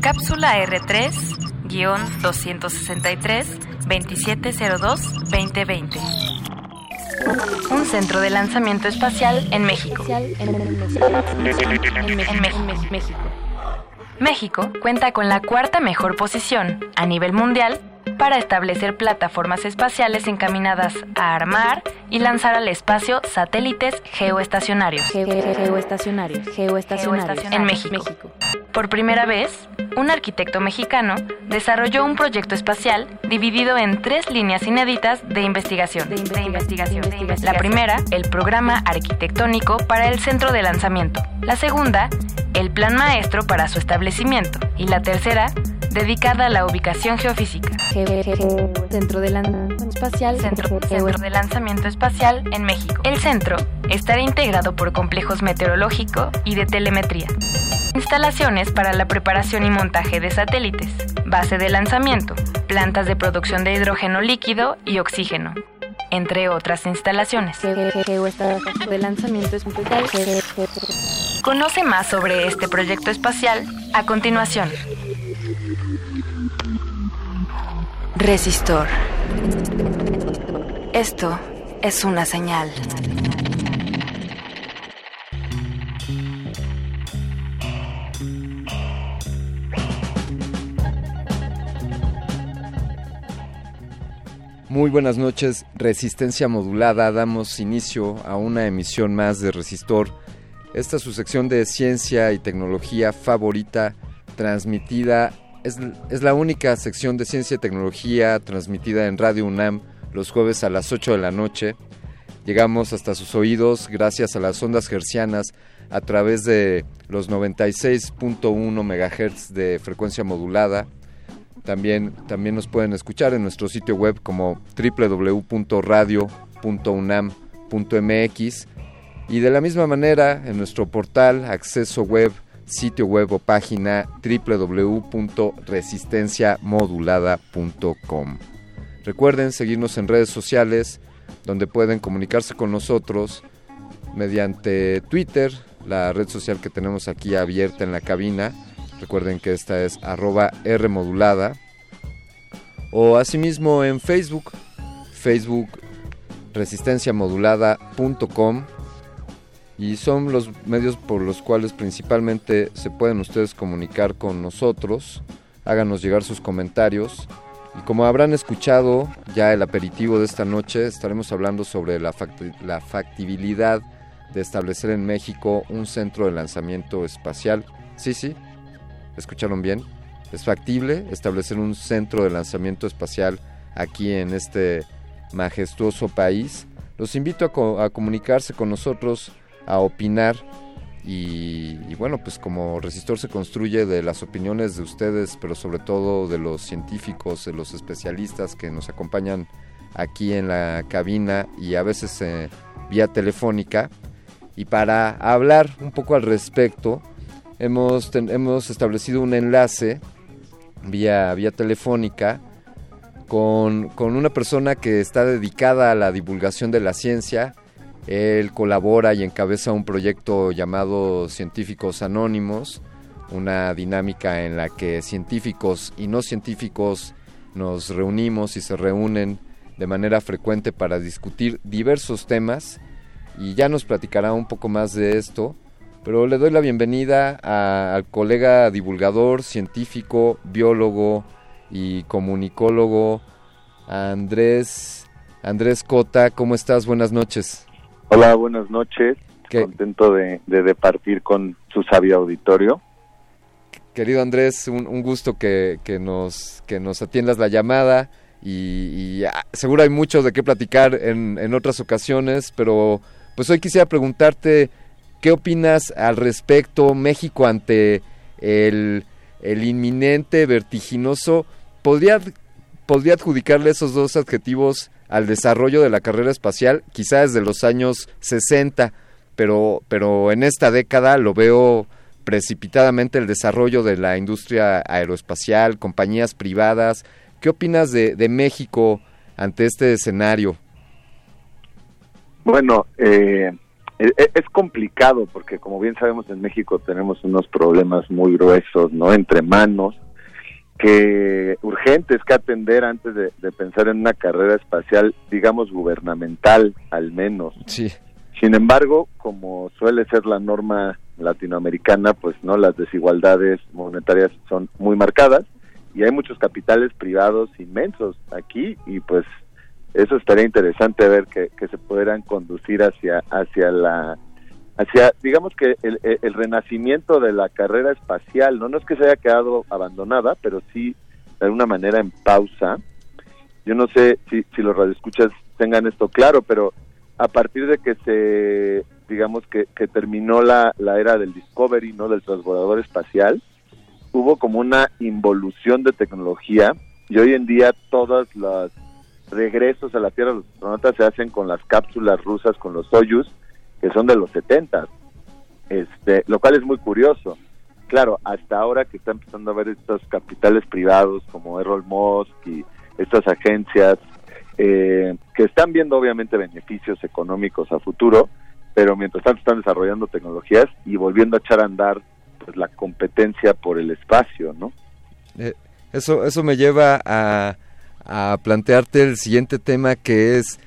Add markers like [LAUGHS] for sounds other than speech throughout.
Cápsula R3-263-2702-2020. Un centro de lanzamiento espacial en México. En México. México cuenta con la cuarta mejor posición a nivel mundial para establecer plataformas espaciales encaminadas a armar y lanzar al espacio satélites geoestacionarios. Geoestacionarios. Geoestacionarios. En México. Por primera vez, un arquitecto mexicano desarrolló un proyecto espacial dividido en tres líneas inéditas de investigación. De investigación. La primera, el programa arquitectónico para el centro de lanzamiento. La segunda, el plan maestro para su establecimiento. Y la tercera, dedicada a la ubicación geofísica. Centro de lanzamiento espacial. Centro, Centro de Lanzamiento Espacial en México. El centro estará integrado por complejos meteorológico y de telemetría. Instalaciones para la preparación y montaje de satélites. Base de lanzamiento. Plantas de producción de hidrógeno líquido y oxígeno. Entre otras instalaciones. de lanzamiento espacial. Conoce más sobre este proyecto espacial a continuación. Resistor. Esto es una señal. Muy buenas noches, Resistencia Modulada. Damos inicio a una emisión más de Resistor. Esta es su sección de ciencia y tecnología favorita, transmitida. Es, la única sección de ciencia y tecnología transmitida en Radio UNAM los jueves a las 8 de la noche. Llegamos hasta sus oídos gracias a las ondas hercianas a través de los 96.1 MHz de frecuencia modulada también, también nos pueden escuchar en nuestro sitio web como www.radio.unam.mx y de la misma manera en nuestro portal, acceso web, sitio web o página www.resistenciamodulada.com. Recuerden seguirnos en redes sociales donde pueden comunicarse con nosotros mediante Twitter, la red social que tenemos aquí abierta en la cabina Recuerden que esta es arroba R modulada. O asimismo en Facebook, Facebook resistenciamodulada.com y son los medios por los cuales principalmente se pueden ustedes comunicar con nosotros. Háganos llegar sus comentarios. Y como habrán escuchado ya el aperitivo de esta noche, estaremos hablando sobre la, la factibilidad de establecer en México un centro de lanzamiento espacial. Sí, sí, ¿Escucharon bien? Es factible establecer un centro de lanzamiento espacial aquí en este majestuoso país. Los invito a, comunicarse con nosotros, a opinar y, bueno, pues como Resistor se construye de las opiniones de ustedes, pero sobre todo de los científicos, de los especialistas que nos acompañan aquí en la cabina y a veces eh, vía telefónica. Y para hablar un poco al respecto, hemos, hemos establecido un enlace vía, vía telefónica con, con, una persona que está dedicada a la divulgación de la ciencia. Él colabora y encabeza un proyecto llamado Científicos Anónimos, una dinámica en la que científicos y no científicos nos reunimos y se reúnen de manera frecuente para discutir diversos temas y ya nos platicará un poco más de esto. Pero le doy la bienvenida al colega divulgador, científico, biólogo y comunicólogo Andrés Andrés Cota. ¿Cómo estás? Buenas noches. Hola, buenas noches. Contento de, de, partir con su sabio auditorio. Querido Andrés, un, gusto que, que, nos, que nos atiendas la llamada y, ah, seguro hay mucho de qué platicar en, en otras ocasiones, pero pues hoy quisiera preguntarte ¿Qué opinas al respecto México ante el, inminente, vertiginoso? ¿Podría, ¿Podría adjudicarle esos dos adjetivos al desarrollo de la carrera espacial? Quizá desde los años 60, pero, pero en esta década lo veo precipitadamente el desarrollo de la industria aeroespacial, compañías privadas. ¿Qué opinas de, México ante este escenario? Bueno, eh, es, complicado porque como bien sabemos en México tenemos unos problemas muy gruesos, ¿no? Entre manos, que urgentes que atender antes de, pensar en una carrera espacial, digamos gubernamental al menos. Sí. Sin embargo, como suele ser la norma latinoamericana, pues no las desigualdades monetarias son muy marcadas y hay muchos capitales privados inmensos aquí y pues eso estaría interesante ver que, se pudieran conducir hacia hacia la hacia digamos que el, el, renacimiento de la carrera espacial no no es que se haya quedado abandonada pero sí de alguna manera en pausa. Yo no sé si, si los radioescuchas tengan esto claro pero a partir de que se digamos que, que terminó la, la era del discovery no del transbordador espacial hubo como una involución de tecnología y hoy en día todas las regresos a la Tierra de los astronautas se hacen con las cápsulas rusas, con los Soyuz, que son de los 70, este, lo cual es muy curioso. Claro, hasta ahora que está empezando a ver estos capitales privados como Errol Musk y estas agencias eh, que están viendo obviamente beneficios económicos a futuro, pero mientras tanto están desarrollando tecnologías y volviendo a echar a andar pues la competencia por el espacio, ¿no? Eh, eso eso me lleva a a plantearte el siguiente tema que es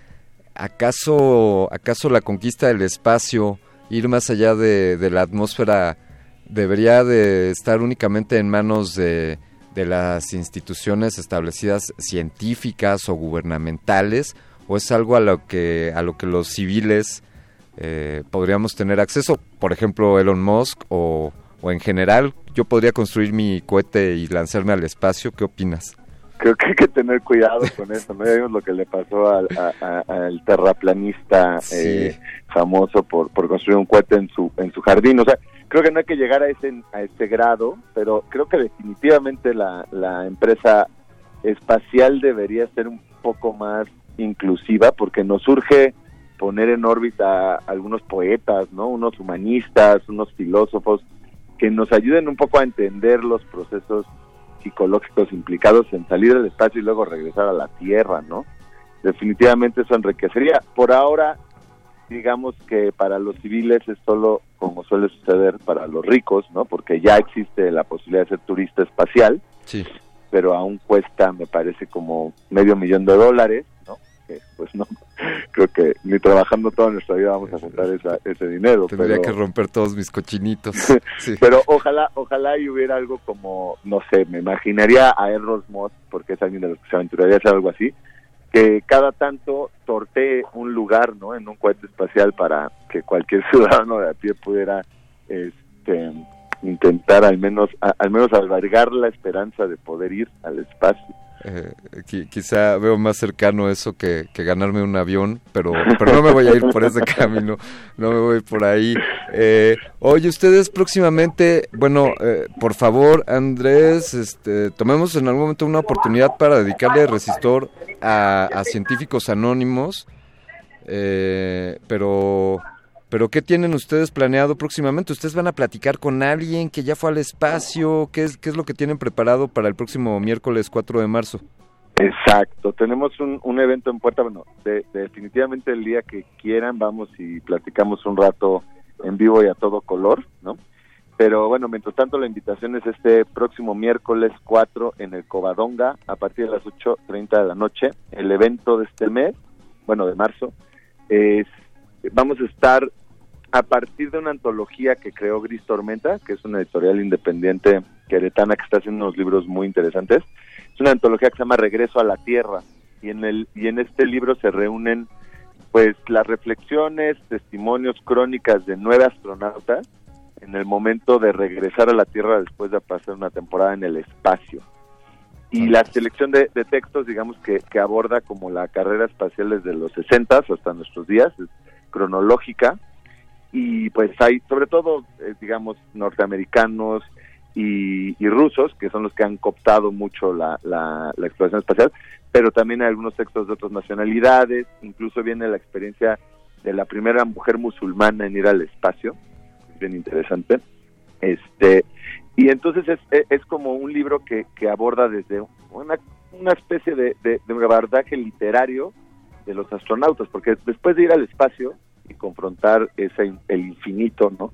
acaso acaso la conquista del espacio ir más allá de, la atmósfera debería de estar únicamente en manos de, las instituciones establecidas científicas o gubernamentales o es algo a lo que a lo que los civiles eh, podríamos tener acceso por ejemplo Elon Musk o, o en general yo podría construir mi cohete y lanzarme al espacio qué opinas creo que hay que tener cuidado con eso, ¿no? Ya vimos lo que le pasó al, terraplanista eh, famoso por, por construir un cohete en su, en su jardín. O sea, creo que no hay que llegar a ese, a ese grado, pero creo que definitivamente la, la empresa espacial debería ser un poco más inclusiva porque nos surge poner en órbita a algunos poetas, ¿no? Unos humanistas, unos filósofos que nos ayuden un poco a entender los procesos psicológicos implicados en salir del espacio y luego regresar a la Tierra, ¿no? Definitivamente eso enriquecería. Por ahora, digamos que para los civiles es solo como suele suceder para los ricos, ¿no? Porque ya existe la posibilidad de ser turista espacial, sí. pero aún cuesta, me parece, como medio millón de dólares pues no, creo que ni trabajando toda nuestra vida vamos a juntar ese dinero. Tendría que romper todos mis cochinitos. [LAUGHS] Pero ojalá, ojalá y hubiera algo como, no sé, me imaginaría a Errol porque es alguien de los que se aventuraría a hacer algo así, que cada tanto sortee un lugar, ¿no? En un cohete espacial para que cualquier [LAUGHS] ciudadano de a pie pudiera, este, intentar al menos, al menos albergar la esperanza de poder ir al espacio. Eh, quizá veo más cercano eso que, ganarme un avión, pero, pero no me voy a ir por ese [LAUGHS] camino, no me voy por ahí. Eh, oye, ustedes próximamente, bueno, eh, por favor, Andrés, este, tomemos en algún momento una oportunidad para dedicarle resistor a, científicos anónimos, pero Pero ¿qué tienen ustedes planeado próximamente? ¿Ustedes van a platicar con alguien que ya fue al espacio? ¿Qué es, qué es lo que tienen preparado para el próximo miércoles 4 de marzo? Exacto, tenemos un, un evento en puerta, bueno, definitivamente el día que quieran vamos y platicamos un rato en vivo y a todo color, ¿no? Pero bueno, mientras tanto la invitación es este próximo miércoles 4 en el Covadonga a partir de las 8.30 de la noche. El evento de este mes, bueno, de marzo, es, vamos a estar a partir de una antología que creó Gris Tormenta, que es una editorial independiente queretana que está haciendo unos libros muy interesantes. Es una antología que se llama Regreso a la Tierra y en el y en este libro se reúnen pues las reflexiones, testimonios, crónicas de nueve astronautas en el momento de regresar a la Tierra después de pasar una temporada en el espacio. Y la selección de, textos, digamos, que, que, aborda como la carrera espacial desde los 60 hasta nuestros días, es cronológica, y pues hay sobre todo, eh, digamos, norteamericanos y, rusos, que son los que han cooptado mucho la, la, exploración espacial, pero también hay algunos textos de otras nacionalidades, incluso viene la experiencia de la primera mujer musulmana en ir al espacio, bien interesante. Este, y entonces es, es, como un libro que, que aborda desde una, una especie de, de, de abordaje literario de los astronautas, porque después de ir al espacio, y confrontar ese el infinito, ¿no?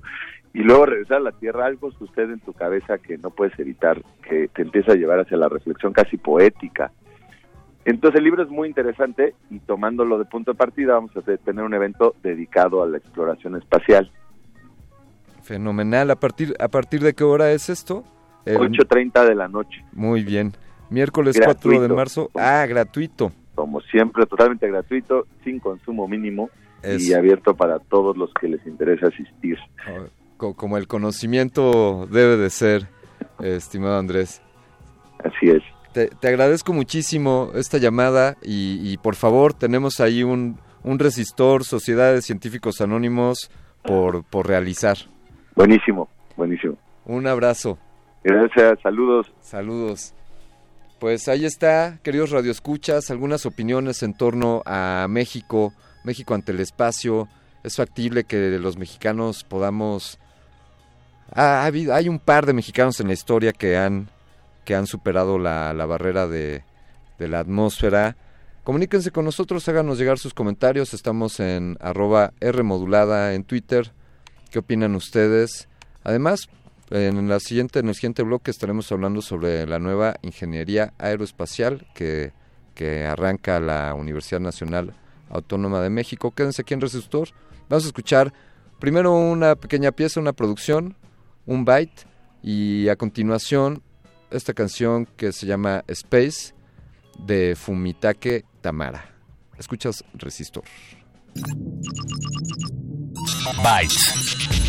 Y luego regresar a la Tierra, algo sucede en tu cabeza que no puedes evitar, que te empieza a llevar hacia la reflexión casi poética. Entonces el libro es muy interesante y tomándolo de punto de partida vamos a tener un evento dedicado a la exploración espacial. Fenomenal. ¿A partir, a partir de qué hora es esto? 8.30 de la noche. Muy bien. Miércoles 4 de marzo. Ah, gratuito. Como siempre, totalmente gratuito, sin consumo mínimo y abierto para todos los que les interesa asistir. Como el conocimiento debe de ser, estimado Andrés. Así es. Te, agradezco muchísimo esta llamada y, por favor tenemos ahí un, un resistor, Sociedad de Científicos Anónimos, por, por realizar. Buenísimo, buenísimo. Un abrazo. Gracias, saludos. Saludos. Pues ahí está, queridos radioescuchas, algunas opiniones en torno a México México ante el espacio, es factible que los mexicanos podamos... hay un par de mexicanos en la historia que han, que han superado la, la barrera de, de la atmósfera. Comuníquense con nosotros, háganos llegar sus comentarios. Estamos en arroba Rmodulada en Twitter. ¿Qué opinan ustedes? Además, en, la siguiente, en el siguiente bloque estaremos hablando sobre la nueva ingeniería aeroespacial que, que arranca la Universidad Nacional Autónoma de México. Quédense aquí en Resistor. Vamos a escuchar primero una pequeña pieza, una producción, un byte, y a continuación esta canción que se llama Space de Fumitake Tamara. Escuchas Resistor. Byte.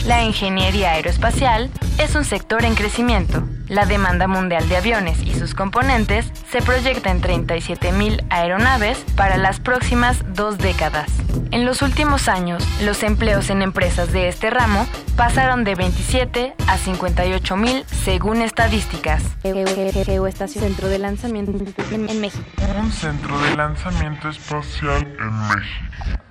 La ingeniería aeroespacial es un sector en crecimiento. La demanda mundial de aviones y sus componentes se proyecta en 37.000 aeronaves para las próximas dos décadas. En los últimos años, los empleos en empresas de este ramo pasaron de 27 a 58.000 según estadísticas. Centro de lanzamiento en México. Un centro de lanzamiento espacial en México.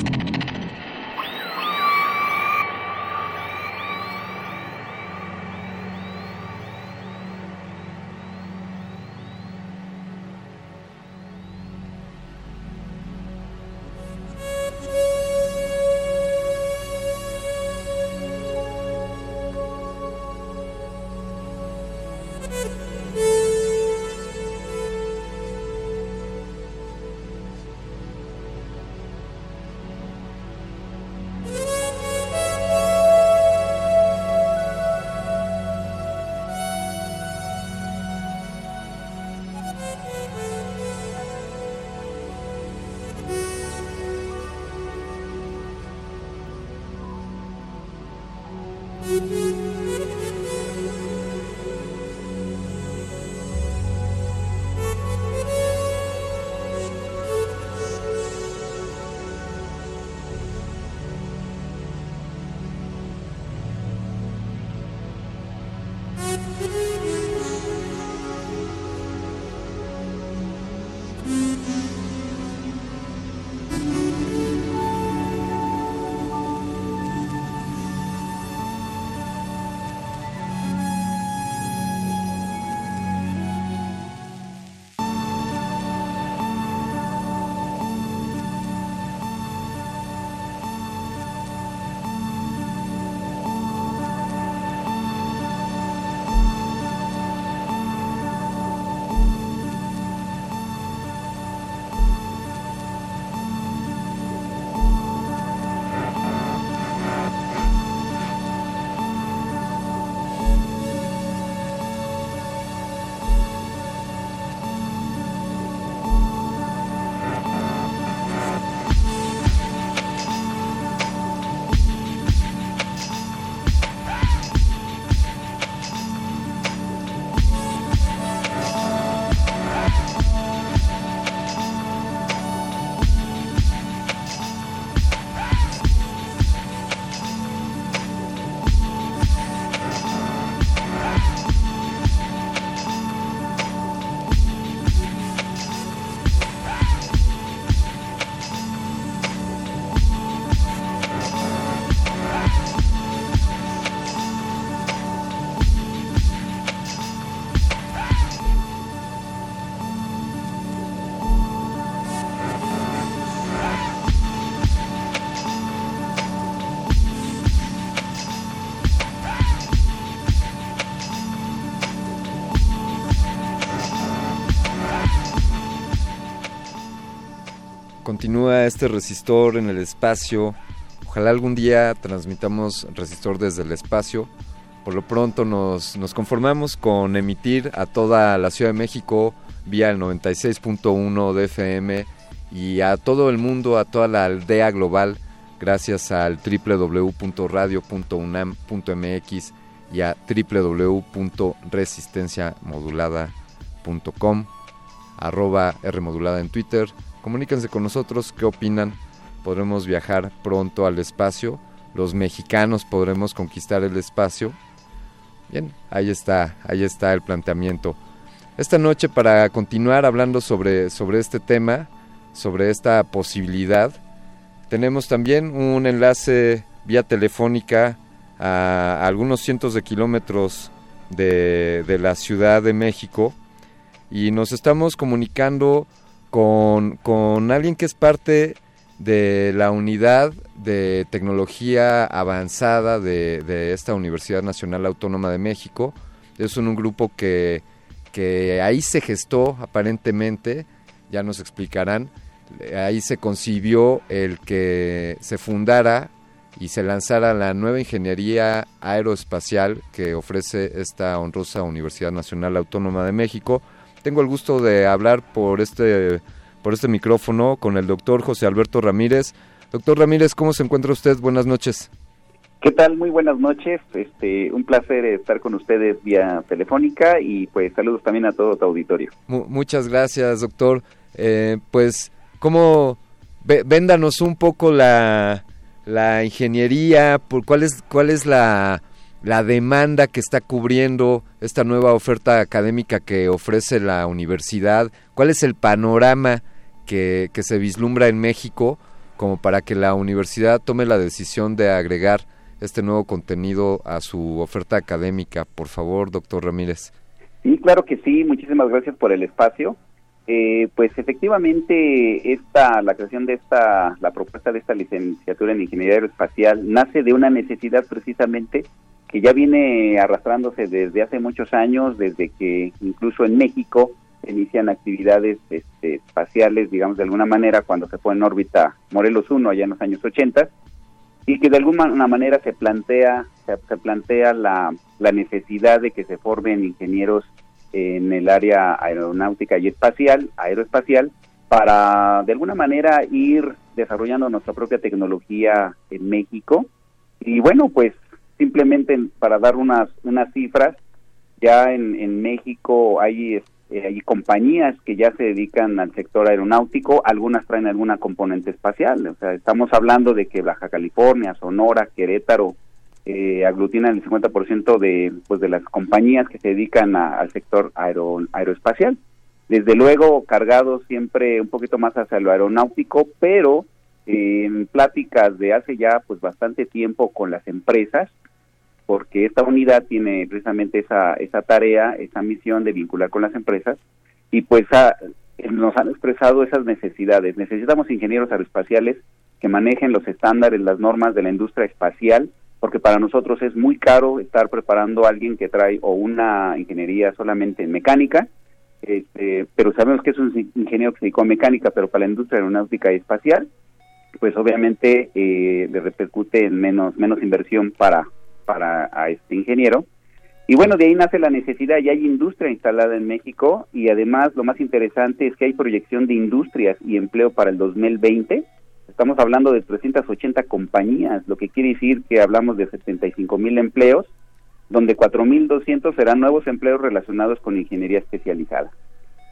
Continúa este resistor en el espacio. Ojalá algún día transmitamos resistor desde el espacio. Por lo pronto nos, nos conformamos con emitir a toda la Ciudad de México vía el 96.1 de FM y a todo el mundo, a toda la aldea global, gracias al www.radio.unam.mx y a www.resistenciamodulada.com arroba Rmodulada en Twitter. Comuníquense con nosotros, qué opinan. Podremos viajar pronto al espacio. Los mexicanos podremos conquistar el espacio. Bien, ahí está, ahí está el planteamiento. Esta noche para continuar hablando sobre, sobre este tema, sobre esta posibilidad, tenemos también un enlace vía telefónica a, algunos cientos de kilómetros de, de la Ciudad de México y nos estamos comunicando con, con alguien que es parte de la unidad de tecnología avanzada de, de, esta Universidad Nacional Autónoma de México. Es un, grupo que, que ahí se gestó aparentemente, ya nos explicarán, ahí se concibió el que se fundara y se lanzara la nueva ingeniería aeroespacial que ofrece esta honrosa Universidad Nacional Autónoma de México. Tengo el gusto de hablar por este, por este micrófono con el doctor José Alberto Ramírez. Doctor Ramírez, ¿cómo se encuentra usted? Buenas noches. ¿Qué tal? Muy buenas noches. Este, un placer estar con ustedes vía telefónica y pues saludos también a todo tu auditorio. muchas gracias, doctor. Eh, pues, ¿cómo véndanos un poco la, la ingeniería? Por cuál es cuál es la la demanda que está cubriendo esta nueva oferta académica que ofrece la universidad? ¿Cuál es el panorama que, que se vislumbra en México como para que la universidad tome la decisión de agregar este nuevo contenido a su oferta académica? Por favor, doctor Ramírez. Sí, claro que sí. Muchísimas gracias por el espacio. Eh, pues efectivamente esta la creación de esta la propuesta de esta licenciatura en ingeniería aeroespacial nace de una necesidad precisamente que ya viene arrastrándose desde hace muchos años, desde que incluso en México se inician actividades este, espaciales, digamos de alguna manera, cuando se fue en órbita Morelos 1 allá en los años 80, y que de alguna manera se plantea, se, plantea la, la necesidad de que se formen ingenieros en el área aeronáutica y espacial, aeroespacial, para de alguna manera ir desarrollando nuestra propia tecnología en México. Y bueno, pues simplemente para dar unas, unas cifras, ya en, en México hay, eh, hay compañías que ya se dedican al sector aeronáutico, algunas traen alguna componente espacial, o sea, estamos hablando de que Baja California, Sonora, Querétaro, eh, aglutinan el 50% de, pues, de las compañías que se dedican al sector aero, aeroespacial. Desde luego, cargados siempre un poquito más hacia lo aeronáutico, pero en pláticas de hace ya pues bastante tiempo con las empresas, porque esta unidad tiene precisamente esa, esa tarea, esa misión de vincular con las empresas y pues nos han expresado esas necesidades. Necesitamos ingenieros aeroespaciales que manejen los estándares, las normas de la industria espacial, porque para nosotros es muy caro estar preparando a alguien que trae o una ingeniería solamente en mecánica, este, pero sabemos que es un ingeniero que se dedicó a mecánica, pero para la industria aeronáutica y espacial, pues obviamente eh, le repercute en menos, menos inversión para, para a este ingeniero. Y bueno, de ahí nace la necesidad, ya hay industria instalada en México y además lo más interesante es que hay proyección de industrias y empleo para el 2020. Estamos hablando de 380 compañías, lo que quiere decir que hablamos de 75 mil empleos, donde 4.200 serán nuevos empleos relacionados con ingeniería especializada.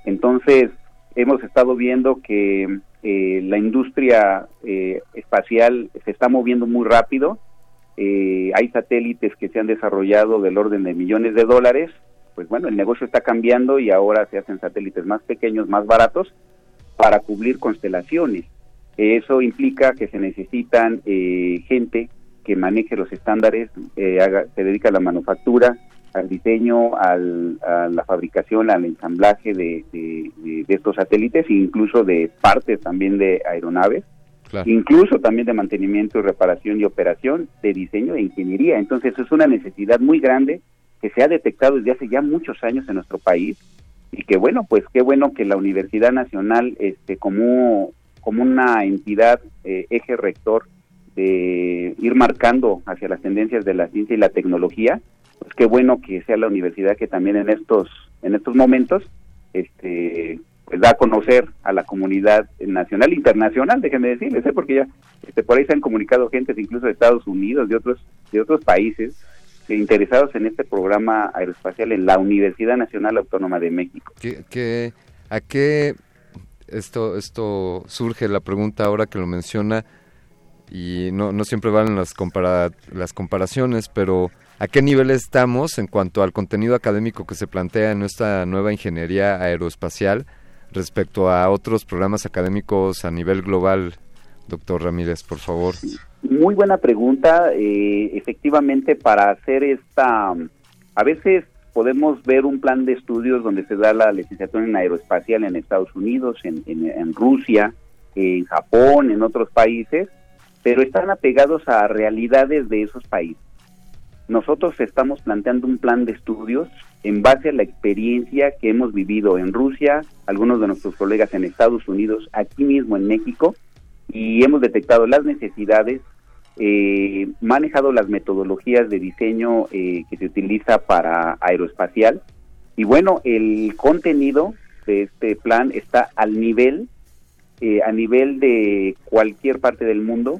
Entonces, hemos estado viendo que eh, la industria eh, espacial se está moviendo muy rápido, eh, hay satélites que se han desarrollado del orden de millones de dólares, pues bueno, el negocio está cambiando y ahora se hacen satélites más pequeños, más baratos, para cubrir constelaciones. Eso implica que se necesitan eh, gente que maneje los estándares, eh, se dedica a la manufactura, al diseño, al, a la fabricación, al ensamblaje de, de estos satélites e incluso de partes también de aeronaves incluso también de mantenimiento reparación y operación, de diseño e ingeniería. Entonces es una necesidad muy grande que se ha detectado desde hace ya muchos años en nuestro país y que bueno, pues qué bueno que la Universidad Nacional, este, como como una entidad eh, eje rector de ir marcando hacia las tendencias de la ciencia y la tecnología, pues qué bueno que sea la universidad que también en estos en estos momentos este pues da a conocer a la comunidad nacional internacional, déjenme decirles, ¿eh? porque ya este, por ahí se han comunicado gentes incluso de Estados Unidos, de otros de otros países, interesados en este programa aeroespacial en la Universidad Nacional Autónoma de México. ¿Qué, a qué esto, esto surge la pregunta ahora que lo menciona? Y no, no siempre valen las, compara las comparaciones, pero ¿a qué nivel estamos en cuanto al contenido académico que se plantea en nuestra nueva ingeniería aeroespacial respecto a otros programas académicos a nivel global? Doctor Ramírez, por favor. Muy buena pregunta. Eh, efectivamente, para hacer esta, a veces podemos ver un plan de estudios donde se da la licenciatura en aeroespacial en Estados Unidos, en, en, Rusia, en Japón, en otros países, pero están apegados a realidades de esos países. Nosotros estamos planteando un plan de estudios en base a la experiencia que hemos vivido en Rusia, algunos de nuestros colegas en Estados Unidos, aquí mismo en México, y hemos detectado las necesidades, eh, manejado las metodologías de diseño eh, que se utiliza para aeroespacial y bueno, el contenido de este plan está al nivel, eh, a nivel de cualquier parte del mundo.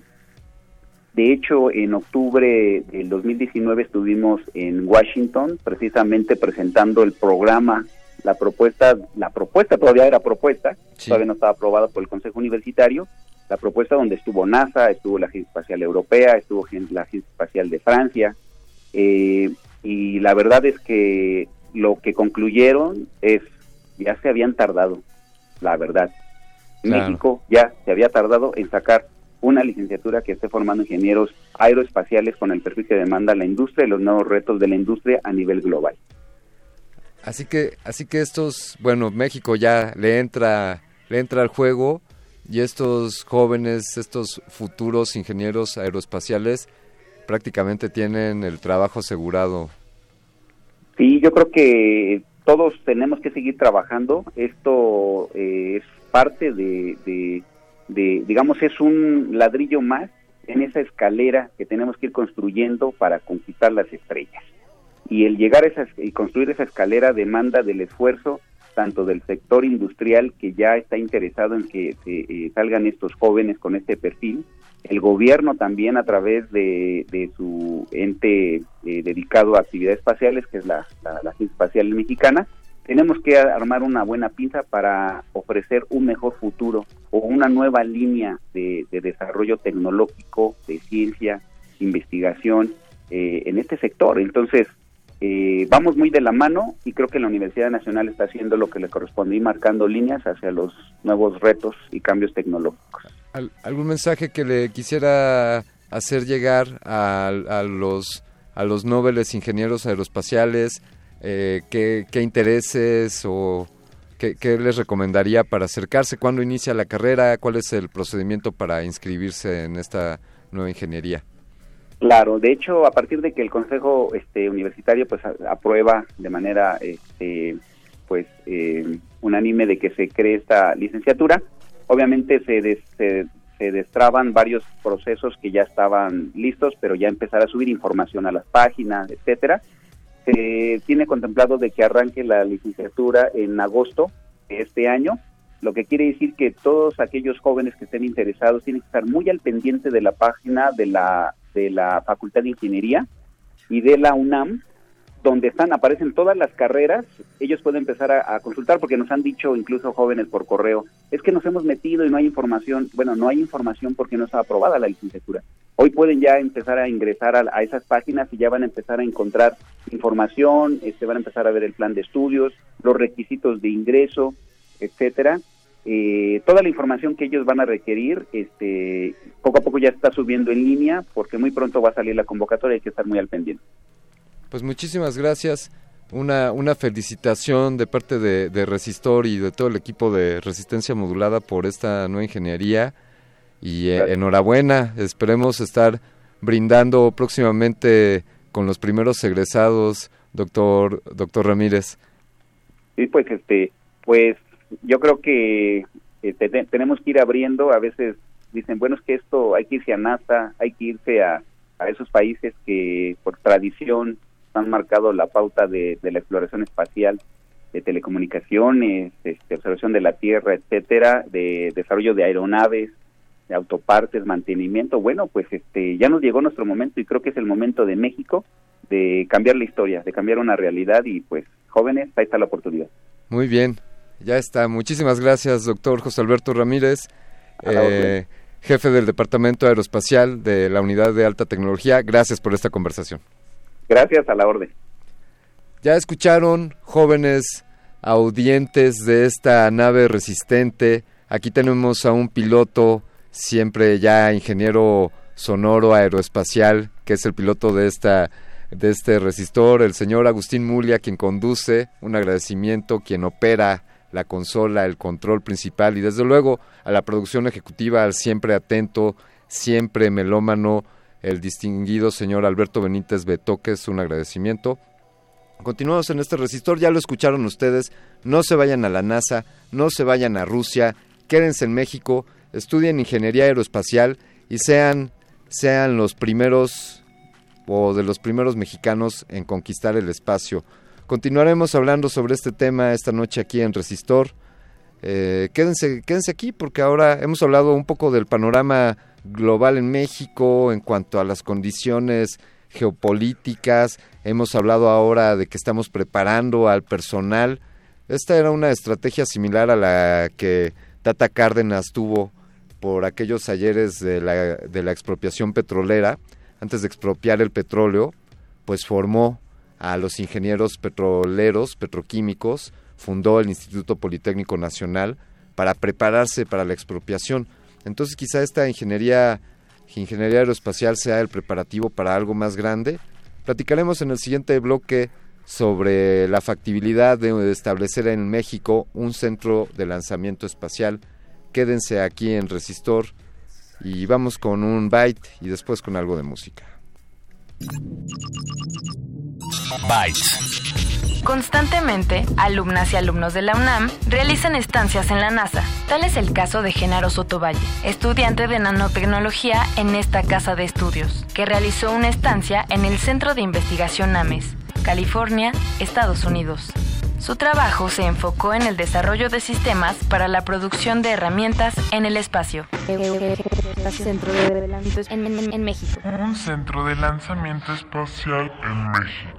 De hecho, en octubre del 2019 estuvimos en Washington precisamente presentando el programa, la propuesta, la propuesta todavía era propuesta, todavía no estaba aprobada por el Consejo Universitario, la propuesta donde estuvo NASA, estuvo la Agencia Espacial Europea, estuvo la Agencia Espacial de Francia, eh, y la verdad es que lo que concluyeron es, ya se habían tardado, la verdad. México ya se había tardado en sacar una licenciatura que esté formando ingenieros aeroespaciales con el perfil que demanda la industria y los nuevos retos de la industria a nivel global. Así que, así que estos, bueno, México ya le entra, le entra al juego y estos jóvenes, estos futuros ingenieros aeroespaciales prácticamente tienen el trabajo asegurado. Sí, yo creo que todos tenemos que seguir trabajando. Esto eh, es parte de, de, digamos, es un ladrillo más en esa escalera que tenemos que ir construyendo para conquistar las estrellas. Y el llegar a y construir esa escalera demanda del esfuerzo tanto del sector industrial que ya está interesado en que eh, salgan estos jóvenes con este perfil, el gobierno también a través de, su ente eh, dedicado a actividades espaciales, que es la, Agencia Espacial Mexicana, tenemos que armar una buena pinza para ofrecer un mejor futuro o una nueva línea de, desarrollo tecnológico, de ciencia, investigación eh, en este sector. Entonces, eh, vamos muy de la mano y creo que la Universidad Nacional está haciendo lo que le corresponde y marcando líneas hacia los nuevos retos y cambios tecnológicos. ¿Algún mensaje que le quisiera hacer llegar a, los a los nobles ingenieros aeroespaciales? Eh, ¿qué, intereses o qué, les recomendaría para acercarse? ¿Cuándo inicia la carrera? ¿Cuál es el procedimiento para inscribirse en esta nueva ingeniería? Claro, de hecho, a partir de que el Consejo este, Universitario pues aprueba de manera este, pues eh, unánime de que se cree esta licenciatura, obviamente se, se, destraban varios procesos que ya estaban listos, pero ya empezar a subir información a las páginas, etcétera. Se tiene contemplado de que arranque la licenciatura en agosto de este año, lo que quiere decir que todos aquellos jóvenes que estén interesados tienen que estar muy al pendiente de la página de la de la Facultad de Ingeniería y de la UNAM, donde están, aparecen todas las carreras, ellos pueden empezar a, consultar porque nos han dicho incluso jóvenes por correo, es que nos hemos metido y no hay información, bueno, no hay información porque no está aprobada la licenciatura. Hoy pueden ya empezar a ingresar a, esas páginas y ya van a empezar a encontrar información, este, van a empezar a ver el plan de estudios, los requisitos de ingreso, etcétera, eh, toda la información que ellos van a requerir, este, poco a poco ya está subiendo en línea, porque muy pronto va a salir la convocatoria, hay que estar muy al pendiente. Pues muchísimas gracias. Una, una felicitación de parte de, Resistor y de todo el equipo de Resistencia Modulada por esta nueva ingeniería y eh, enhorabuena. Esperemos estar brindando próximamente con los primeros egresados, doctor doctor Ramírez. Sí, pues este, pues yo creo que este, tenemos que ir abriendo, a veces dicen, bueno, es que esto hay que irse a NASA, hay que irse a, a esos países que por tradición han marcado la pauta de, la exploración espacial, de telecomunicaciones, este, observación de la Tierra, etcétera, de desarrollo de aeronaves, de autopartes, mantenimiento. Bueno, pues este ya nos llegó nuestro momento y creo que es el momento de México de cambiar la historia, de cambiar una realidad y pues jóvenes, ahí está la oportunidad. Muy bien, ya está. Muchísimas gracias, doctor José Alberto Ramírez, eh, jefe del Departamento Aeroespacial de la Unidad de Alta Tecnología. Gracias por esta conversación. Gracias, a la orden. Ya escucharon, jóvenes audientes de esta nave resistente. Aquí tenemos a un piloto, siempre ya ingeniero sonoro aeroespacial, que es el piloto de esta de este resistor, el señor Agustín Mulia, quien conduce, un agradecimiento, quien opera la consola, el control principal y desde luego a la producción ejecutiva, al siempre atento, siempre melómano, el distinguido señor Alberto Benítez Betoques, un agradecimiento. Continuamos en este resistor, ya lo escucharon ustedes, no se vayan a la NASA, no se vayan a Rusia, quédense en México, estudien ingeniería aeroespacial y sean, sean los primeros o de los primeros mexicanos en conquistar el espacio. Continuaremos hablando sobre este tema esta noche aquí en Resistor. Eh, quédense, quédense aquí porque ahora hemos hablado un poco del panorama global en México en cuanto a las condiciones geopolíticas. Hemos hablado ahora de que estamos preparando al personal. Esta era una estrategia similar a la que Tata Cárdenas tuvo por aquellos ayeres de la, de la expropiación petrolera antes de expropiar el petróleo, pues formó a los ingenieros petroleros, petroquímicos, fundó el Instituto Politécnico Nacional para prepararse para la expropiación. Entonces quizá esta ingeniería, ingeniería aeroespacial sea el preparativo para algo más grande. Platicaremos en el siguiente bloque sobre la factibilidad de establecer en México un centro de lanzamiento espacial. Quédense aquí en Resistor y vamos con un byte y después con algo de música. Byte. Constantemente, alumnas y alumnos de la UNAM realizan estancias en la NASA. Tal es el caso de Genaro Sotovalle, estudiante de nanotecnología en esta casa de estudios, que realizó una estancia en el Centro de Investigación AMES, California, Estados Unidos. Su trabajo se enfocó en el desarrollo de sistemas para la producción de herramientas en el espacio. Centro de lanzamiento en, México. Un centro de lanzamiento espacial en México.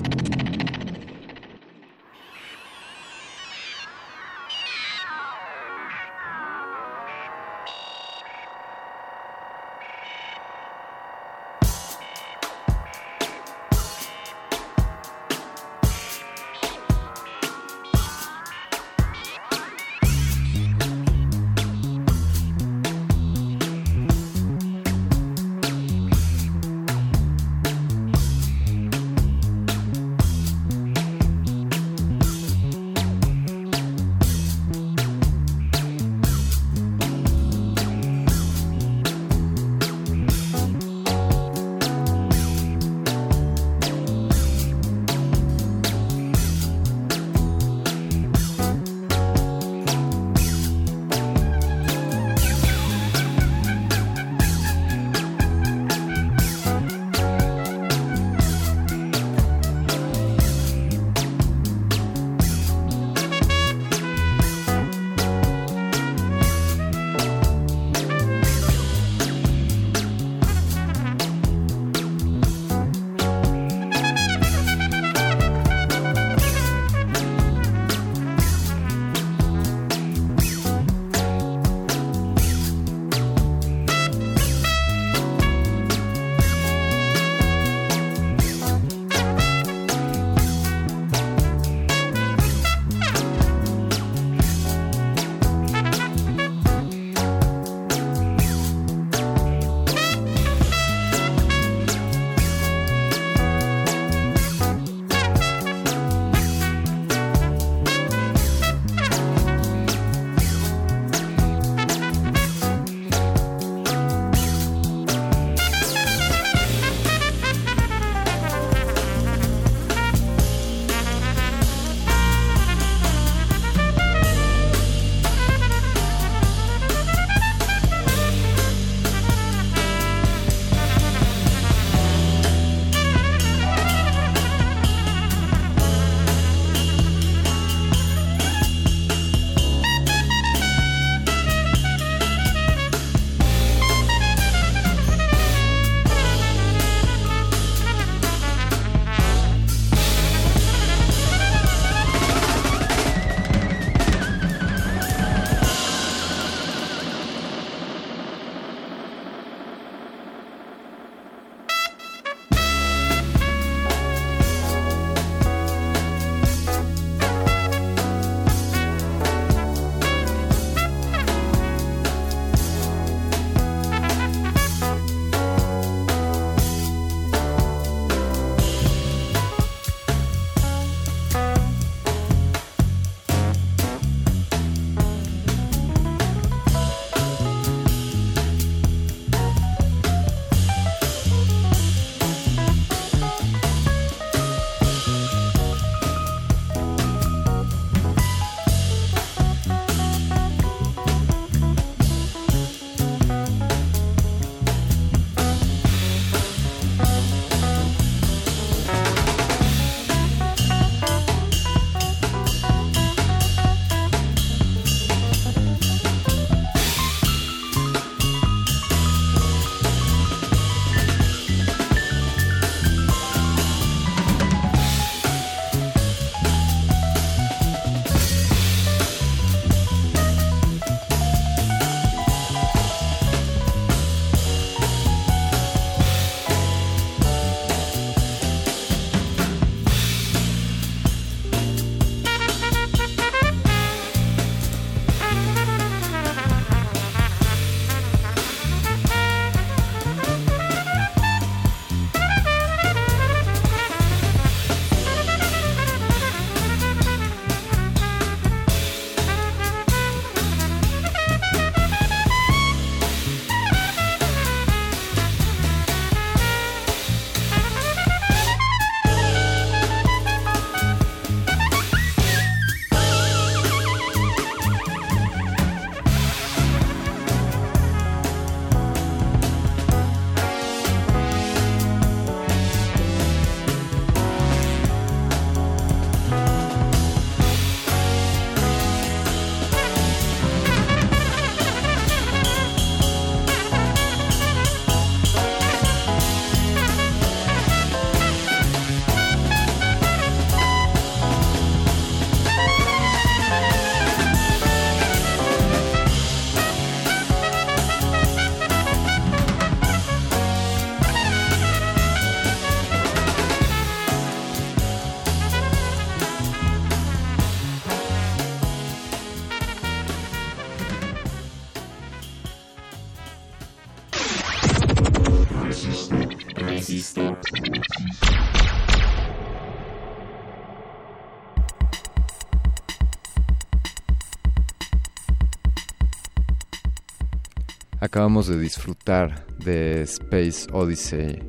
Acabamos de disfrutar de Space Odyssey,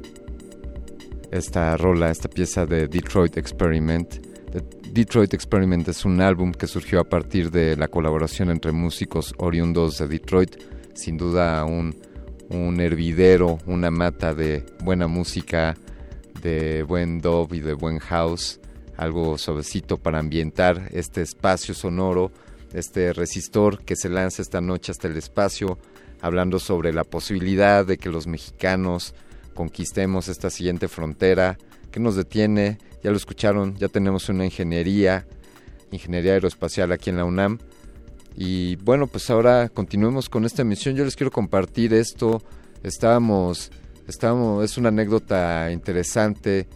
esta rola, esta pieza de Detroit Experiment. Detroit Experiment es un álbum que surgió a partir de la colaboración entre músicos oriundos de Detroit, sin duda un, un hervidero, una mata de buena música, de buen dub y de buen house, algo suavecito para ambientar este espacio sonoro, este resistor que se lanza esta noche hasta el espacio hablando sobre la posibilidad de que los mexicanos conquistemos esta siguiente frontera. ¿Qué nos detiene? Ya lo escucharon, ya tenemos una ingeniería, ingeniería aeroespacial aquí en la UNAM. Y bueno, pues ahora continuemos con esta emisión. Yo les quiero compartir esto. Estábamos, estábamos, es una anécdota interesante.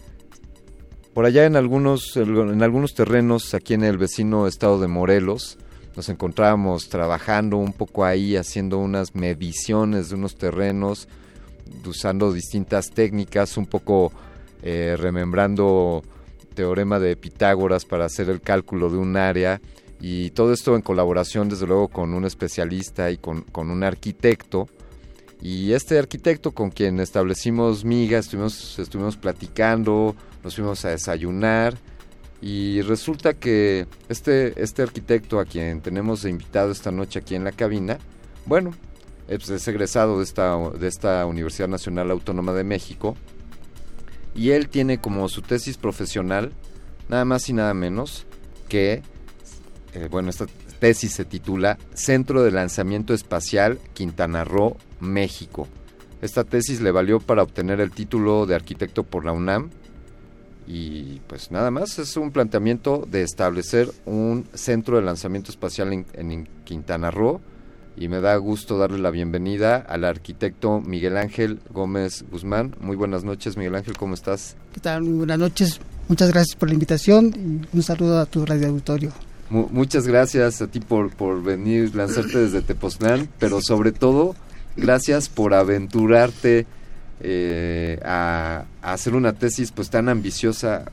Por allá en algunos, en algunos terrenos, aquí en el vecino estado de Morelos, nos encontrábamos trabajando un poco ahí, haciendo unas mediciones de unos terrenos, usando distintas técnicas, un poco eh, remembrando teorema de Pitágoras para hacer el cálculo de un área y todo esto en colaboración desde luego con un especialista y con, con un arquitecto. Y este arquitecto con quien establecimos miga, estuvimos, estuvimos platicando, nos fuimos a desayunar y resulta que este, este arquitecto a quien tenemos invitado esta noche aquí en la cabina, bueno, es, es egresado de esta, de esta Universidad Nacional Autónoma de México y él tiene como su tesis profesional nada más y nada menos que, eh, bueno, esta tesis se titula Centro de Lanzamiento Espacial Quintana Roo, México. Esta tesis le valió para obtener el título de arquitecto por la UNAM y pues nada más, es un planteamiento de establecer un centro de lanzamiento espacial en, Quintana Roo y me da gusto darle la bienvenida al arquitecto Miguel Ángel Gómez Guzmán. Muy buenas noches, Miguel Ángel, ¿cómo estás? ¿Qué tal? Muy buenas noches. Muchas gracias por la invitación y un saludo a tu radio auditorio. muchas gracias a ti por, por venir, lanzarte desde Tepoztlán, pero sobre todo, gracias por aventurarte eh, a, hacer una tesis pues tan ambiciosa.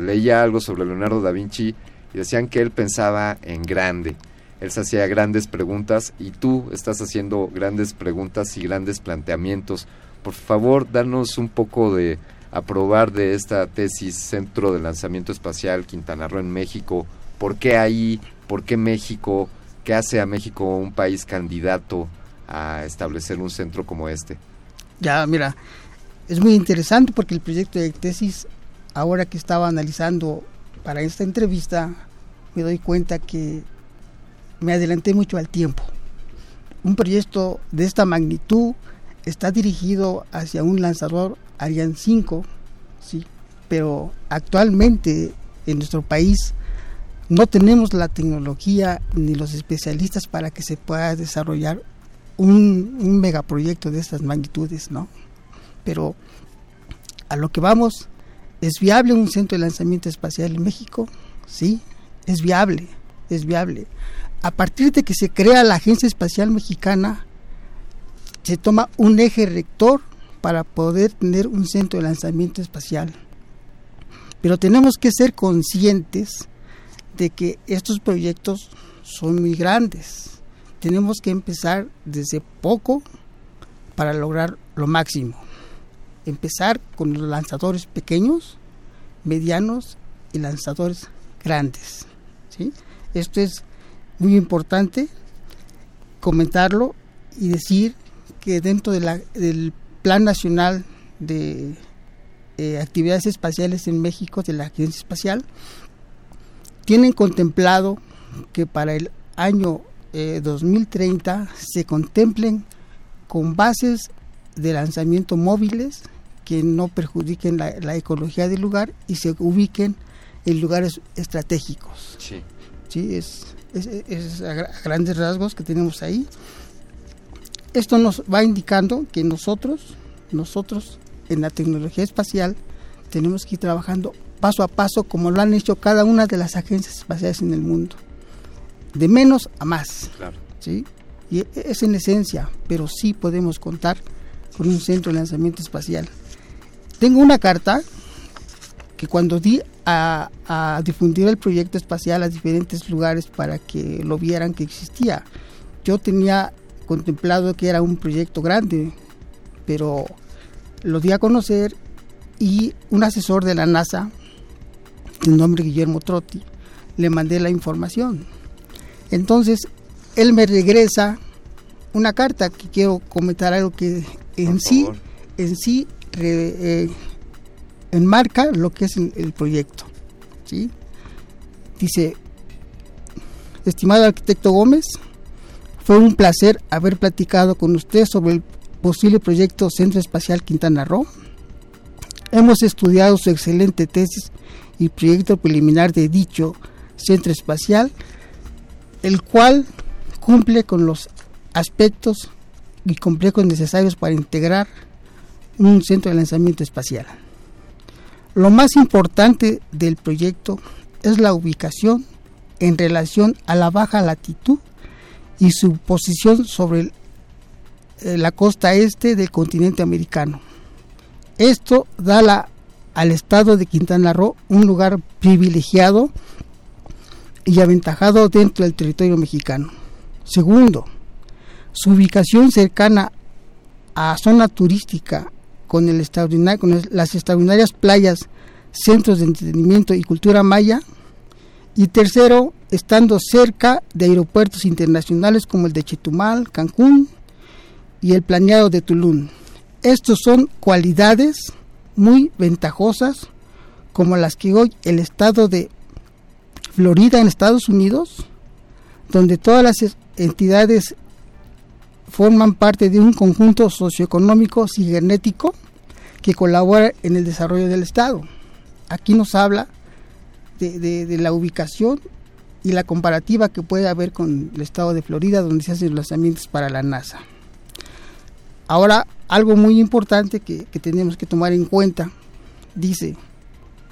leía algo sobre Leonardo da Vinci y decían que él pensaba en grande. Él hacía grandes preguntas y tú estás haciendo grandes preguntas y grandes planteamientos. Por favor, danos un poco de aprobar de esta tesis Centro de Lanzamiento Espacial Quintana Roo en México. ¿Por qué ahí? ¿Por qué México? ¿Qué hace a México un país candidato a establecer un centro como este? Ya, mira, es muy interesante porque el proyecto de tesis, ahora que estaba analizando para esta entrevista, me doy cuenta que me adelanté mucho al tiempo. Un proyecto de esta magnitud está dirigido hacia un lanzador Ariane 5, sí, pero actualmente en nuestro país no tenemos la tecnología ni los especialistas para que se pueda desarrollar un, megaproyecto de estas magnitudes, ¿no? Pero a lo que vamos, ¿es viable un centro de lanzamiento espacial en México? Sí, es viable, es viable. A partir de que se crea la Agencia Espacial Mexicana, se toma un eje rector para poder tener un centro de lanzamiento espacial. Pero tenemos que ser conscientes de que estos proyectos son muy grandes tenemos que empezar desde poco para lograr lo máximo. Empezar con los lanzadores pequeños, medianos y lanzadores grandes. ¿sí? Esto es muy importante comentarlo y decir que dentro de la, del Plan Nacional de eh, Actividades Espaciales en México, de la Agencia Espacial, tienen contemplado que para el año 2030 eh, se contemplen con bases de lanzamiento móviles que no perjudiquen la, ecología del lugar y se ubiquen en lugares estratégicos. Sí. ¿Sí? Es, es, a grandes rasgos que tenemos ahí. Esto nos va indicando que nosotros, nosotros en la tecnología espacial, tenemos que ir trabajando paso a paso como lo han hecho cada una de las agencias espaciales en el mundo de menos a más. ¿sí? Y es en esencia, pero sí podemos contar con un centro de lanzamiento espacial. tengo una carta que cuando di a, a, difundir el proyecto espacial a diferentes lugares para que lo vieran que existía. Yo tenía contemplado que era un proyecto grande, pero lo di a conocer y un asesor de la NASA, de nombre Guillermo Trotti, le mandé la información. Entonces, él me regresa una carta que quiero comentar algo que en sí, en sí re, eh, enmarca lo que es el, el proyecto. ¿sí? Dice, estimado arquitecto Gómez, fue un placer haber platicado con usted sobre el posible proyecto Centro Espacial Quintana Roo. Hemos estudiado su excelente tesis y proyecto preliminar de dicho centro espacial, el cual cumple con los aspectos y complejos necesarios para integrar un centro de lanzamiento espacial. Lo más importante del proyecto es la ubicación en relación a la baja latitud y su posición sobre eh, la costa este del continente americano. Esto da la, al estado de Quintana Roo un lugar privilegiado y aventajado dentro del territorio mexicano. Segundo, su ubicación cercana a zona turística con, el extraordinario, las extraordinarias playas, centros de entretenimiento y cultura maya. Y tercero, estando cerca de aeropuertos internacionales como el de Chetumal, Cancún y el planeado de Tulum. Estos son cualidades muy ventajosas como las que hoy el estado de Florida en Estados Unidos, donde todas las entidades forman parte de un conjunto socioeconómico cibernético que colabora en el desarrollo del Estado. Aquí nos habla de, la ubicación y la comparativa que puede haber con el Estado de Florida, donde se hacen los lanzamientos para la NASA. Ahora, algo muy importante que tenemos que tomar en cuenta, dice,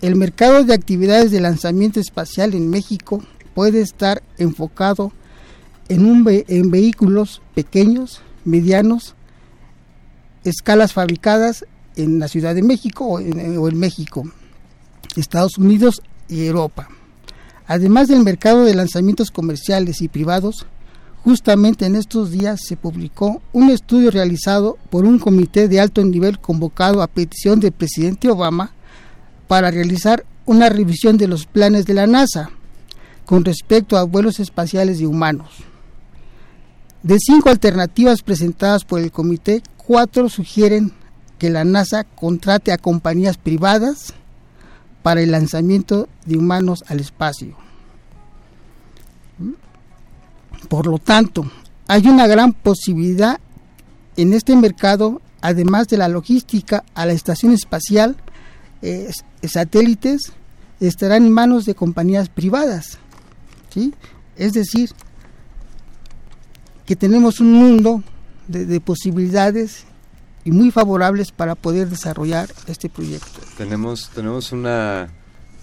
el mercado de actividades de lanzamiento espacial en México puede estar enfocado en, un en vehículos pequeños, medianos, escalas fabricadas en la Ciudad de México o en, o en México, Estados Unidos y Europa. Además del mercado de lanzamientos comerciales y privados, justamente en estos días se publicó un estudio realizado por un comité de alto nivel convocado a petición del presidente Obama para realizar una revisión de los planes de la NASA con respecto a vuelos espaciales de humanos. De cinco alternativas presentadas por el comité, cuatro sugieren que la NASA contrate a compañías privadas para el lanzamiento de humanos al espacio. Por lo tanto, hay una gran posibilidad en este mercado, además de la logística a la estación espacial, eh, satélites estarán en manos de compañías privadas. ¿sí? Es decir, que tenemos un mundo de, de, posibilidades y muy favorables para poder desarrollar este proyecto. Tenemos, tenemos una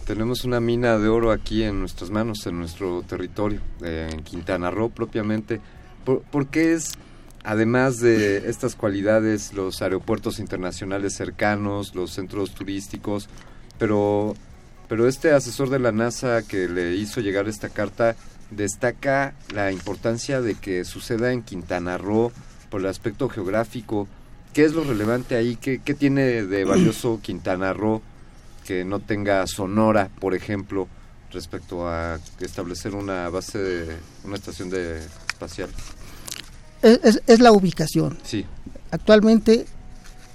tenemos una mina de oro aquí en nuestras manos, en nuestro territorio, eh, en Quintana Roo propiamente. ¿Por, ¿Por, qué es, además de estas cualidades, los aeropuertos internacionales cercanos, los centros turísticos, pero, pero este asesor de la NASA que le hizo llegar esta carta destaca la importancia de que suceda en Quintana Roo por el aspecto geográfico. ¿Qué es lo relevante ahí? ¿Qué, qué tiene de valioso [CLEARS THROAT] Quintana Roo que no tenga Sonora, por ejemplo, respecto a establecer una base de una estación de espacial? Es, es, es la ubicación. Sí. Actualmente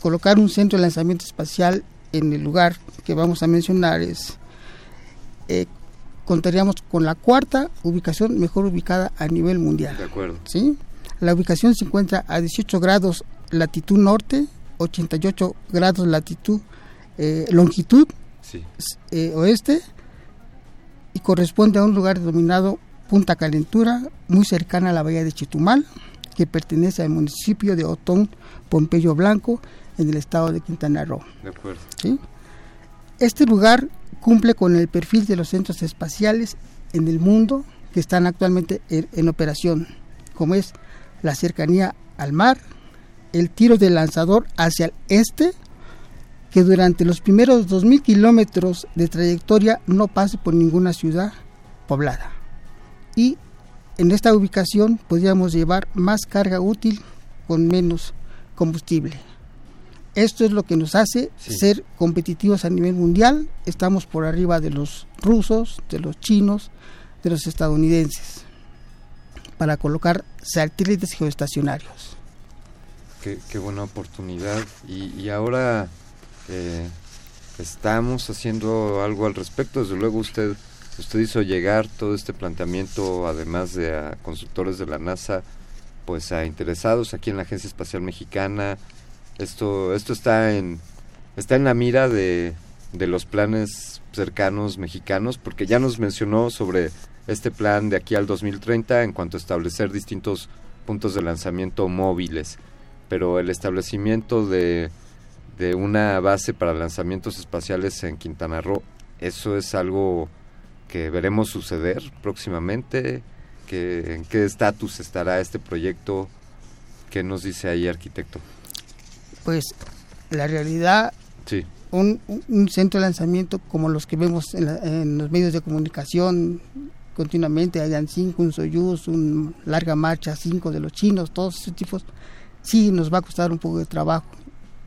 colocar un centro de lanzamiento espacial en el lugar que vamos a mencionar es eh, contaríamos con la cuarta ubicación mejor ubicada a nivel mundial. De acuerdo. ¿sí? La ubicación se encuentra a 18 grados latitud norte, 88 grados latitud eh, longitud sí. eh, oeste y corresponde a un lugar denominado Punta Calentura, muy cercana a la bahía de Chetumal, que pertenece al municipio de Otón, Pompeyo Blanco, en el estado de Quintana Roo. De acuerdo. ¿Sí? Este lugar cumple con el perfil de los centros espaciales en el mundo que están actualmente en, en operación, como es la cercanía al mar, el tiro del lanzador hacia el este que durante los primeros 2.000 kilómetros de trayectoria no pase por ninguna ciudad poblada. Y en esta ubicación podríamos llevar más carga útil con menos combustible. Esto es lo que nos hace ser competitivos a nivel mundial. Estamos por arriba de los rusos, de los chinos, de los estadounidenses, para colocar satélites geoestacionarios. Qué, buena oportunidad. Y, ahora eh, estamos haciendo algo al respecto. Desde luego usted, usted hizo llegar todo este planteamiento, además de a consultores de la NASA, pues a interesados aquí en la Agencia Espacial Mexicana. Esto, esto está en, está en la mira de, de los planes cercanos mexicanos, porque ya nos mencionó sobre este plan de aquí al 2030 en cuanto a establecer distintos puntos de lanzamiento móviles, pero el establecimiento de, de una base para lanzamientos espaciales en Quintana Roo, eso es algo que veremos suceder próximamente. Que, ¿En qué estatus estará este proyecto? ¿Qué nos dice ahí, arquitecto? Pues la realidad, sí. un, un centro de lanzamiento como los que vemos en, en los medios de comunicación continuamente, hayan cinco, un Soyuz, un larga marcha, cinco de los chinos, todos esos tipos, sí nos va a costar un poco de trabajo.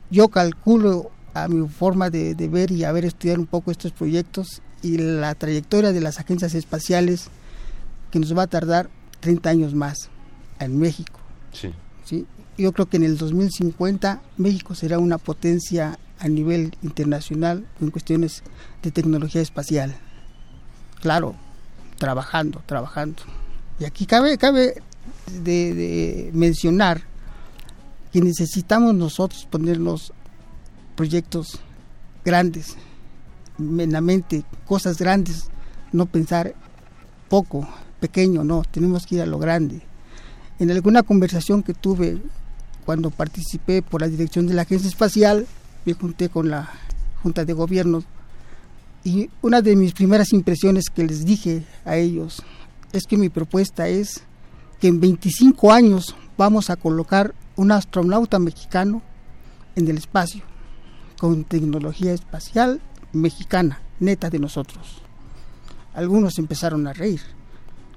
Yo calculo a mi forma de, ver y haber estudiado un poco estos proyectos y la trayectoria de las agencias espaciales que nos va a tardar 30 años más en México. Sí. ¿sí? Yo creo que en el 2050 México será una potencia a nivel internacional en cuestiones de tecnología espacial. Claro, trabajando, trabajando. Y aquí cabe, cabe de, mencionar que necesitamos nosotros ponernos proyectos grandes, en la mente, cosas grandes, no pensar poco, pequeño, no, tenemos que ir a lo grande. En alguna conversación que tuve cuando participé por la dirección de la Agencia Espacial, me junté con la Junta de Gobierno y una de mis primeras impresiones que les dije a ellos es que mi propuesta es que en 25 años vamos a colocar un astronauta mexicano en el espacio con tecnología espacial mexicana, neta de nosotros. Algunos empezaron a reír,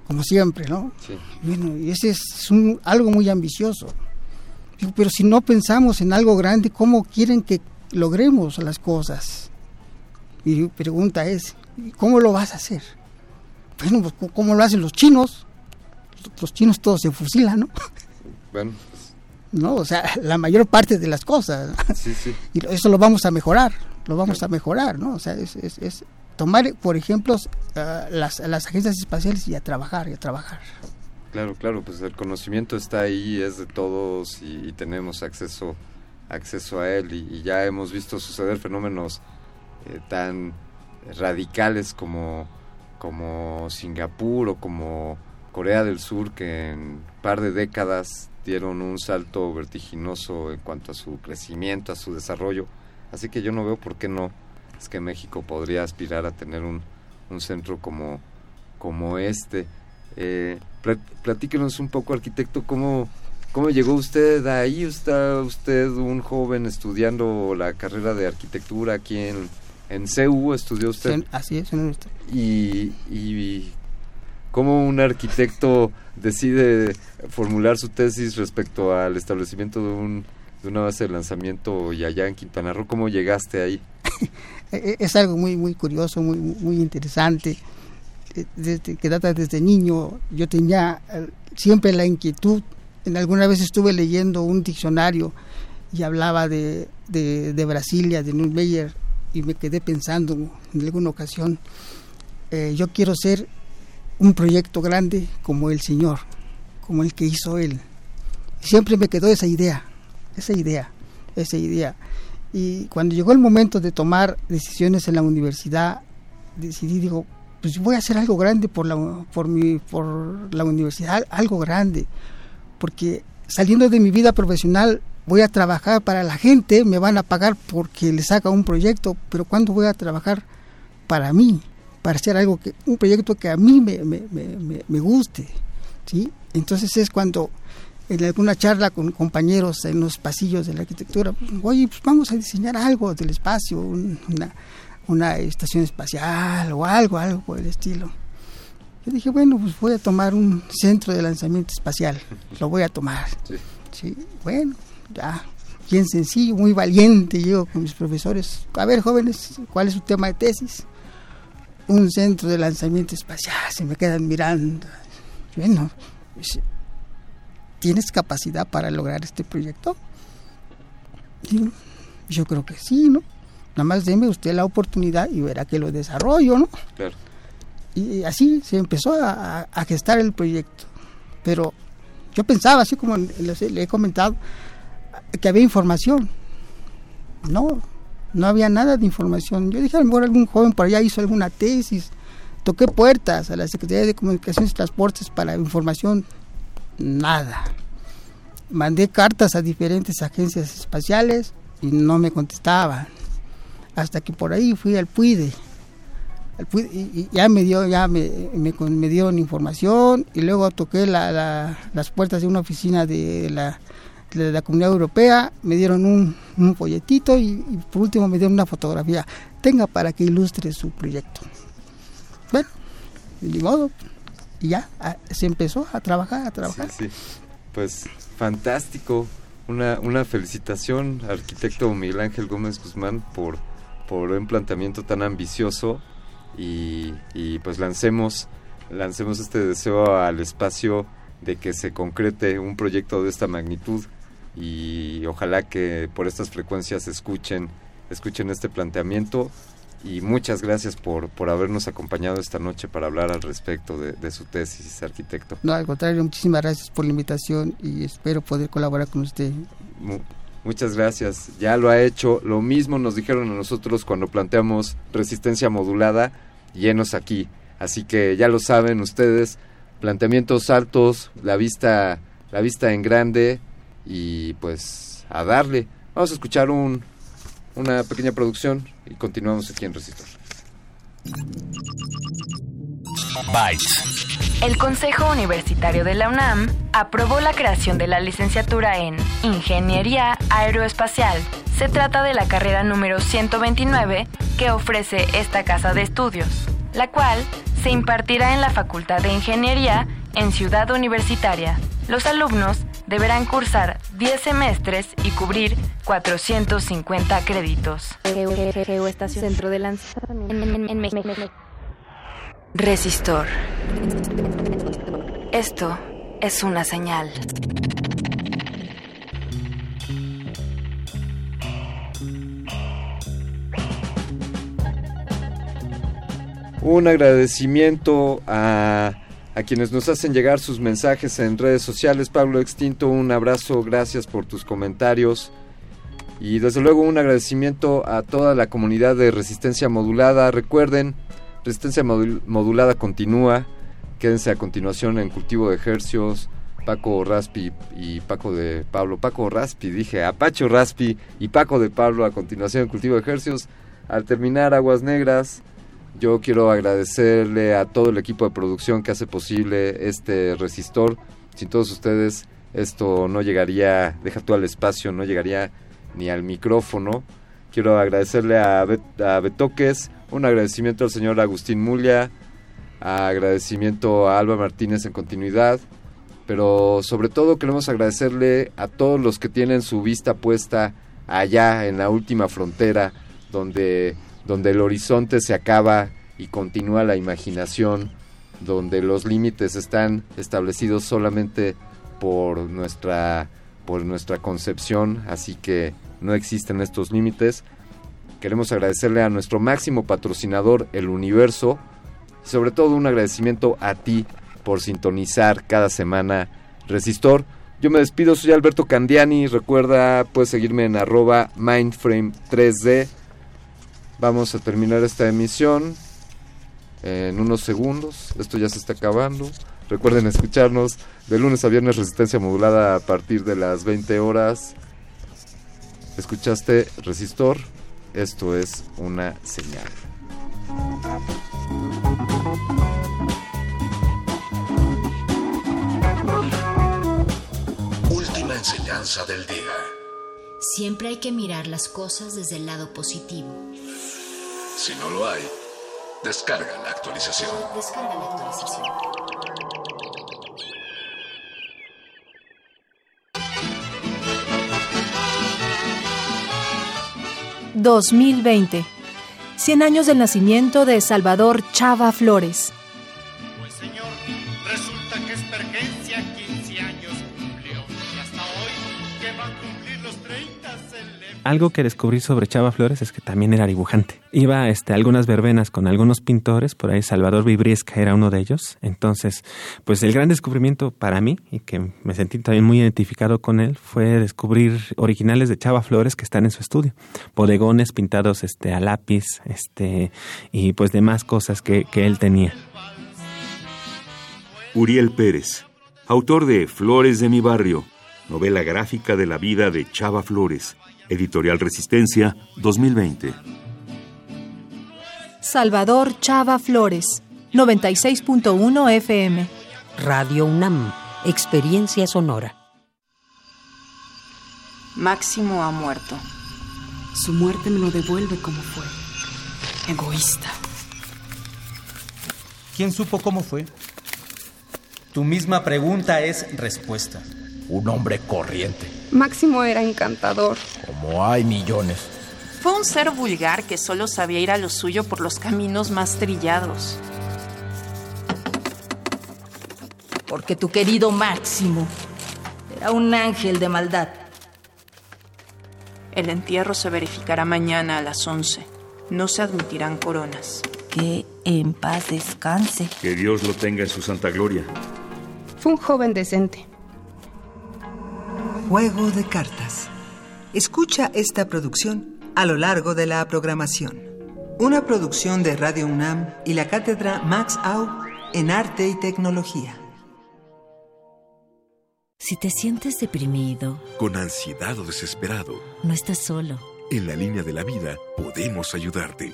como siempre, ¿no? Sí. Bueno, y ese es algo muy ambicioso. pero si no pensamos en algo grande, ¿cómo quieren que logremos las cosas? Mi pregunta es, ¿cómo lo vas a hacer? Bueno, pues, ¿cómo lo hacen los chinos? Los chinos todos se fusilan, ¿no? Bueno. No, o sea, la mayor parte de las cosas. Sí, sí. Y eso lo vamos a mejorar, lo vamos a mejorar, ¿no? O sea, es, es, tomar, por ejemplo, ah, las, las agencias espaciales y a trabajar, y a trabajar. Claro, claro, pues el conocimiento está ahí, es de todos y, tenemos acceso acceso a él y, ya hemos visto suceder fenómenos eh, tan radicales como, como Singapur o como Corea del Sur, que en un par de décadas dieron un salto vertiginoso en cuanto a su crecimiento, a su desarrollo. Así que yo no veo por qué no. Es que México podría aspirar a tener un, un centro como, como este. Eh, platíquenos un poco, arquitecto, cómo, cómo llegó usted ahí. ¿Está usted un joven estudiando la carrera de arquitectura aquí en, en CEU estudió usted. así es, en y, y cómo un arquitecto decide formular su tesis respecto al establecimiento de, un, de una base de lanzamiento y allá en Quintana Roo, ¿cómo llegaste ahí? [LAUGHS] E, e, es algo muy muy curioso, muy muy interesante. Eh, desde, que data desde niño, yo tenía eh, siempre la inquietud. En alguna vez estuve leyendo un diccionario y hablaba de, de, Brasilia, de Meyer y me quedé pensando en alguna ocasión, eh, yo quiero ser un proyecto grande como el Señor, como el que hizo Él. Siempre me quedó esa idea, esa idea, esa idea. Y cuando llegó el momento de tomar decisiones en la universidad, decidí, digo, pues voy a hacer algo grande por la, por mi, por la universidad, algo grande, porque saliendo de mi vida profesional voy a trabajar para la gente, me van a pagar porque les haga un proyecto, pero ¿cuándo voy a trabajar para mí? Para hacer algo que, un proyecto que a mí me, me, me, me guste, ¿sí? Entonces es cuando en alguna charla con compañeros en los pasillos de la arquitectura, pues, oye, pues vamos a diseñar algo del espacio, una, una estación espacial o algo, algo por el estilo. Yo dije, bueno, pues voy a tomar un centro de lanzamiento espacial, lo voy a tomar. [LAUGHS] Sí. bueno, ya, bien sencillo, muy valiente, yo con mis profesores. A ver, jóvenes, ¿cuál es su tema de tesis? Un centro de lanzamiento espacial, se me quedan mirando. Bueno, pues, ¿tienes capacidad para lograr este proyecto? yo creo que sí, ¿no? Nada más deme usted la oportunidad y verá que lo desarrollo, ¿no? Claro. Y así se empezó a, gestar el proyecto. Pero yo pensaba, así como le he comentado, que había información. No, no había nada de información. Yo dije, a lo mejor algún joven por allá hizo alguna tesis. Toqué puertas a la Secretaría de Comunicaciones y Transportes para información. Nada. Mandé cartas a diferentes agencias espaciales y no me contestaban. Hasta que por ahí fui al PUIDE y ya me dio ya me, me, dieron información y luego toqué las puertas de una oficina de la, de la comunidad europea me dieron un, un folletito y, por último me dieron una fotografía tenga para que ilustre su proyecto bueno de modo y ya se empezó a trabajar a trabajar. Pues fantástico. Una, una felicitación arquitecto Miguel Ángel Gómez Guzmán por por un planteamiento tan ambicioso y, pues lancemos, lancemos este deseo al espacio de que se concrete un proyecto de esta magnitud y ojalá que por estas frecuencias escuchen, escuchen este planteamiento y muchas gracias por, por habernos acompañado esta noche para hablar al respecto de, su tesis, arquitecto. No, al contrario, muchísimas gracias por la invitación y espero poder colaborar con usted. muchas gracias, ya lo ha hecho. Lo mismo nos dijeron a nosotros cuando planteamos resistencia modulada llenos aquí. Así que ya lo saben ustedes, planteamientos altos, la vista, la vista en grande y pues a darle. Vamos a escuchar un, una pequeña producción y continuamos aquí en Resistor. El Consejo Universitario de la UNAM aprobó la creación de la licenciatura en Ingeniería Aeroespacial. Se trata de la carrera número 129 que ofrece esta casa de estudios, la cual se impartirá en la Facultad de Ingeniería en Ciudad Universitaria. Los alumnos deberán cursar 10 semestres y cubrir 450 créditos. Centro de Resistor. Esto es una señal. Un agradecimiento a, a, quienes nos hacen llegar sus mensajes en redes sociales. Pablo Extinto, un abrazo, gracias por tus comentarios. Y desde luego un agradecimiento a toda la comunidad de Resistencia Modulada. Recuerden, Resistencia modulada continúa. Quédense a continuación en Cultivo de Ejercios. Paco Raspi y Paco de Pablo. Paco Raspi, dije, Apacho Raspi y Paco de Pablo a continuación en Cultivo de Ejercios. Al terminar Aguas Negras, yo quiero agradecerle a todo el equipo de producción que hace posible este resistor. Sin todos ustedes esto no llegaría, deja tú al espacio, no llegaría ni al micrófono. Quiero agradecerle a, a Betoques, un agradecimiento al señor Agustín Mulia, agradecimiento a Alba Martínez en continuidad, pero sobre todo queremos agradecerle a todos los que tienen su vista puesta allá en la última frontera, donde, donde el horizonte se acaba y continúa la imaginación, donde los límites están establecidos solamente por nuestra, por nuestra concepción, así que no existen estos límites. Queremos agradecerle a nuestro máximo patrocinador, el universo, y sobre todo un agradecimiento a ti por sintonizar cada semana Resistor. Yo me despido, soy Alberto Candiani, recuerda, puedes seguirme en arroba mindframe3d. Vamos a terminar esta emisión en unos segundos, esto ya se está acabando. Recuerden escucharnos de lunes a viernes Resistencia Modulada a partir de las 20 horas. Escuchaste Resistor, esto es una señal. enseñanza del día. Siempre hay que mirar las cosas desde el lado positivo. Si no lo hay, descarga la actualización. Descarga la actualización. 2020. 100 años del nacimiento de Salvador Chava Flores. Algo que descubrí sobre Chava Flores es que también era dibujante. Iba este, a algunas verbenas con algunos pintores, por ahí Salvador Vibriesca era uno de ellos. Entonces, pues el gran descubrimiento para mí, y que me sentí también muy identificado con él, fue descubrir originales de Chava Flores que están en su estudio. Bodegones pintados este, a lápiz este, y pues demás cosas que, que él tenía. Uriel Pérez, autor de Flores de mi barrio, novela gráfica de la vida de Chava Flores, editorial Resistencia 2020. Salvador Chava Flores, 96.1 FM. Radio UNAM, experiencia sonora. Máximo ha muerto. Su muerte me lo devuelve como fue. Egoísta. ¿Quién supo cómo fue? Tu misma pregunta es respuesta. Un hombre corriente, Máximo era encantador. como hay millones. Fue un ser vulgar que solo sabía ir a lo suyo por los caminos más trillados. Porque tu querido Máximo era un ángel de maldad. El entierro se verificará mañana a las 11. No se admitirán coronas. Que en paz descanse. Que Dios lo tenga en su santa gloria. Fue un joven decente. Juego de cartas. Escucha esta producción a lo largo de la programación. Una producción de Radio UNAM y la cátedra Max Au en Arte y Tecnología. Si te sientes deprimido, Con ansiedad o desesperado, no estás solo. en la línea de la vida podemos ayudarte.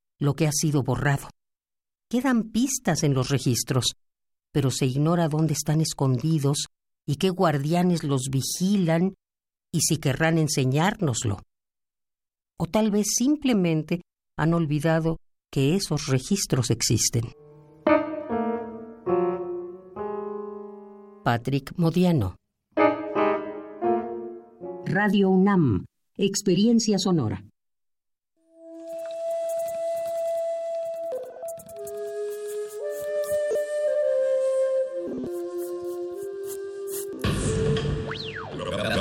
lo que ha sido borrado. Quedan pistas en los registros, pero se ignora dónde están escondidos y qué guardianes los vigilan y si querrán enseñárnoslo. O tal vez simplemente han olvidado que esos registros existen. Patrick Modiano. Radio UNAM. Experiencia sonora.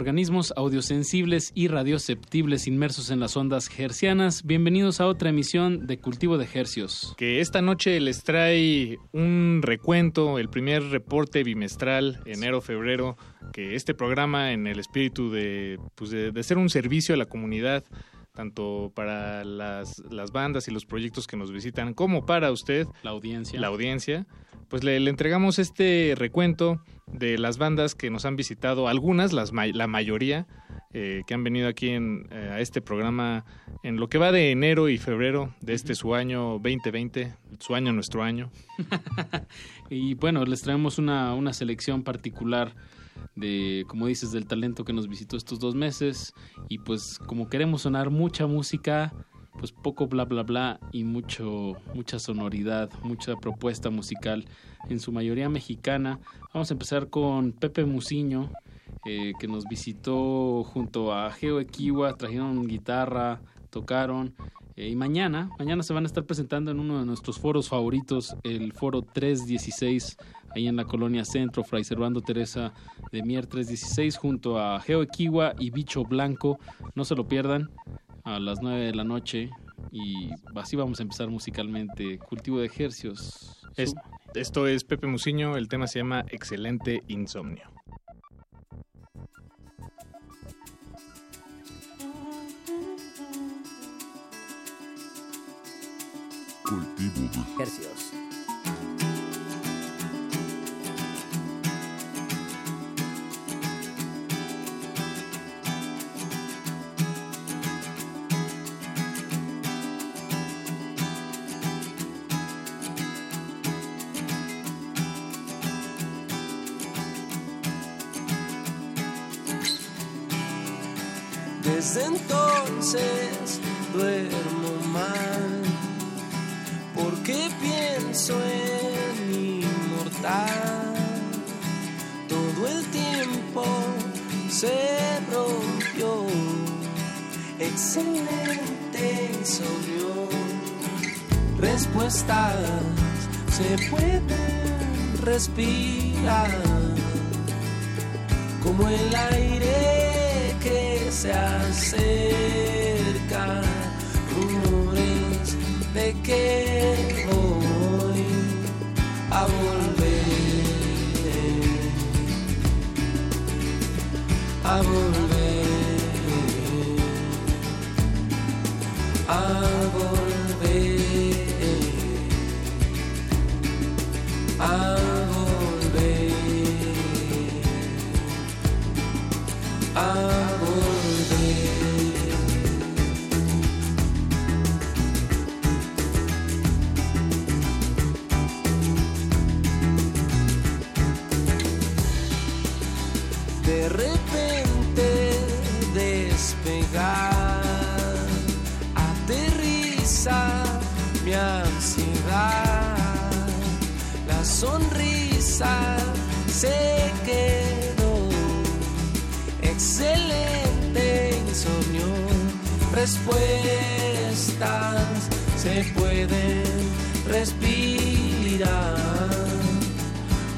Organismos audiosensibles y radioceptibles inmersos en las ondas hercianas, bienvenidos a otra emisión de Cultivo de Hercios. que esta noche les trae un recuento, el primer reporte bimestral, enero-febrero, que este programa en el espíritu de, pues de, de ser un servicio a la comunidad, tanto para las, las bandas y los proyectos que nos visitan, como para usted, La audiencia. la audiencia, pues le, le entregamos este recuento de las bandas que nos han visitado, algunas, las, la mayoría, eh, que han venido aquí en, eh, a este programa en lo que va de enero y febrero de este su año 2020, su año, nuestro año. [LAUGHS] Y bueno, les traemos una, una selección particular de, como dices, del talento que nos visitó estos dos meses. Y pues como queremos sonar mucha música, pues poco bla bla bla y mucho mucha sonoridad, mucha propuesta musical, en su mayoría mexicana. Vamos a empezar con Pepe Musiño, eh, que nos visitó junto a Geo Equiwa, trajeron guitarra, tocaron. Eh, y mañana, mañana se van a estar presentando en uno de nuestros foros favoritos, el foro 316, ahí en la colonia Centro, Fray Servando Teresa de Mier 316, junto a Geo Equiwa y Bicho Blanco. No se lo pierdan a las 9 de la noche. Y así vamos a empezar musicalmente. Cultivo de ejercios. Es- esto es Pepe Musiño, el tema se llama Excelente Insomnio. Cultivo de Hercios. Desde entonces duermo mal, porque pienso en inmortal. Todo el tiempo se rompió, excelente insomnio. Respuestas se pueden respirar como el aire se acerca, rumores de que voy a volver, a volver, a volver, a volver se quedó excelente insomnio. Respuestas se pueden respirar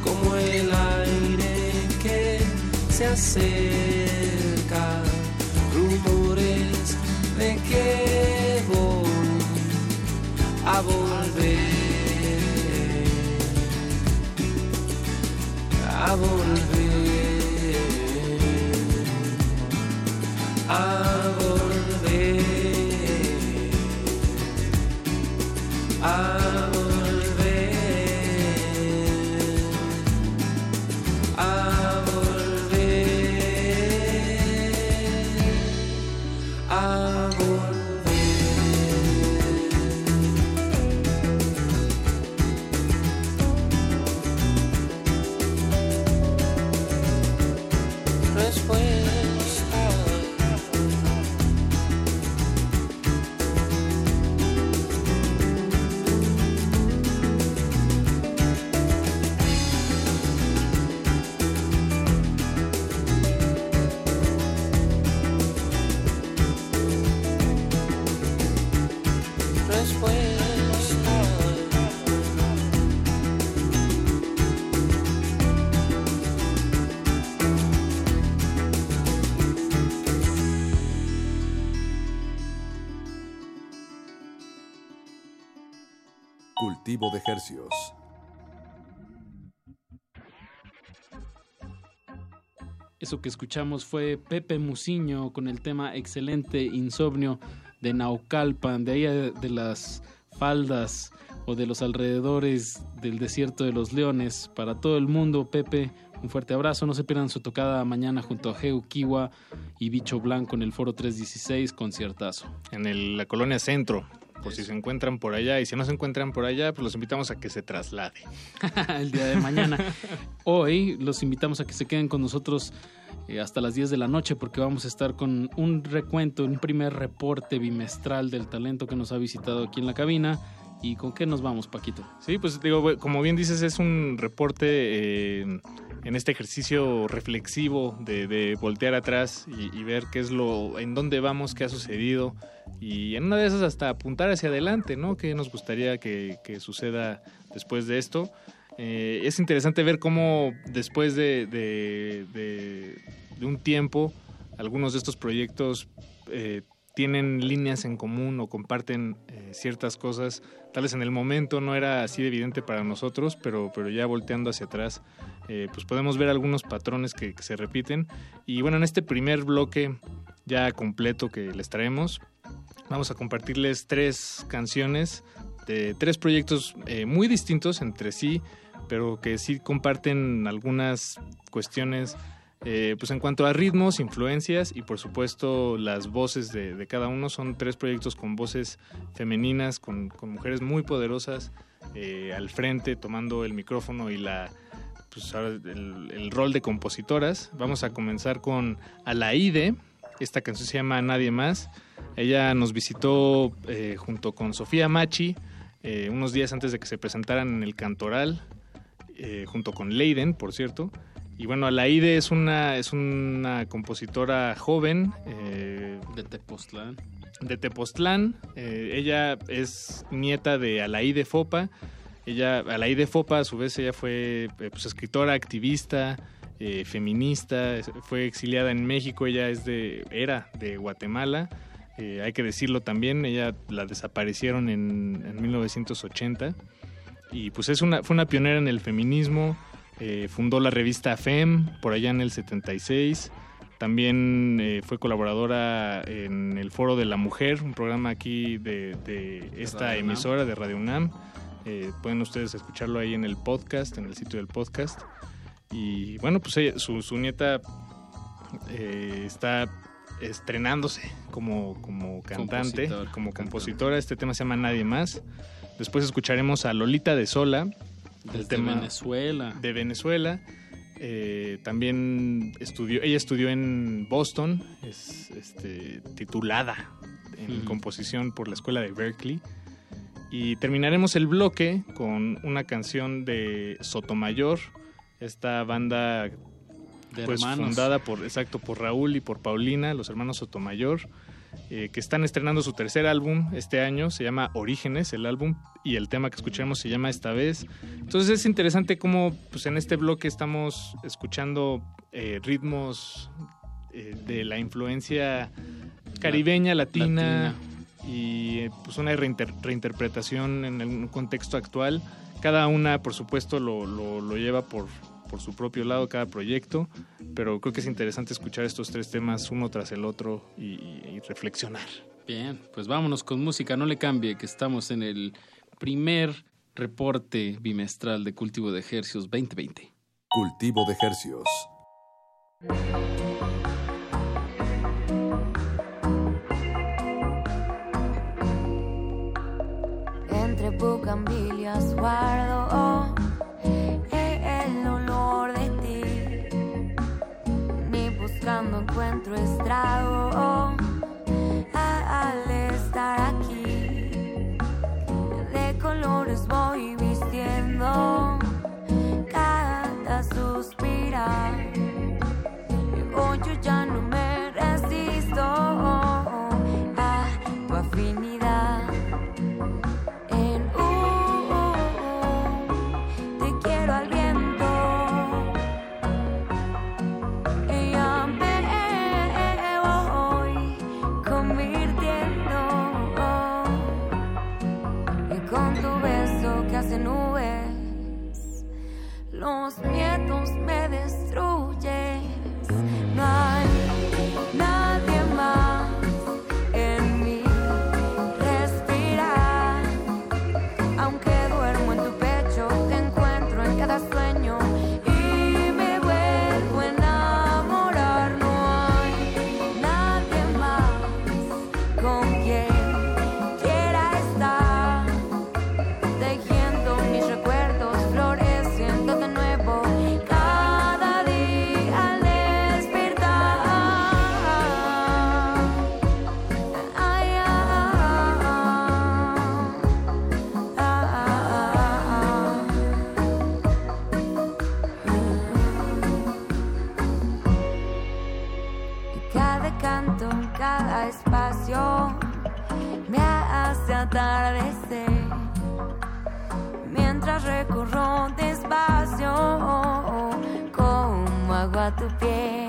como el aire que se acerca. Rumores de que voy a volver, a Eso que escuchamos fue Pepe Musiño con el tema Excelente Insomnio de Naucalpan, de ahí eh, de las faldas o de los alrededores del desierto de los leones. Para todo el mundo, Pepe, un fuerte abrazo. No se pierdan su tocada mañana junto a Geu Kiwa y Bicho Blanco en el Foro 316, conciertazo. En el- la colonia Centro, por si se encuentran por allá. Y si no se encuentran por allá, pues los invitamos a que se traslade. [LAUGHS] el día de mañana. [LAUGHS] Hoy los invitamos a que se queden con nosotros eh, hasta las 10 de la noche porque vamos a estar con un recuento, un primer reporte bimestral del talento que nos ha visitado aquí en la cabina. ¿Y con qué nos vamos, Paquito? Sí, pues digo, como bien dices, es un reporte eh, en este ejercicio reflexivo de, voltear atrás y, ver qué es lo, en dónde vamos, qué ha sucedido y en una de esas hasta apuntar hacia adelante, ¿no? ¿Qué nos gustaría que, suceda después de esto? Eh, es interesante ver cómo después de, de, un tiempo algunos de estos proyectos eh, tienen líneas en común o comparten eh, ciertas cosas. Tal vez en el momento no era así de evidente para nosotros, pero, pero ya volteando hacia atrás, eh, pues podemos ver algunos patrones que, se repiten. Y bueno, en este primer bloque ya completo que les traemos, vamos a compartirles tres canciones de tres proyectos eh, muy distintos entre sí, pero que sí comparten algunas cuestiones eh, pues en cuanto a ritmos, influencias y por supuesto las voces de, cada uno, son tres proyectos con voces femeninas, con, mujeres muy poderosas eh, al frente, tomando el micrófono y la pues, el, rol de compositoras. Vamos a comenzar con Alaide, esta canción se llama Nadie Más. Ella nos visitó eh, junto con Sofía Machi unos días antes de que se presentaran en el Cantoral, junto con Leiden, por cierto. Y bueno, Alaide es una, es una compositora joven. Eh, de Tepoztlán. De Tepoztlán. Eh, ella es nieta de Alaide Fopa. Ella, Alaide Fopa, a su vez, ella fue eh, pues, escritora, activista, feminista, fue exiliada en México. Ella es de, era de Guatemala. hay que decirlo también, ella la desaparecieron en, en 1980. Y pues es una, fue una pionera en el feminismo. Eh, fundó la revista FEM por allá en el 76. También eh, fue colaboradora en el Foro de la Mujer, un programa aquí de, esta emisora de Radio UNAM. Eh, pueden ustedes escucharlo ahí en el podcast, en el sitio del podcast. Y bueno, pues su, nieta está estrenándose como, como cantante, como compositora. Este tema se llama Nadie Más. Después escucharemos a Lolita de Sola, del tema Venezuela. De Venezuela. Eh, también estudió, ella estudió en Boston, es este, titulada en composición por la escuela de Berkeley. Y terminaremos el bloque con una canción de Sotomayor, esta banda de pues, fundada por, exacto, por Raúl y por Paulina, los hermanos Sotomayor. Eh, que están estrenando su tercer álbum este año, se llama Orígenes, el álbum, y el tema que escuchamos se llama Esta vez. Entonces es interesante cómo pues, en este bloque estamos escuchando eh, ritmos eh, de la influencia caribeña, latina, y pues una reinterpretación en un contexto actual. Cada una, por supuesto, lo, lo lleva por por su propio lado cada proyecto, pero creo que es interesante escuchar estos tres temas uno tras el otro y, reflexionar. Bien, pues vámonos con música, no le cambie, que estamos en el primer reporte bimestral de cultivo de ejercios 2020. Cultivo de ejercios. Entre bucambilias guardo buscando encuentro estrago al estar aquí. De colores voy vistiendo cada suspirar. Hoy yo ya no tu piel.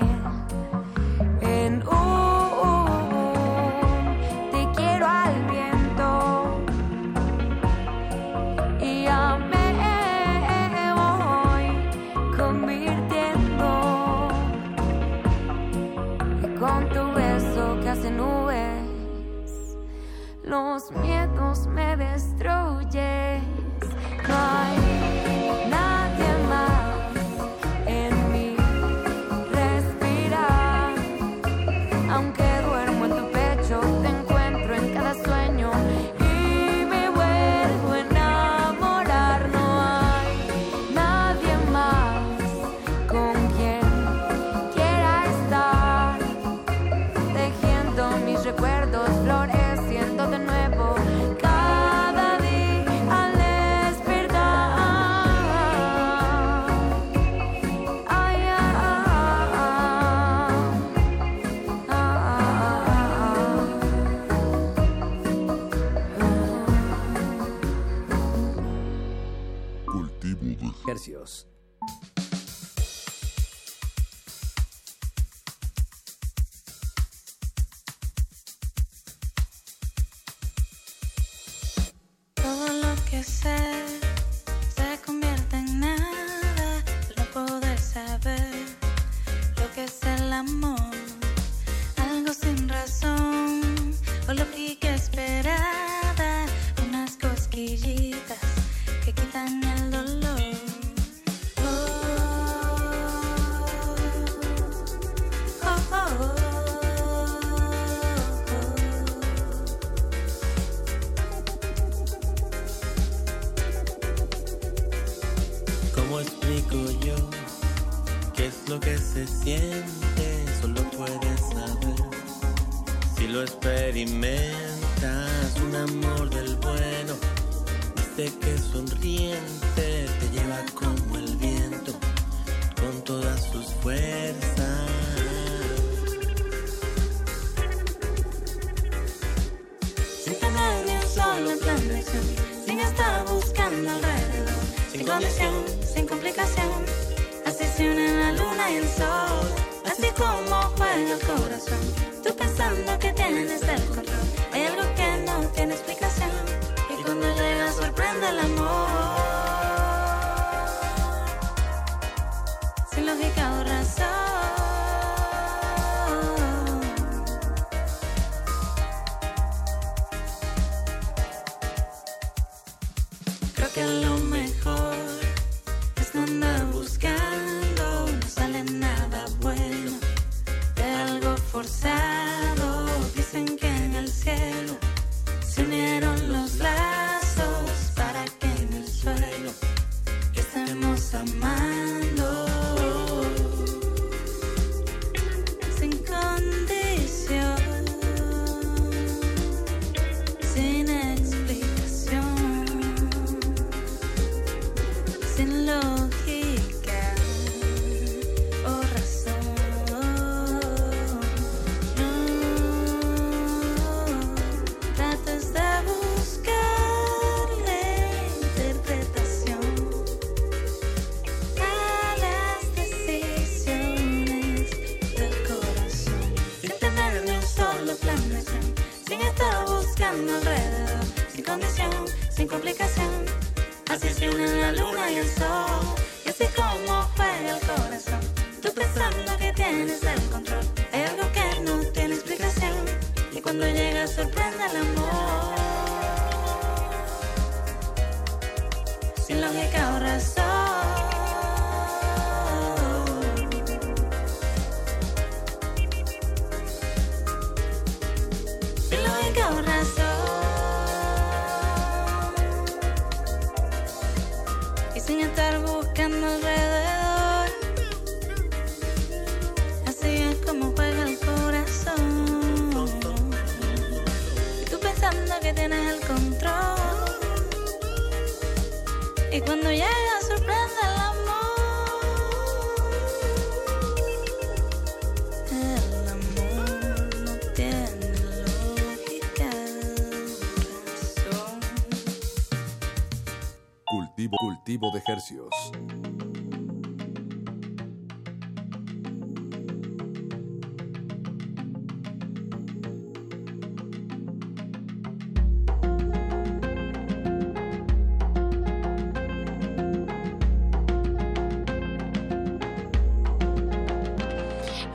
alimentas un amor del bueno, dice que sonriente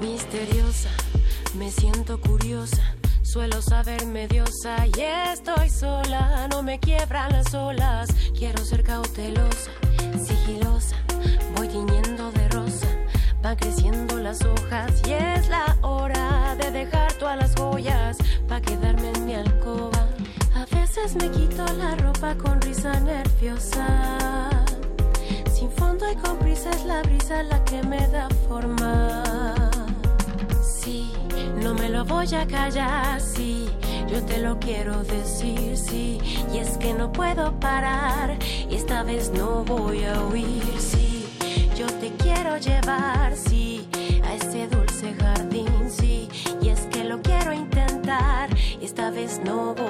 Misteriosa, me siento curiosa. Suelo saberme diosa y estoy sola. No me quiebran las olas. Con risa nerviosa. Sin fondo y con prisa es la brisa la que me da forma. Sí, no me lo voy a callar, sí, yo te lo quiero decir, sí. Y es que no puedo parar, y esta vez no voy a huir, sí. Yo te quiero llevar, sí, a ese dulce jardín, sí. Y es que lo quiero intentar, y esta vez no voy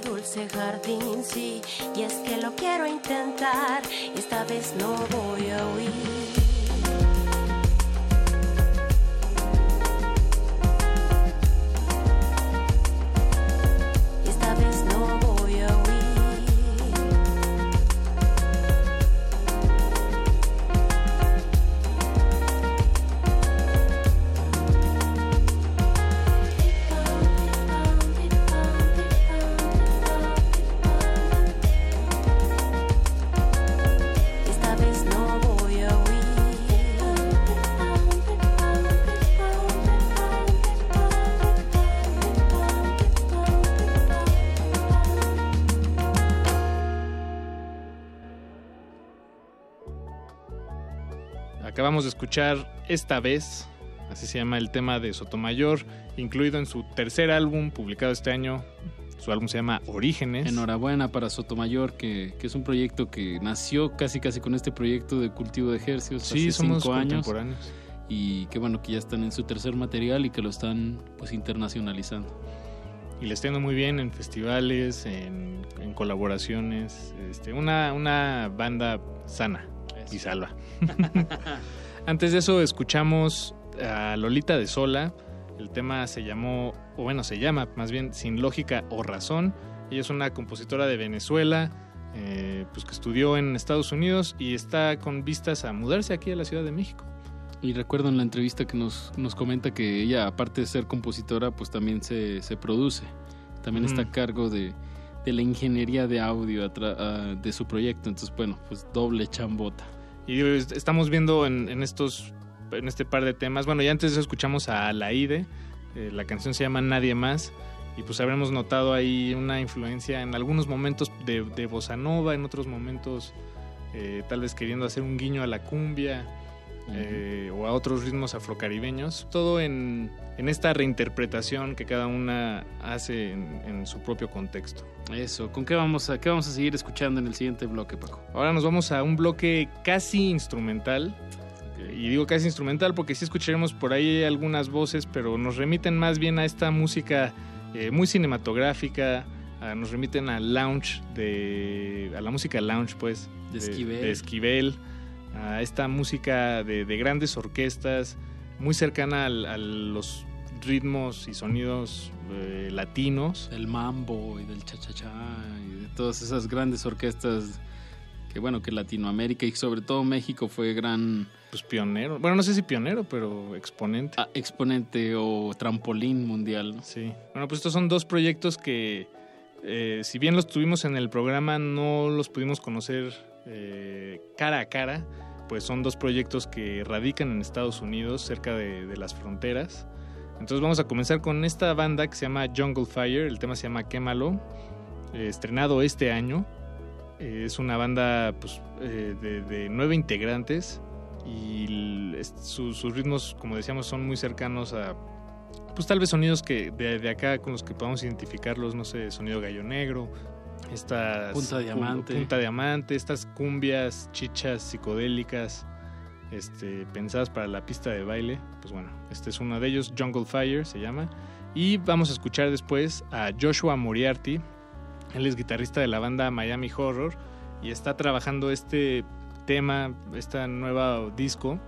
dulce jardín, sí, y es que lo quiero intentar, esta vez no voy a huir. Escuchar esta vez, así se llama el tema de Sotomayor, incluido en su tercer álbum publicado este año. Su álbum se llama Orígenes. Enhorabuena para Sotomayor, que, que es un proyecto que nació casi casi con este proyecto de cultivo de ejercicios Sí, hace somos cinco años. contemporáneos. Y que bueno, que ya están en su tercer material y que lo están pues internacionalizando. y le está yendo muy bien en festivales, en, en colaboraciones. Este, una, una banda sana y salva. [LAUGHS] Antes de eso escuchamos a Lolita de Sola. El tema se llamó, o bueno, se llama más bien Sin Lógica o Razón. Ella es una compositora de Venezuela, eh, pues que estudió en Estados Unidos y está con vistas a mudarse aquí a la Ciudad de México. Y recuerdo en la entrevista que nos, nos comenta que ella, aparte de ser compositora, pues también se, se produce. También está Mm. a cargo de, de la ingeniería de audio de su proyecto. Entonces, bueno, pues doble chambota. Y estamos viendo en, en estos en este par de temas. Bueno, ya antes escuchamos a Alaide. eh, la canción se llama Nadie más. Y pues habremos notado ahí una influencia en algunos momentos de, de bossa nova, en otros momentos eh, tal vez queriendo hacer un guiño a la cumbia eh, o a otros ritmos afrocaribeños. Todo en, en esta reinterpretación que cada una hace en, en su propio contexto. Eso, ¿con qué vamos, a, qué vamos a seguir escuchando en el siguiente bloque, Paco? Ahora nos vamos a un bloque casi instrumental. y digo casi instrumental porque sí escucharemos por ahí algunas voces, pero nos remiten más bien a esta música eh, muy cinematográfica, nos remiten al lounge de a la música lounge pues de, Esquivel. de Esquivel, a esta música de, grandes orquestas muy cercana a los ritmos y sonidos eh, latinos. Del mambo y del cha-cha-cha y de todas esas grandes orquestas que bueno, que Latinoamérica y sobre todo México fue gran... Pues pionero, bueno, no sé si pionero, pero exponente. Ah, exponente o trampolín mundial. Sí. Bueno, pues estos son dos proyectos que, eh, si bien los tuvimos en el programa, no los pudimos conocer eh, cara a cara, pues son dos proyectos que radican en Estados Unidos, cerca de, las fronteras. Entonces vamos a comenzar con esta banda que se llama Jungle Fire, el tema se llama Quémalo, eh, estrenado este año. Eh, es una banda pues, de, nueve integrantes y sus ritmos, como decíamos, son muy cercanos a, pues tal vez sonidos que de, de acá con los que podamos identificarlos, no sé, sonido gallo negro, estas punta diamante, punta diamante, estas cumbias, chichas psicodélicas, este, pensadas para la pista de baile. Pues bueno, este es uno de ellos, Jungle Fire se llama. Y vamos a escuchar después a Joshua Moriarty. Él es guitarrista de la banda Miami Horror y está trabajando este tema, este nuevo disco.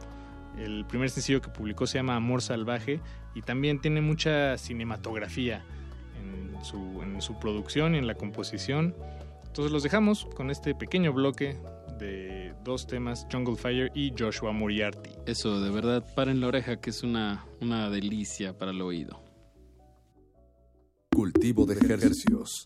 El primer sencillo que publicó se llama Amor Salvaje y también tiene mucha cinematografía en su, producción y en la composición. Entonces los dejamos con este pequeño bloque de dos temas, Jungle Fire y Joshua Moriarty. Eso, de verdad, paren la oreja que es una, una delicia para el oído. Cultivo de ejercicios.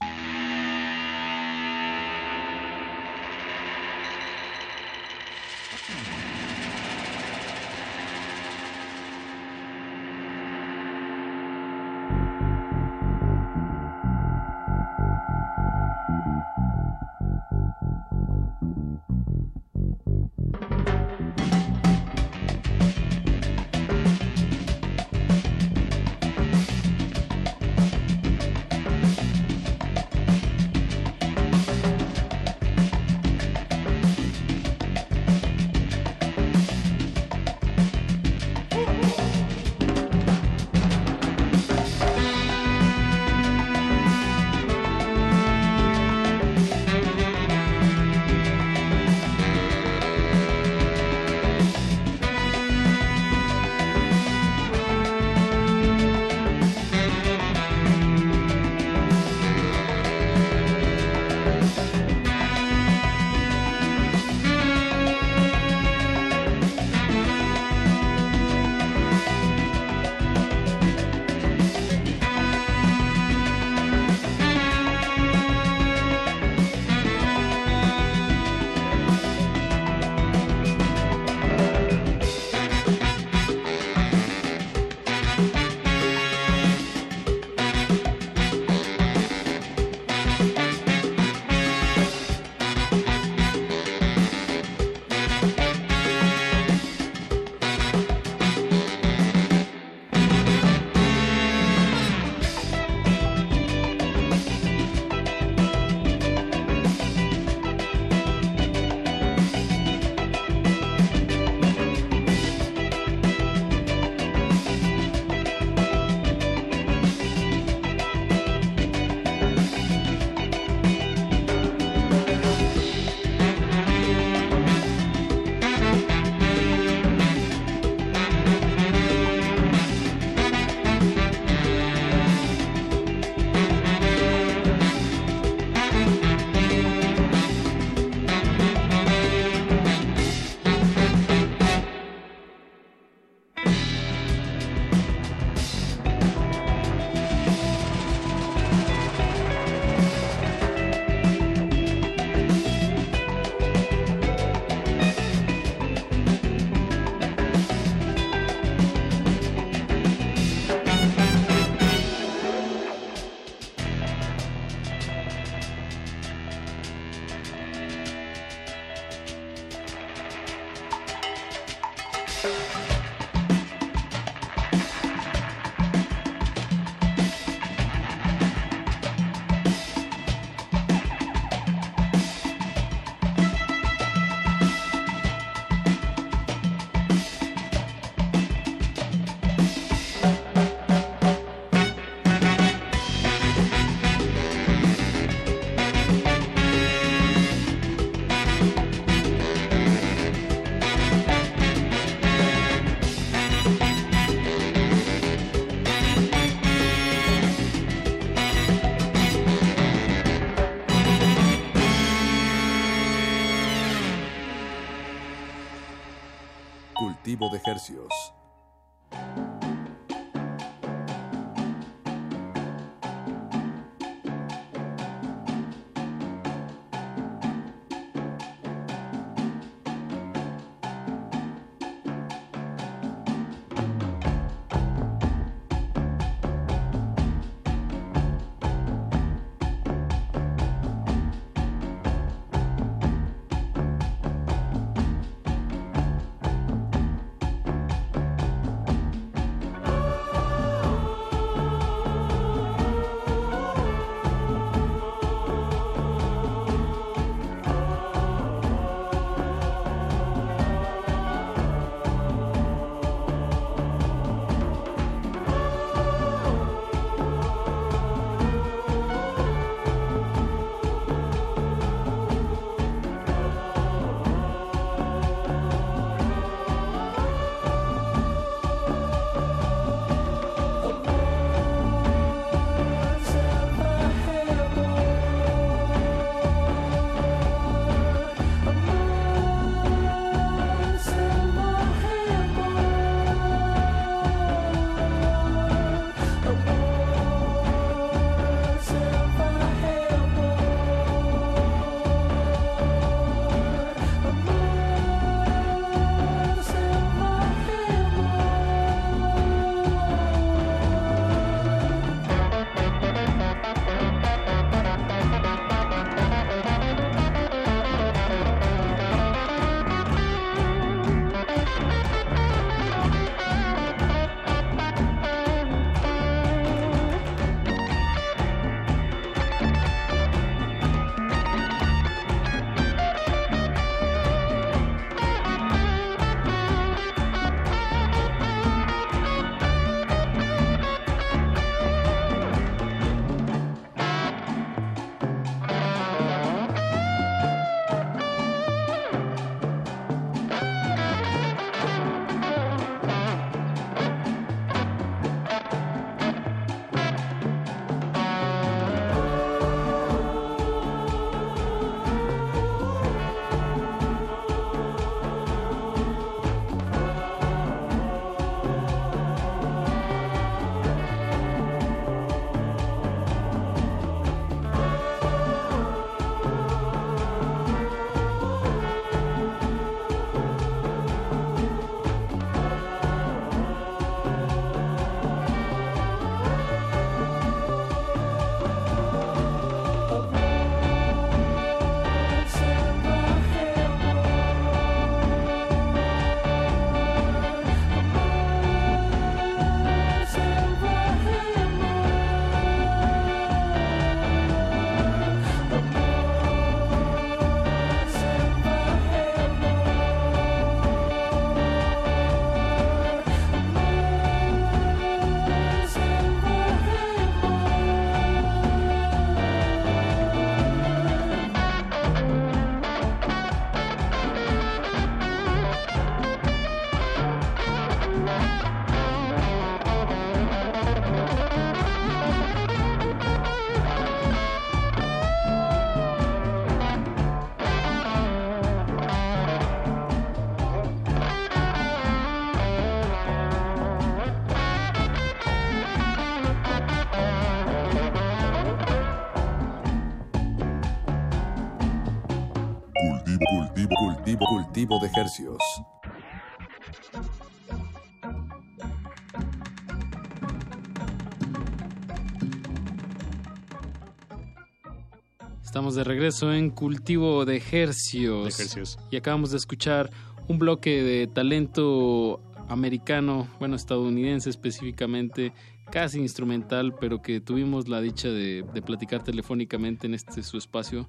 De hercios. Hercios. Estamos de regreso en Cultivo de Hercios. Y acabamos de escuchar un bloque de talento americano, bueno, estadounidense específicamente, casi instrumental, pero que tuvimos la dicha de, de platicar telefónicamente en este su espacio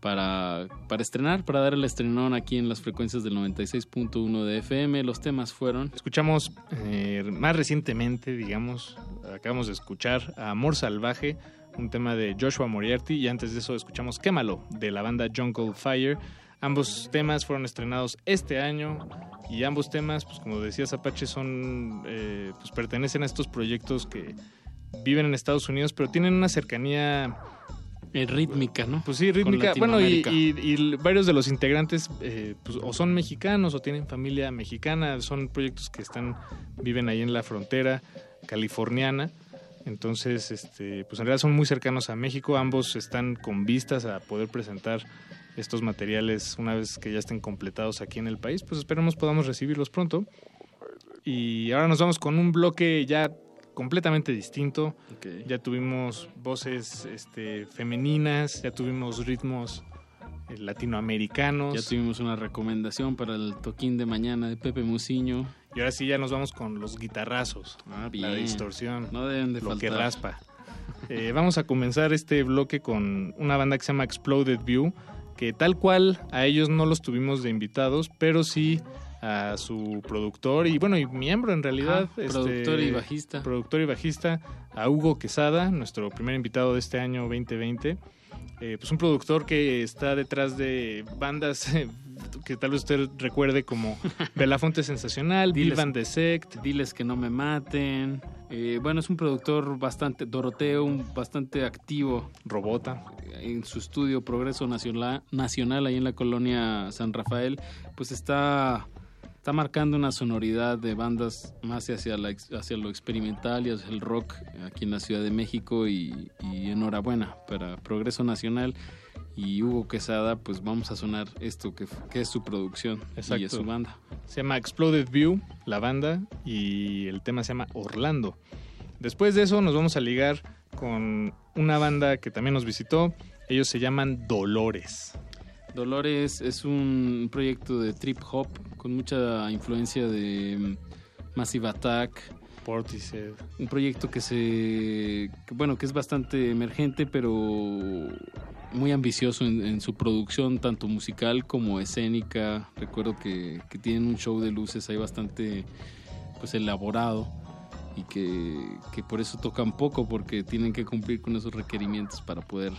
para, para estrenar, para dar el estrenón aquí en las frecuencias del 96.1 de FM. Los temas fueron... Escuchamos eh, más recientemente, digamos, acabamos de escuchar Amor Salvaje, un tema de Joshua Moriarty, y antes de eso escuchamos Quémalo, de la banda Jungle Fire. Ambos temas fueron estrenados este año y ambos temas, pues como decías Apache, son, eh, pues pertenecen a estos proyectos que viven en Estados Unidos, pero tienen una cercanía rítmica, ¿no? Pues sí, rítmica. Bueno, y, Latinoamérica. y- y varios de los integrantes eh, pues, o son mexicanos o tienen familia mexicana, son proyectos que están viven ahí en la frontera californiana. Entonces, este, pues en realidad son muy cercanos a México. Ambos están con vistas a poder presentar estos materiales una vez que ya estén completados aquí en el país. Pues esperemos podamos recibirlos pronto. Y ahora nos vamos con un bloque ya completamente distinto. Ya tuvimos voces este, femeninas, ya tuvimos ritmos eh, latinoamericanos. Ya tuvimos una recomendación para el toquín de mañana de Pepe Muciño. Y ahora sí ya nos vamos con los guitarrazos, la bien. distorsión, No deben de lo que raspa. Eh, vamos a comenzar este bloque con una banda que se llama Exploded View, que tal cual a ellos no los tuvimos de invitados, pero sí a su productor y bueno, y miembro en realidad. Ah, productor y bajista. Productor y bajista, a Hugo Quesada, nuestro primer invitado de este año 2020. Eh, pues un productor que está detrás de bandas eh, que tal vez usted recuerde como [LAUGHS] Belafonte Sensacional, Bill Diles- Van de Sect. Diles que no me maten. Eh, bueno, es un productor bastante, Doroteo, un bastante activo. Robota. En su estudio Progreso Nacional, Nacional ahí en la colonia San Rafael, pues está, está marcando una sonoridad de bandas más hacia, la, ex- hacia lo experimental y hacia el rock aquí en la Ciudad de México y, y enhorabuena para Progreso Nacional. Y Hugo Quesada, pues vamos a sonar esto que, es su producción y es su banda. Se llama Exploded View, la banda, y el tema se llama Orlando. Después de eso nos vamos a ligar con una banda que también nos visitó. Ellos se llaman Dolores. Dolores es un proyecto de trip hop con mucha influencia de mm, Massive Attack. Portishead. Un proyecto que se. que, bueno, que es bastante emergente, pero muy ambicioso en, en su producción, tanto musical como escénica. Recuerdo que, que tienen un show de luces ahí bastante pues elaborado y que, que por eso tocan poco, porque tienen que cumplir con esos requerimientos para poder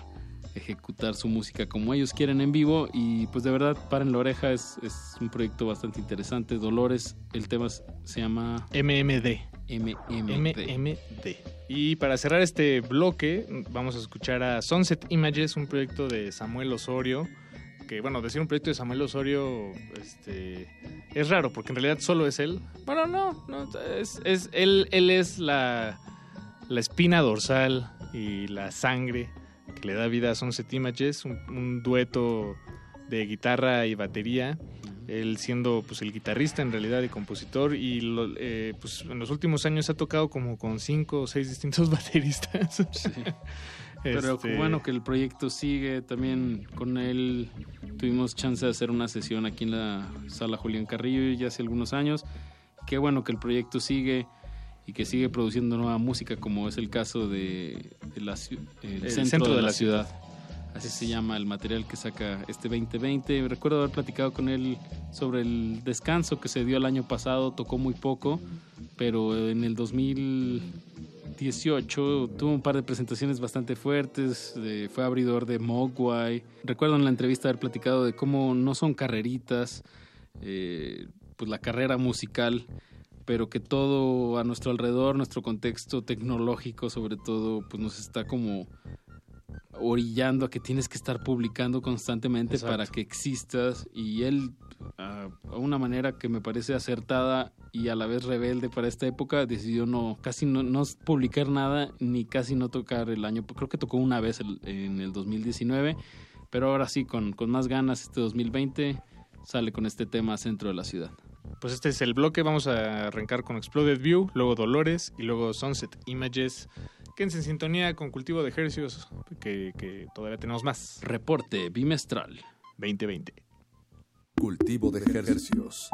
ejecutar su música como ellos quieren en vivo y pues de verdad paren la oreja es, es un proyecto bastante interesante Dolores el tema se llama MMD MMD MMD. Y para cerrar este bloque, vamos a escuchar a Sunset Images, un proyecto de Samuel Osorio. Que bueno, decir un proyecto de Samuel Osorio este, es raro, porque en realidad solo es él. Bueno, no, no es, es- él, él es la, la espina dorsal y la sangre que le da vida a Sunset Images, un, un dueto de guitarra y batería. Él siendo pues el guitarrista en realidad y compositor y lo- eh, pues en los últimos años ha tocado como con cinco o seis distintos [LAUGHS] bateristas. [LAUGHS] Pero Este, bueno que el proyecto sigue. También con él tuvimos chance de hacer una sesión aquí en la sala Julián Carrillo ya hace algunos años. Qué bueno que el proyecto sigue y que sigue produciendo nueva música, como es el caso de, de la el centro, de, la, ciudad. Así se llama el material que saca este 2020. Recuerdo haber platicado con él sobre el descanso que se dio el año pasado. Tocó muy poco, pero en el 2018 tuvo un par de presentaciones bastante fuertes. fue abridor de Mogwai. Recuerdo en la entrevista haber platicado de cómo no son carreritas, eh, pues la carrera musical, pero que todo a nuestro alrededor, nuestro contexto tecnológico sobre todo, pues nos está como orillando a que tienes que estar publicando constantemente Exacto. para que existas. Y él a a una manera que me parece acertada y a la vez rebelde para esta época decidió no casi no, no publicar nada ni casi no tocar el año. Creo que tocó una vez el- en el 2019 pero ahora sí con, con más ganas este 2020 sale con este tema centro de la ciudad Pues este es el bloque, vamos a arrancar con Exploded View, luego Dolores y luego Sunset Images. Quédense en sintonía con Cultivo de Ejercios, que, que todavía tenemos más. Reporte bimestral 2020. Cultivo de ejercicios.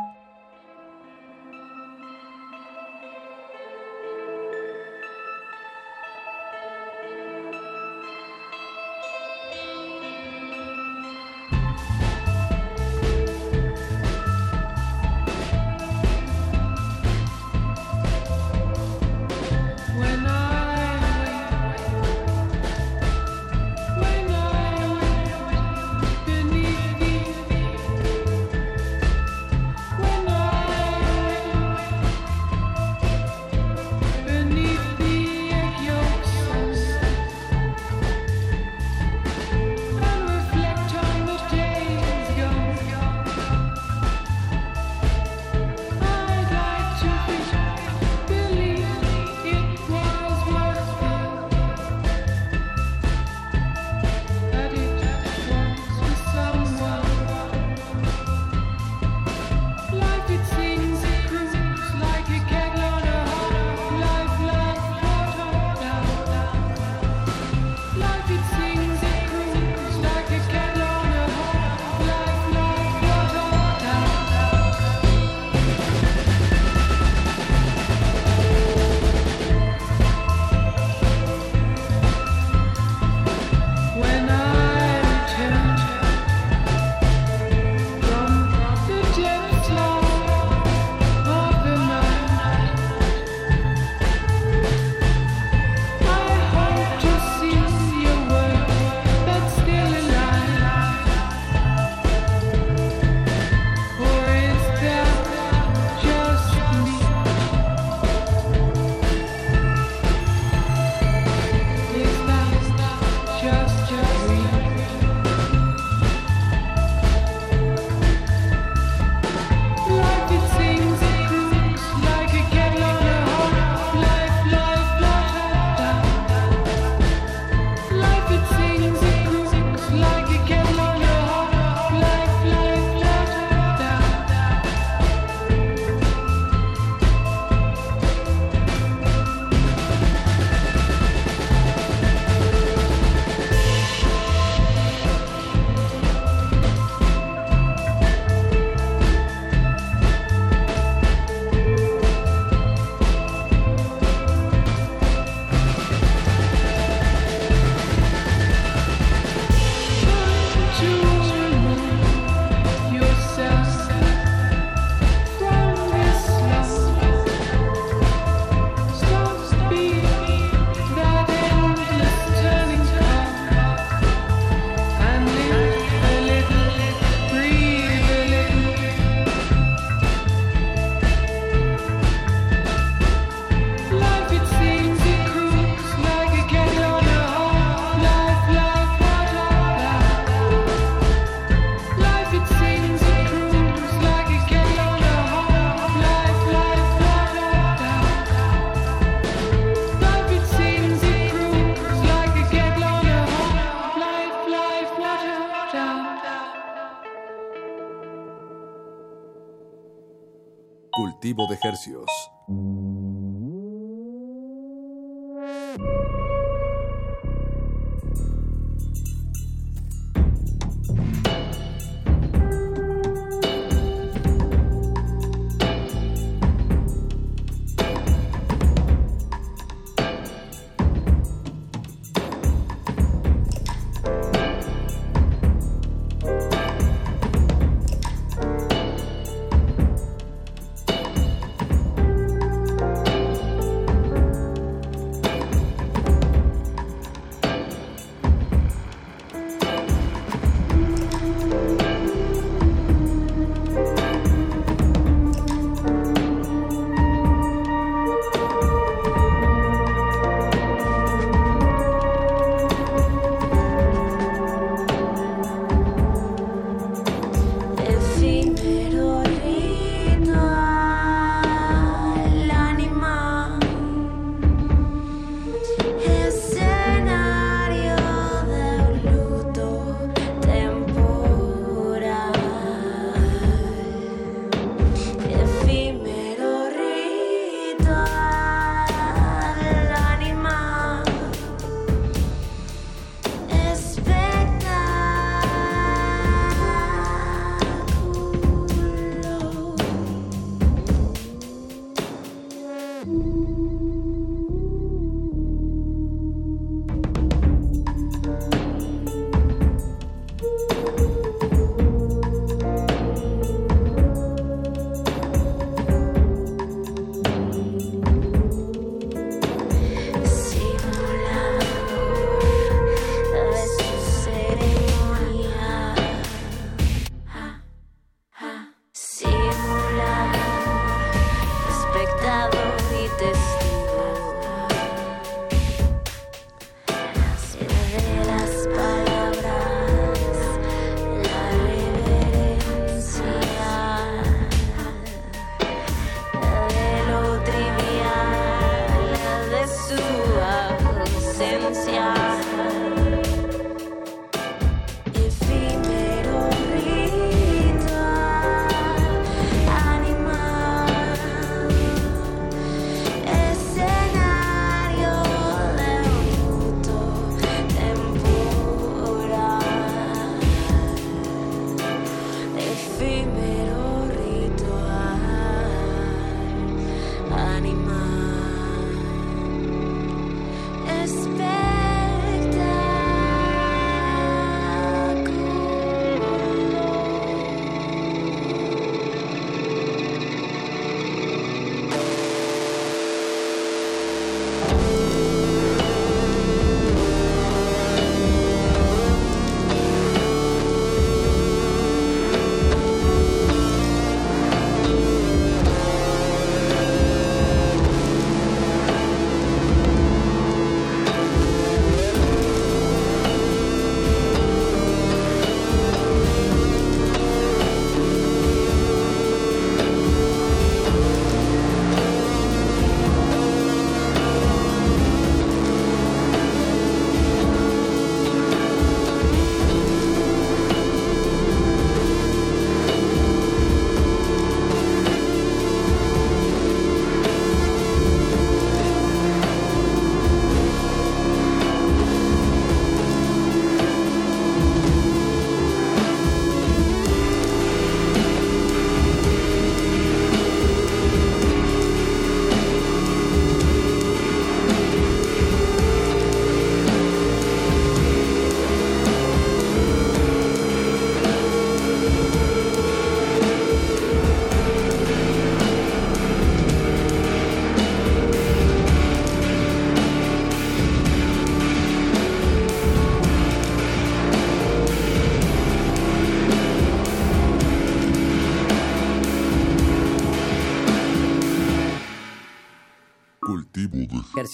Cultivo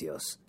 de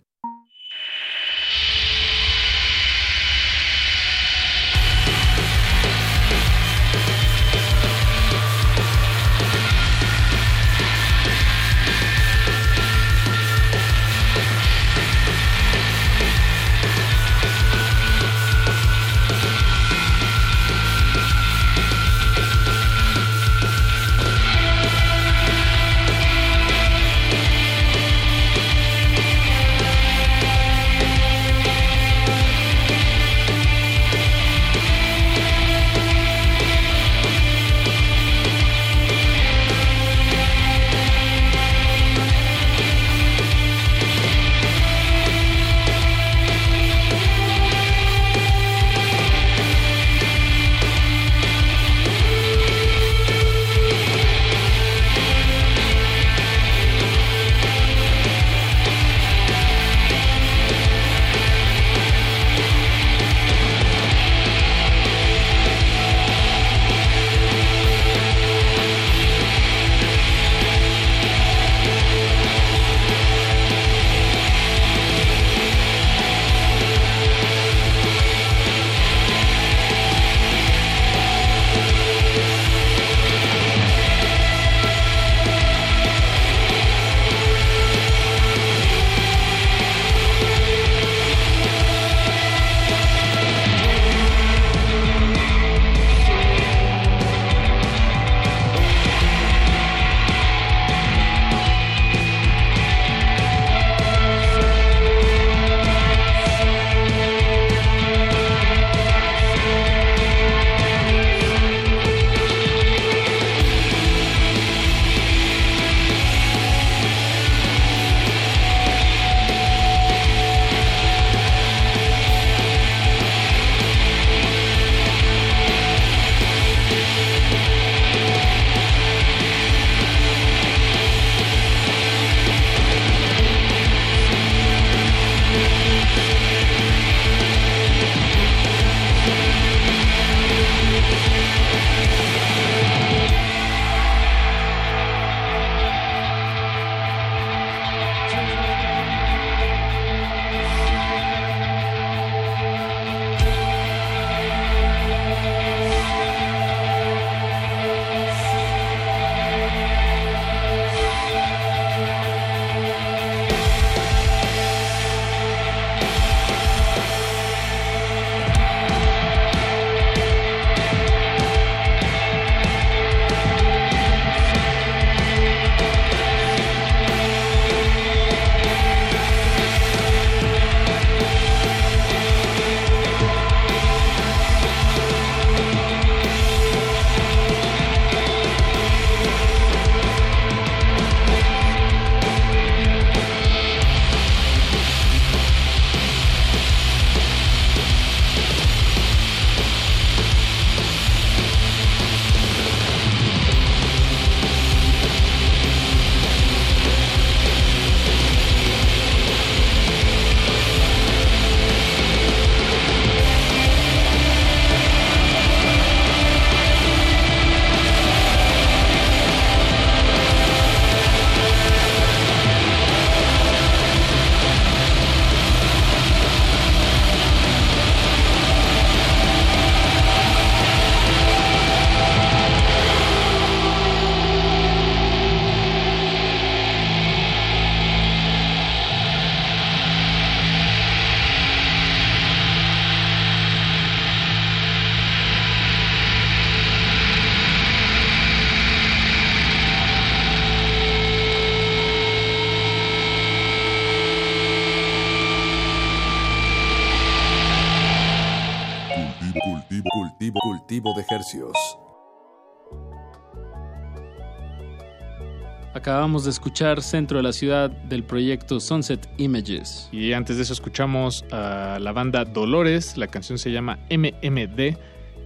Acabamos de escuchar Centro de la Ciudad del proyecto Sunset Images. Y antes de eso escuchamos a la banda Dolores, la canción se llama MMD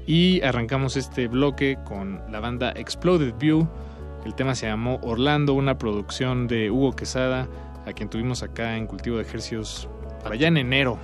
y arrancamos este bloque con la banda Exploded View. El tema se llamó Orlando, una producción de Hugo Quesada, a quien tuvimos acá en Cultivo de Ejercios para allá en enero.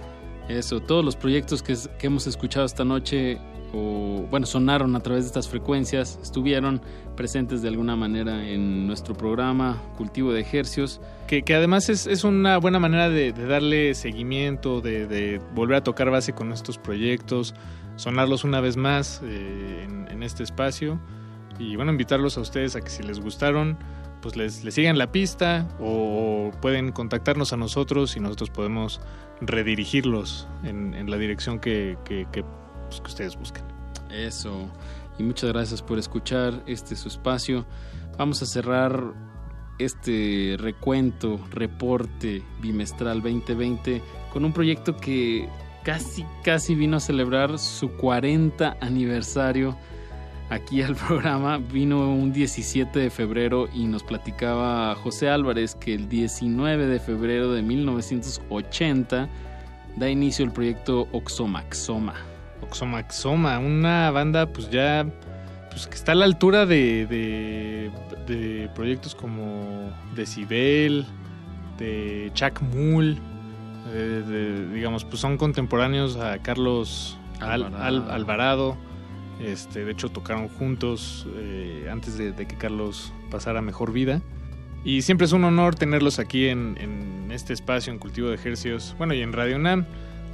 Eso, todos los proyectos que, que hemos escuchado esta noche o bueno, sonaron a través de estas frecuencias, estuvieron presentes de alguna manera en nuestro programa Cultivo de Ejercios. Que, que además es, es, una buena manera de, de darle seguimiento, de, de, volver a tocar base con estos proyectos, sonarlos una vez más eh, en, en, este espacio y bueno, invitarlos a ustedes a que si les gustaron, pues les, les sigan la pista o pueden contactarnos a nosotros y nosotros podemos redirigirlos en, en la dirección que, que, que pues, que ustedes busquen. Eso. Y muchas gracias por escuchar este su espacio. Vamos a cerrar este recuento, reporte bimestral 2020 con un proyecto que casi, casi vino a celebrar su 40 aniversario aquí al [LAUGHS] programa. Vino un 17 de febrero y nos platicaba José Álvarez que el 19 de febrero de 1980 da inicio el proyecto Oxomaxoma. Oxomaxoma, una banda pues ya pues que está a la altura de, de, de proyectos como Decibel, de Chuck Mull, de, digamos, pues son contemporáneos a Carlos Alvarado. Al, Alvarado. Este, de hecho tocaron juntos eh, antes de, que Carlos pasara mejor vida. Y siempre es un honor tenerlos aquí en, en este espacio, en Cultivo de Ejercios, bueno, y en Radio UNAM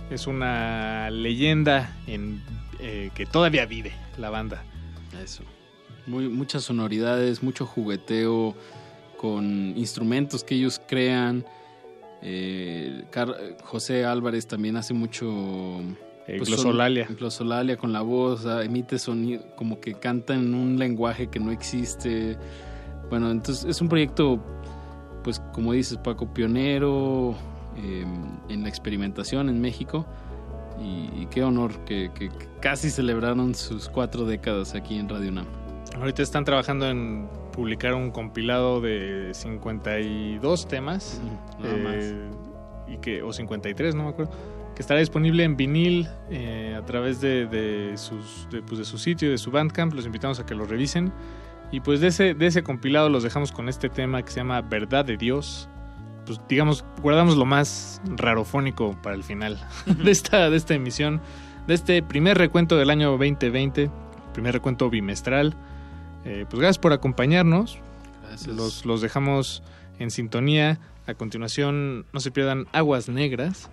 es una leyenda en, eh, que todavía vive la banda. Eso. Muy, muchas sonoridades, mucho jugueteo con instrumentos que ellos crean. Eh, José Álvarez también hace mucho... Eh, pues glosolalia. Glosolalia con la voz, emite sonido, como que canta en un lenguaje que no existe. Bueno, entonces es un proyecto, pues como dices Paco, pionero, eh, en la experimentación en México. Y, y qué honor que, que, casi celebraron sus cuatro décadas aquí en Radio UNAM. Ahorita están trabajando en publicar un compilado de 52 temas. Uh -huh, eh, y que, o 53, no me acuerdo. Que estará disponible en vinil eh, a través de, de sus, de, pues de su sitio, de su Bandcamp. Los invitamos a que lo revisen. Y pues de ese, de ese compilado los dejamos con este tema que se llama Verdad de Dios pues digamos, guardamos lo más rarofónico para el final de esta, de esta emisión, de este primer recuento del año 2020, primer recuento bimestral. Eh, pues gracias por acompañarnos. Los, los dejamos en sintonía. A continuación, no se pierdan Aguas Negras.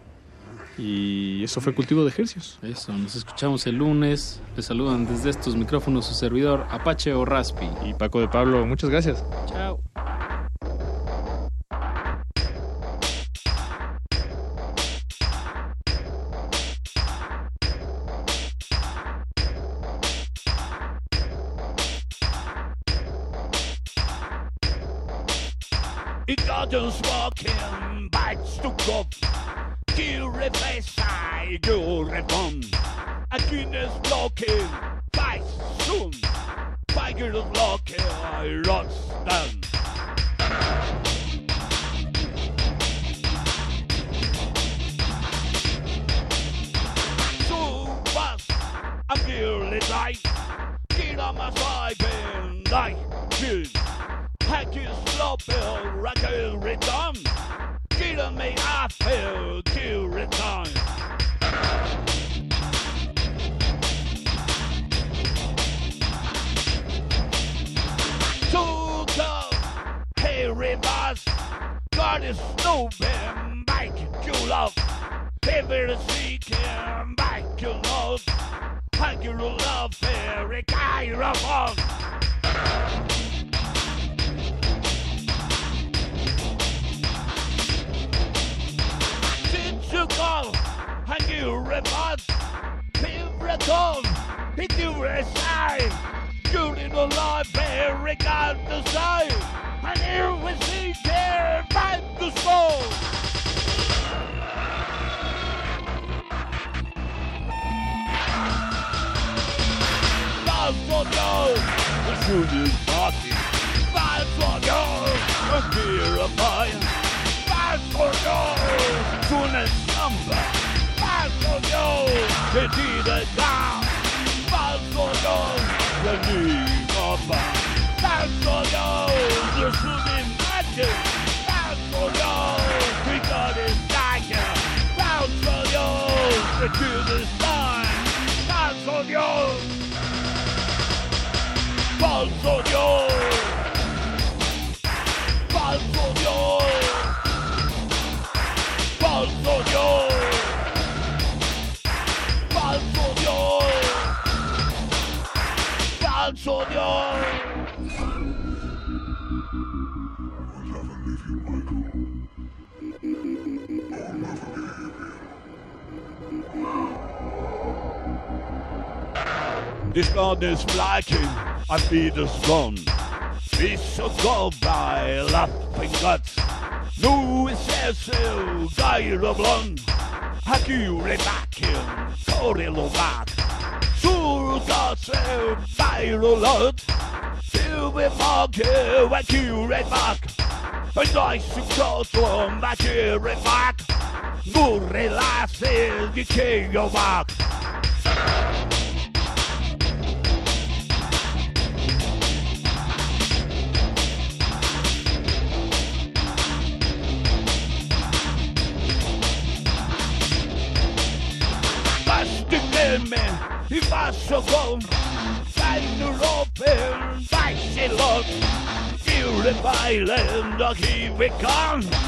Y eso fue Cultivo de Ejercicios. Eso, nos escuchamos el lunes. Les saludan desde estos micrófonos su servidor Apache o Raspi. Y Paco de Pablo, muchas gracias. Chao. He gotten smoking, bites to cook. Kiri Vesai, Eurevon. Aquinas blocking, fights soon. Tiger is blocking, runs down. on is flagging and be the gone. We should go by laughing guts. No excessive gaire blond. Hakure bakken, korelo back. Surgatse bairolot. Silve mage, wakure back. And I should go to a back. Gurre lasses, you can't go back. the we come.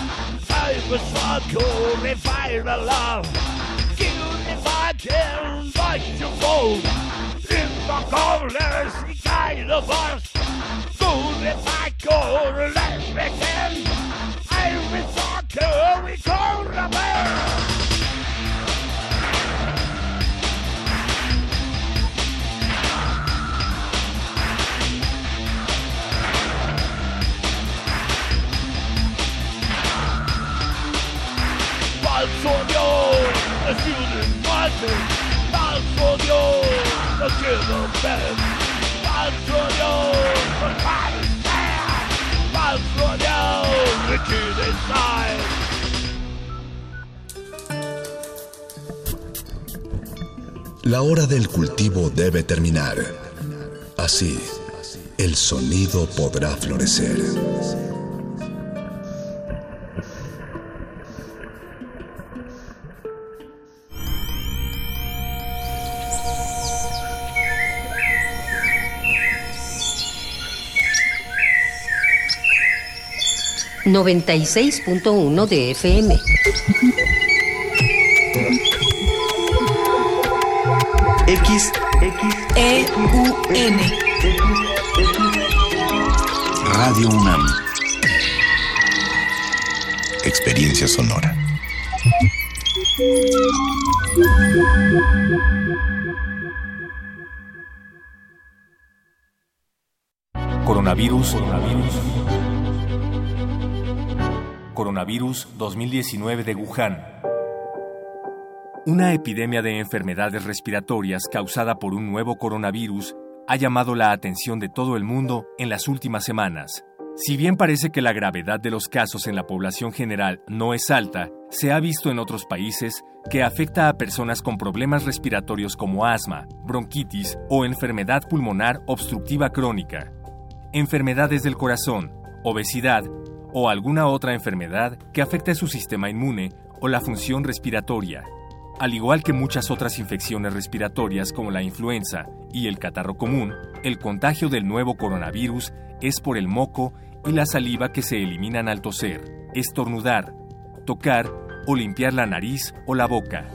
terminar. Así, el sonido podrá florecer. Noventa y seis punto uno de FM. X e, U, N. Radio UNAM. Experiencia sonora. Coronavirus, coronavirus. Coronavirus 2019 de Wuhan. Una epidemia de enfermedades respiratorias causada por un nuevo coronavirus ha llamado la atención de todo el mundo en las últimas semanas. Si bien parece que la gravedad de los casos en la población general no es alta, se ha visto en otros países que afecta a personas con problemas respiratorios como asma, bronquitis o enfermedad pulmonar obstructiva crónica, enfermedades del corazón, obesidad o alguna otra enfermedad que afecte su sistema inmune o la función respiratoria. Al igual que muchas otras infecciones respiratorias como la influenza y el catarro común, el contagio del nuevo coronavirus es por el moco y la saliva que se eliminan al toser, estornudar, tocar o limpiar la nariz o la boca.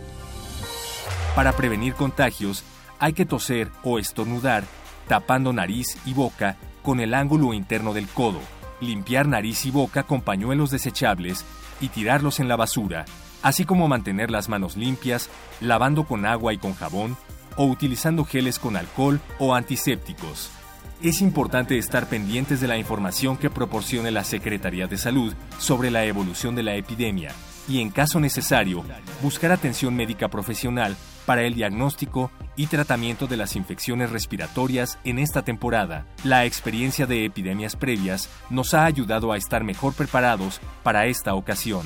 Para prevenir contagios, hay que toser o estornudar tapando nariz y boca con el ángulo interno del codo, limpiar nariz y boca con pañuelos desechables y tirarlos en la basura, así como mantener las manos limpias, lavando con agua y con jabón o utilizando geles con alcohol o antisépticos. Es importante estar pendientes de la información que proporcione la Secretaría de Salud sobre la evolución de la epidemia y, en caso necesario, buscar atención médica profesional para el diagnóstico y tratamiento de las infecciones respiratorias en esta temporada. La experiencia de epidemias previas nos ha ayudado a estar mejor preparados para esta ocasión.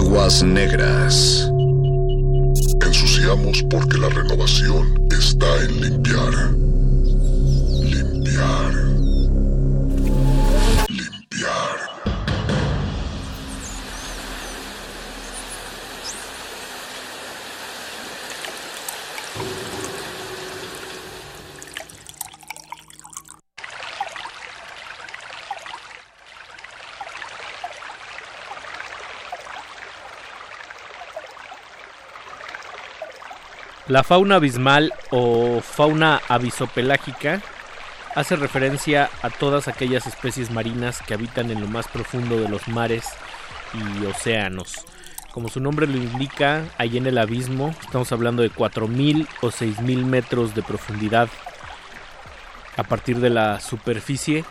Aguas negras. Ensuciamos porque la renovación está en limpiar. La fauna abismal o fauna avisopelágica hace referencia a todas aquellas especies marinas que habitan en lo más profundo de los mares y océanos. Como su nombre lo indica, ahí en el abismo estamos hablando de 4.000 o 6.000 metros de profundidad a partir de la superficie.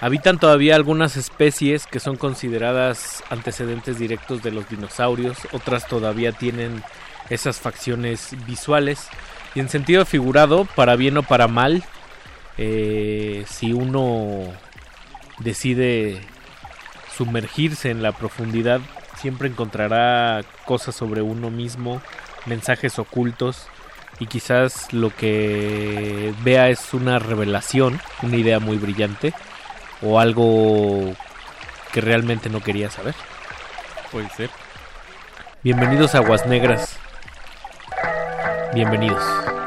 Habitan todavía algunas especies que son consideradas antecedentes directos de los dinosaurios, otras todavía tienen esas facciones visuales. Y en sentido figurado, para bien o para mal, eh, si uno decide sumergirse en la profundidad, siempre encontrará cosas sobre uno mismo, mensajes ocultos y quizás lo que vea es una revelación, una idea muy brillante o algo que realmente no quería saber. Puede ser. Bienvenidos a Aguas Negras. Bienvenidos.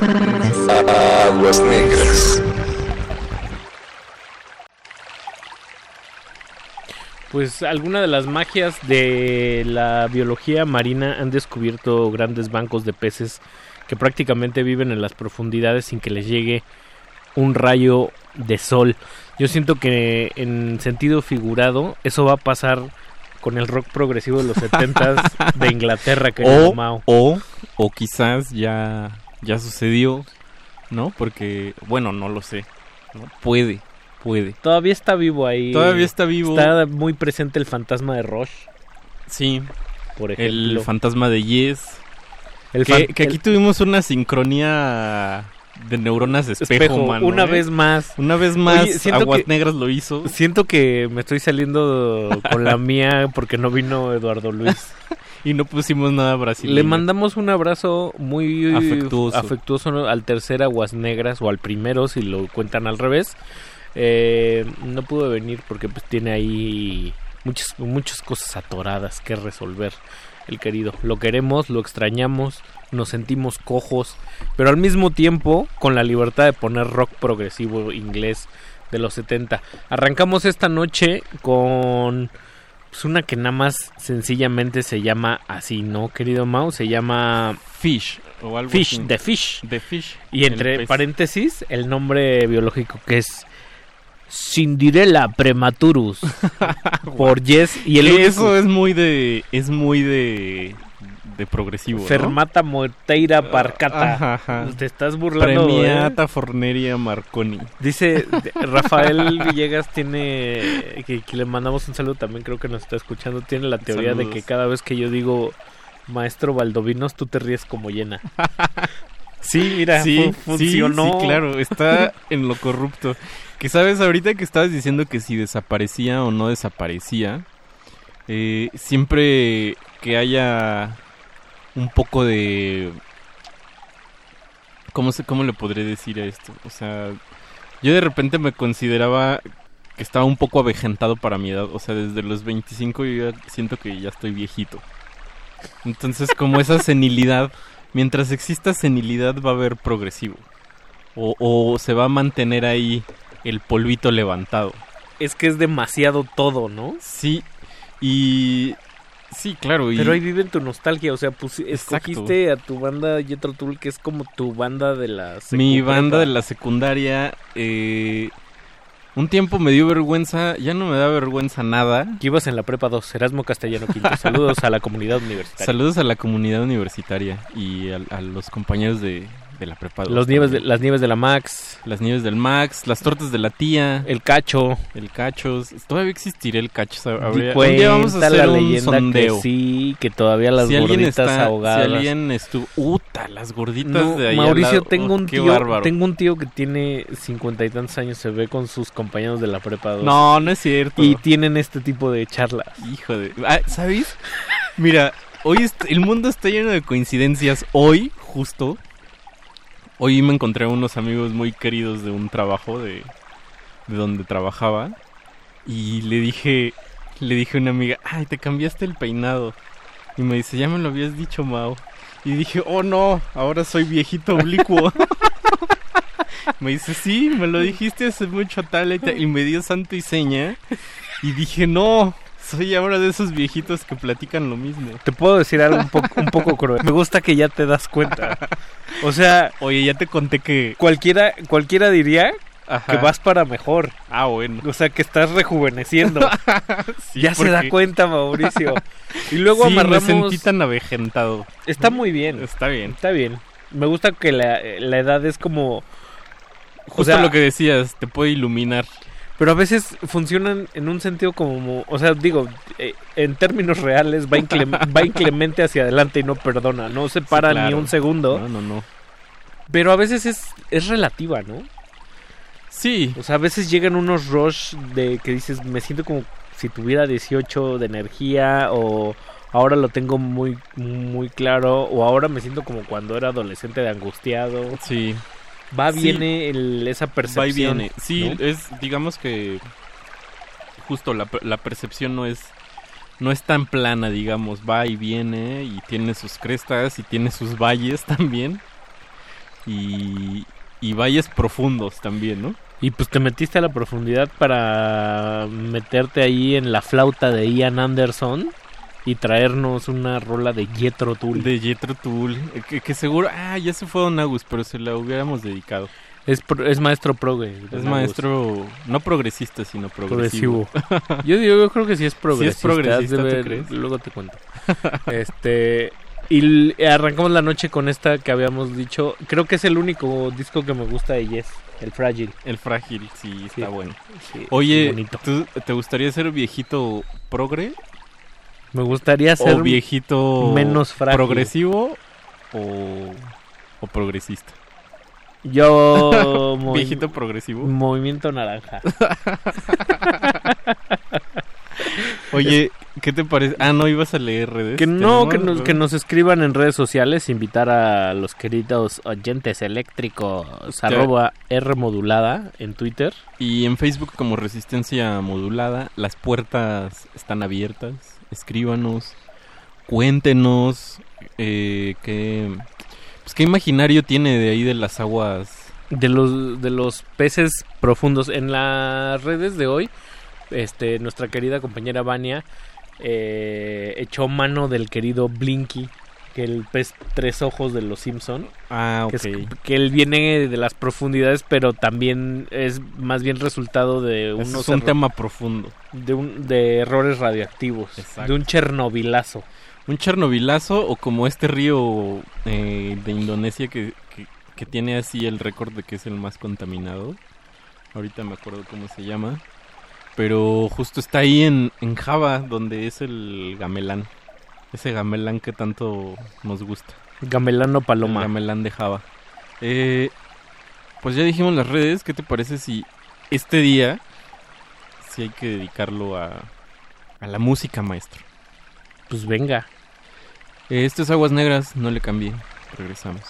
Aguas negras. Pues alguna de las magias de la biología marina han descubierto grandes bancos de peces que prácticamente viven en las profundidades sin que les llegue un rayo de sol. Yo siento que en sentido figurado eso va a pasar con el rock progresivo de los 70 [LAUGHS] de Inglaterra, querido o, o, o quizás ya, ya sucedió, ¿no? Porque, bueno, no lo sé. ¿no? Puede, puede. Todavía está vivo ahí. Todavía está vivo. Está muy presente el fantasma de Roche. Sí. Por El ejemplo. fantasma de Yes. El que, aquí el- tuvimos una sincronía de neuronas de espejo, Espejo, mano, una ¿eh? vez más. Una vez más, Oye, Aguas que- Negras lo hizo. Siento que me estoy saliendo con la mía porque no vino Eduardo Luis. [LAUGHS] y no pusimos nada brasileño. Le mandamos un abrazo muy Afectuoso. al tercer Aguas Negras o al primero si lo cuentan al revés. Eh, no pudo venir porque pues tiene ahí muchas muchas cosas atoradas que resolver el querido. Lo queremos, lo extrañamos, nos sentimos cojos, pero al mismo tiempo con la libertad de poner rock progresivo inglés de los 70. Arrancamos esta noche con pues, una que nada más sencillamente se llama así, ¿no, querido Mau? Se llama Fish o algo Fish, así. The Fish. The Fish. Y entre paréntesis, el nombre biológico que es Cinderella prematurus [LAUGHS] por Yes y el único- eso es muy de es muy de de progresivo, ¿no? Fermata Moteira Parcata. Ajá, ajá. Te estás burlando. ¿eh? Premiata Forneria Marconi. Dice Rafael Villegas tiene que, que le mandamos un saludo también creo que nos está escuchando tiene la teoría de que cada vez que yo digo maestro Valdovinos tú te ríes como llena. [LAUGHS] Sí, mira, sí, fu- funcionó. Sí, sí, claro, está [LAUGHS] en lo corrupto. Que sabes, ahorita que estabas diciendo que si desaparecía o no desaparecía, eh, siempre que haya un poco de... ¿Cómo, se, ¿Cómo le podré decir a esto? O sea, yo de repente me consideraba que estaba un poco avejentado para mi edad. O sea, desde los 25 yo ya siento que ya estoy viejito. Entonces, como esa senilidad, mientras exista senilidad va a haber progresivo. O, o se va a mantener ahí el polvito levantado. Es que es demasiado todo, ¿no? Sí, y... Sí, claro. Y... Pero ahí vive en tu nostalgia, o sea, pues escogiste a tu banda Jetro Tool, que es como tu banda de la Mi banda de la secundaria, eh, un tiempo me dio vergüenza, ya no me da vergüenza nada. Que ibas en la prepa 2, Erasmo Castellano Quinto. Saludos a la comunidad universitaria. Saludos a la comunidad universitaria y a, a los compañeros de, de la prepa 2 Los nieves de, las nieves de la Max. Las nieves del Max, las tortas de la tía. El cacho. El cacho. Todavía existirá el cacho. Habría, un día vamos a hacer la un sondeo. Que sí, que todavía las si gorditas está, ahogadas. Si alguien estuvo... ¡Uta! Las gorditas no, de ahí Mauricio, tengo, oh, un tío, bárbaro. tengo un tío que tiene cincuenta y tantos años. Se ve con sus compañeros de la prepa 2. No, no es cierto. Y tienen este tipo de charlas. Hijo de... Ah, ¿Sabes? Mira, hoy el mundo está lleno de coincidencias. Hoy, justo, hoy me encontré unos amigos muy queridos de un trabajo de, de donde trabajaba y le dije, le dije a una amiga, ay, te cambiaste el peinado. Y me dice, ya me lo habías dicho, Mao. Y dije, oh no, ahora soy viejito oblicuo. [LAUGHS] me dice, sí, me lo dijiste hace mucho tal y, tal", y me dio santo y seña. Y dije, no, soy ahora de esos viejitos que platican lo mismo. Te puedo decir algo un poco, un poco cruel. Me gusta que ya te das cuenta. O sea, Oye, ya te conté que... cualquiera, cualquiera diría Ajá. que vas para mejor. Ah, bueno. O sea, que estás rejuveneciendo. [LAUGHS] Sí, ya se da cuenta, Mauricio. Y luego sí, amarramos. me sentí tan avejentado. Está muy bien. Está bien. Está bien. Me gusta que la, la edad es como. Justo o sea, lo que decías, te puede iluminar. Pero a veces funcionan en un sentido como. O sea, digo, eh, en términos reales, va, inclem- [LAUGHS] va inclemente hacia adelante y no perdona. No se para Sí, claro. ni un segundo. No, no, no. Pero a veces es, es relativa, ¿no? Sí. O sea, a veces llegan unos rush de que dices, me siento como si tuviera 18 de energía o ahora lo tengo muy muy claro o ahora me siento como cuando era adolescente de angustiado. Sí. Va, Sí. viene el- esa percepción. Va y viene. Sí, ¿no? es, digamos que justo la, la percepción no es no es tan plana, digamos, va y viene y tiene sus crestas y tiene sus valles [LAUGHS] también. Y, y valles profundos también, ¿no? Y pues te metiste a la profundidad para meterte ahí en la flauta de Ian Anderson y traernos una rola de Jethro Tull. De Jethro Tull, que, que seguro, ah, ya se fue Don Agus, pero se la hubiéramos dedicado. Es, pro- es maestro progue. Es maestro, no progresista, sino progresivo. progresivo. [LAUGHS] yo, digo, yo creo que sí es progresista. progresista, has de ¿tú ver- crees? Luego te cuento. [LAUGHS] este y arrancamos la noche con esta que habíamos dicho. Creo que es el único disco que me gusta de Yes, el Frágil. El frágil, sí, está Sí. bueno. Sí, Oye. ¿tú- ¿te gustaría ser viejito progre? Me gustaría ser ¿O viejito menos frágil. progresivo o, o progresista? Yo [LAUGHS] ¿Viejito progresivo? Movimiento naranja. [LAUGHS] Oye, ¿qué te parece? Ah, no, ibas a leer redes. Que no, que nos, que nos escriban en redes sociales, invitar a los queridos oyentes eléctricos, arroba R modulada en Twitter. Y en Facebook como Resistencia Modulada, las puertas están abiertas. Escríbanos, cuéntenos eh, qué, pues, qué imaginario tiene de ahí de las aguas. De los, de los peces profundos. En las redes de hoy, este, nuestra querida compañera Vania eh, echó mano del querido Blinky, que el pez tres ojos de los Simpson. Ah, que, ok. es- que él viene de las profundidades, pero también es más bien resultado de unos es un tema profundo. de, un, de errores radioactivos, Exacto. de un chernobilazo. Un chernobilazo o como este río eh, de Indonesia que, que, que tiene así el récord de que es el más contaminado. Ahorita me acuerdo cómo se llama. Pero justo está ahí en, en Java, donde es el gamelán. Ese gamelán que tanto nos gusta. Gamelano Paloma. El gamelán de Java. Eh, pues ya dijimos las redes. ¿Qué te parece si este día, si hay que dedicarlo a, a la música, maestro. Pues venga. Esto es Aguas Negras, no le cambié. Regresamos.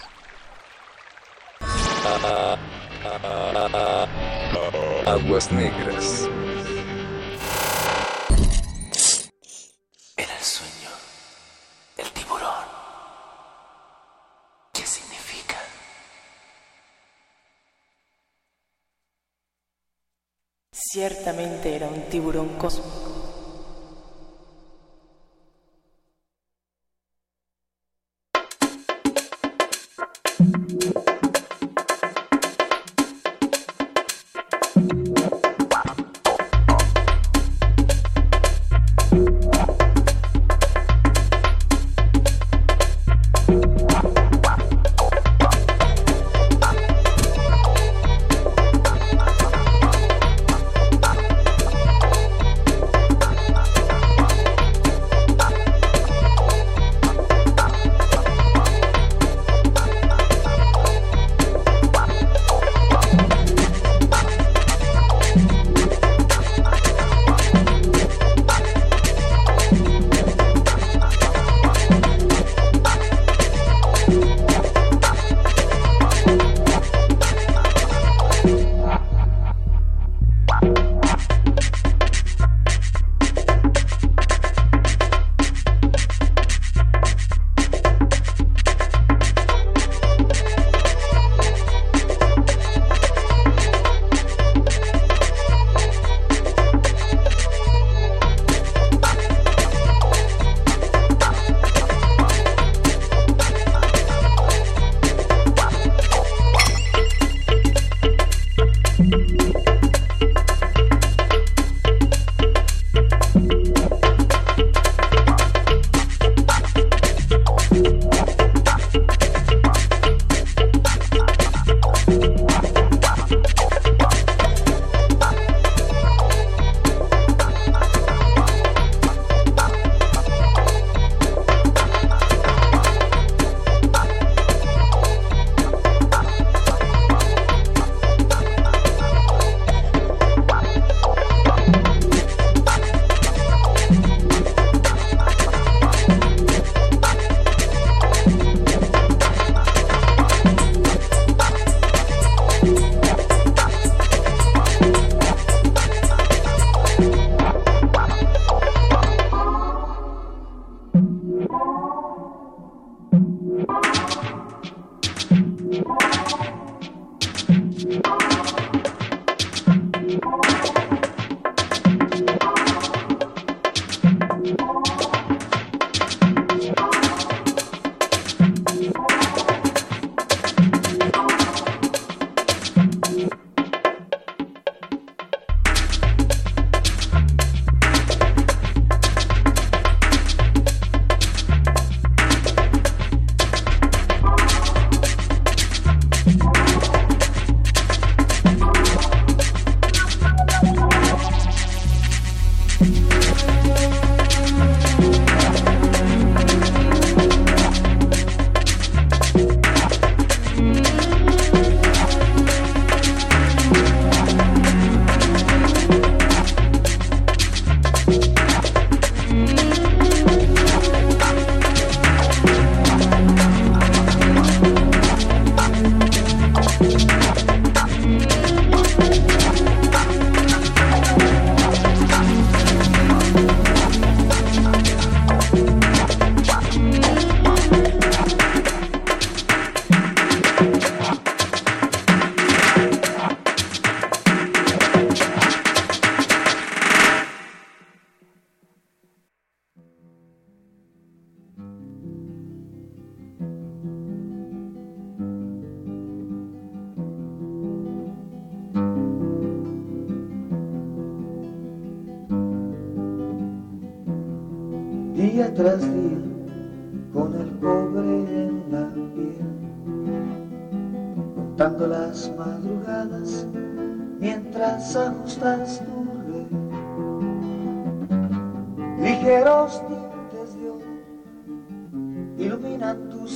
Aguas Negras. Ciertamente era un tiburón cósmico.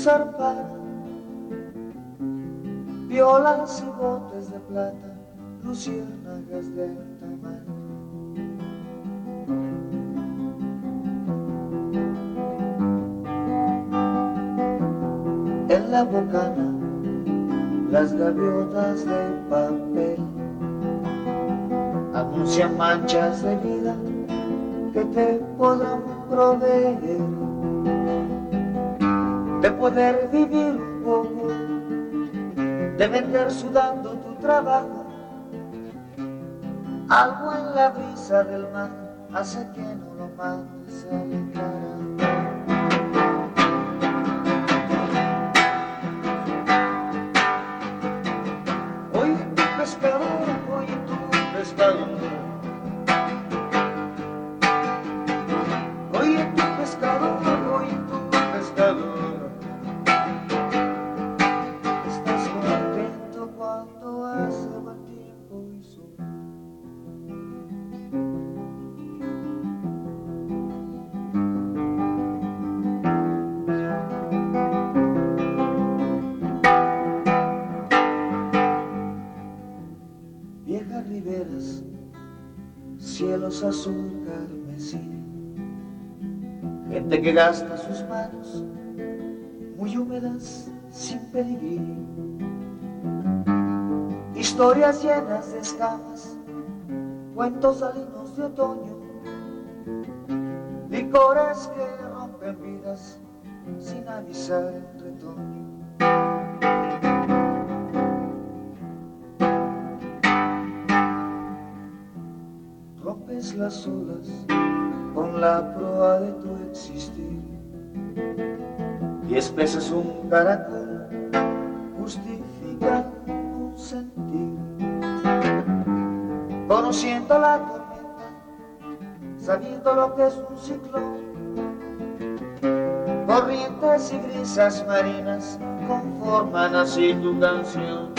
zarpara, violas y botes de plata, luciérnagas de tamal. En la bocana, las gaviotas de papel anuncian manchas de vida que te podrán proveer poder vivir un poco, de vender sudando tu trabajo. Algo en la brisa del mar hace que no lo mandes a gasta sus manos muy húmedas sin peligro, historias llenas de escamas, cuentos salinos de otoño, licores que rompen vidas sin avisar en retoño. rompes las olas con la proa de tu existir. Diez veces un caracol justifica un sentir. Conociendo la tormenta, sabiendo lo que es un ciclón. Corrientes y brisas marinas conforman así tu canción.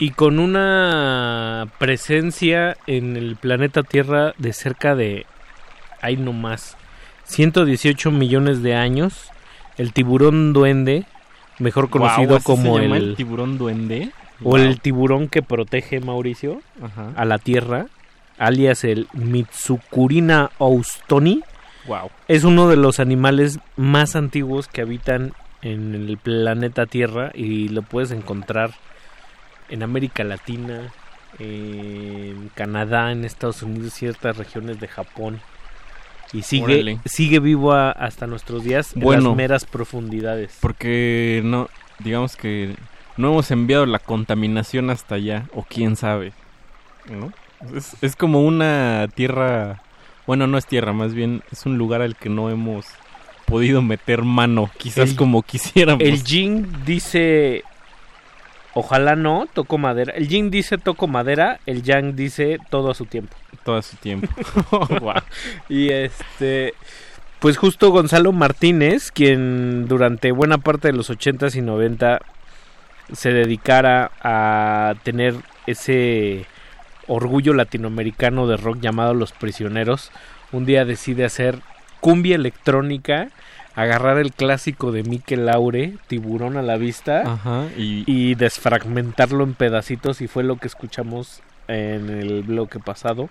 Y con una presencia en el planeta Tierra de cerca de, ahí nomás, 118 millones de años, el tiburón duende, mejor conocido Guau, ¿así como se llama el, el tiburón duende. o el tiburón que protege Mauricio Ajá. a la Tierra, alias el Mitsukurina austoni. Wow. Es uno de los animales más antiguos que habitan en el planeta Tierra y lo puedes encontrar en América Latina, en Canadá, en Estados Unidos, ciertas regiones de Japón. Y sigue, Órale. sigue vivo a- hasta nuestros días en Bueno. las meras profundidades. Porque no, digamos que no hemos enviado la contaminación hasta allá, o quién sabe, ¿no? Es, es como una tierra, bueno, no es tierra, más bien es un lugar al que no hemos podido meter mano, quizás El- como quisiéramos. El Jin dice, ojalá no, toco madera. El Jin dice toco madera, el Yang dice todo a su tiempo. Todo a su tiempo. [LAUGHS] [LAUGHS] Y este, pues justo Gonzalo Martínez, quien durante buena parte de los 80s y 90 se dedicara a tener ese orgullo latinoamericano de rock llamado Los Prisioneros, un día decide hacer cumbia electrónica, agarrar el clásico de Mikel Laure, Tiburón a la vista, Ajá, y, y desfragmentarlo en pedacitos y fue lo que escuchamos en el bloque pasado.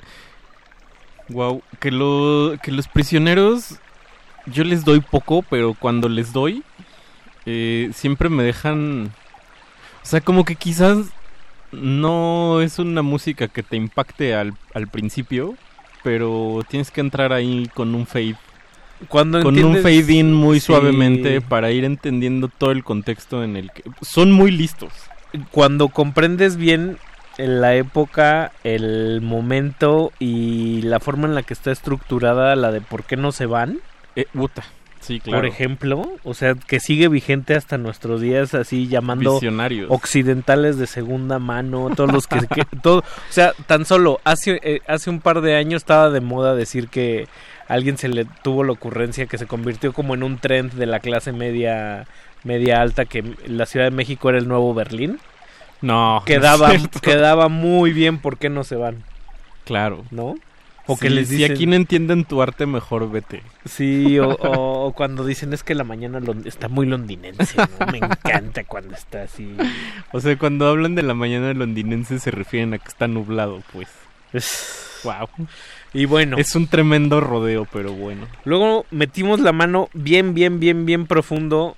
Wow, que, lo, que los prisioneros yo les doy poco, pero cuando les doy, eh, siempre me dejan... O sea, como que quizás no es una música que te impacte al, al principio, pero tienes que entrar ahí con un fade. Cuando con un fade in muy Sí. suavemente para ir entendiendo todo el contexto en el que son muy listos. Cuando comprendes bien la época, el momento y la forma en la que está estructurada la de por qué no se van. Eh, puta. Sí, claro. Por ejemplo, o sea, que sigue vigente hasta nuestros días, así llamando Visionarios. occidentales de segunda mano, todos los que, que- [LAUGHS] todo, o sea, tan solo hace eh, hace un par de años estaba de moda decir que alguien se le tuvo la ocurrencia que se convirtió como en un trend de la clase media media alta que la Ciudad de México era el nuevo Berlín. No, Quedaba no quedaba muy bien por qué no se van, Claro. ¿no? O Sí, que les si dicen aquí no entienden tu arte, mejor vete. Sí, o, o- o cuando dicen es que la mañana está muy londinense, ¿no? Me encanta cuando está así. O sea, cuando hablan de la mañana londinense se refieren a que está nublado, pues. wow. Y bueno. Es un tremendo rodeo, pero bueno. Luego metimos la mano bien, bien, bien, bien profundo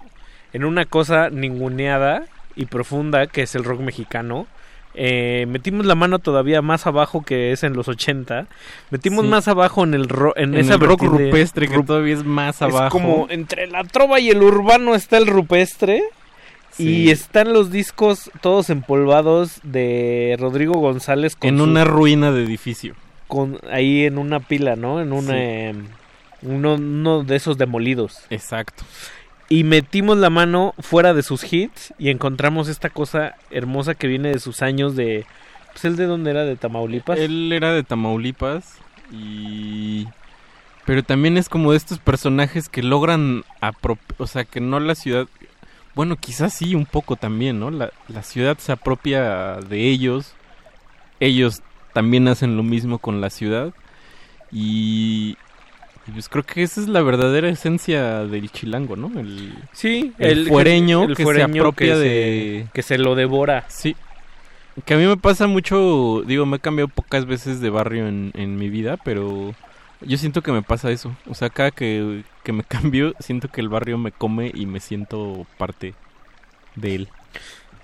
en una cosa ninguneada y profunda que es el rock mexicano. Eh, metimos la mano todavía más abajo que es en los 80. Metimos Sí. más abajo en el ro- en, En esa el rock rupestre, que rup- todavía es más Es abajo. como entre la trova y el urbano está el rupestre. Sí. Y están los discos todos empolvados de Rodrigo González con en su- una ruina de edificio. Con ahí en una pila, ¿no? En un Sí. eh, uno, uno de esos demolidos. Exacto. Y metimos la mano fuera de sus hits y encontramos esta cosa hermosa que viene de sus años de pues él de dónde era de Tamaulipas. Él era de Tamaulipas y... Pero también es como de estos personajes que logran aprop- O sea, que no la ciudad... Bueno, quizás sí, un poco también, ¿no? La, la ciudad se apropia de ellos. Ellos también hacen lo mismo con la ciudad. Y... pues creo que esa es la verdadera esencia del chilango, ¿no? El, Sí, el, fuereño el que fuereño se apropia que se- de... que se lo devora. Sí. Que a mí me pasa mucho, digo, me he cambiado pocas veces de barrio en, en mi vida, pero yo siento que me pasa eso. O sea, cada que, que me [LAUGHS] cambio, siento que el barrio me come y me siento parte de él.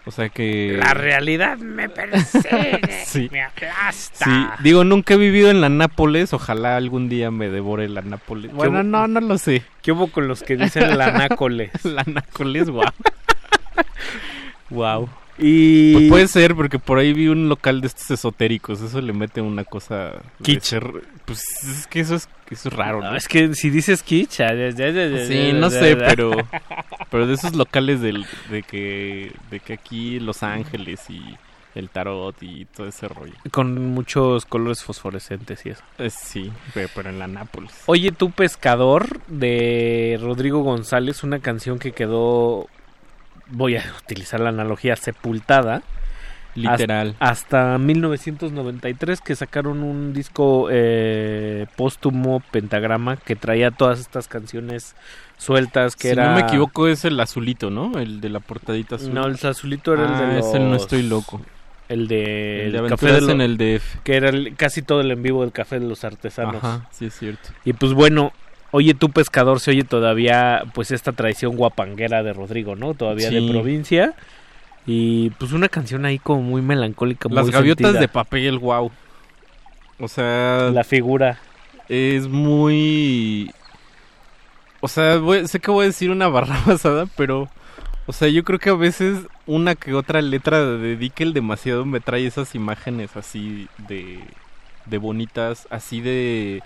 O sea que... La realidad me persigue, [LAUGHS] Sí. me aplasta. Sí, digo, nunca he vivido en la Nápoles, ojalá algún día me devore la Nápoles. Bueno, hubo- no, no lo sé. ¿Qué hubo con los que dicen la nácoles? [LAUGHS] la Nápoles, wow. wow. Y... Pues puede ser, porque por ahí vi un local de estos esotéricos. Eso le mete una cosa. Kitsch. pues es que eso es, eso es raro, ¿no? No, es que si dices kitsch, Sí, no sé, pero. [LAUGHS] Pero de esos locales del, de que. De que aquí Los Ángeles y el tarot y todo ese rollo. Con muchos colores fosforescentes y eso. Eh, sí, pe- pero en la Nápoles. Oye, tú pescador de Rodrigo González, una canción que quedó, voy a utilizar la analogía, sepultada. Literal. Hasta, hasta 1993 que sacaron un disco eh, póstumo, Pentagrama, que traía todas estas canciones sueltas que si era... no me equivoco, es el azulito, ¿no? El de la portadita azul. No, el azulito era el Ah, de ese no los- estoy loco. El de, El de el Aventuras lo- en el DF. Que era el- casi todo el en vivo del Café de los Artesanos. Ajá, sí es cierto. Y pues bueno, oye tú pescador, se oye todavía pues esta tradición guapanguera de Rodrigo, ¿no? Todavía de provincia. Y pues una canción ahí como muy melancólica. Las muy gaviotas sentida. de papel, wow. O sea... La figura. Es muy... O sea, voy- sé que voy a decir una barra [LAUGHS] basada, pero... O sea, yo creo que a veces una que otra letra de Dickel demasiado me trae esas imágenes así de... De bonitas, así de...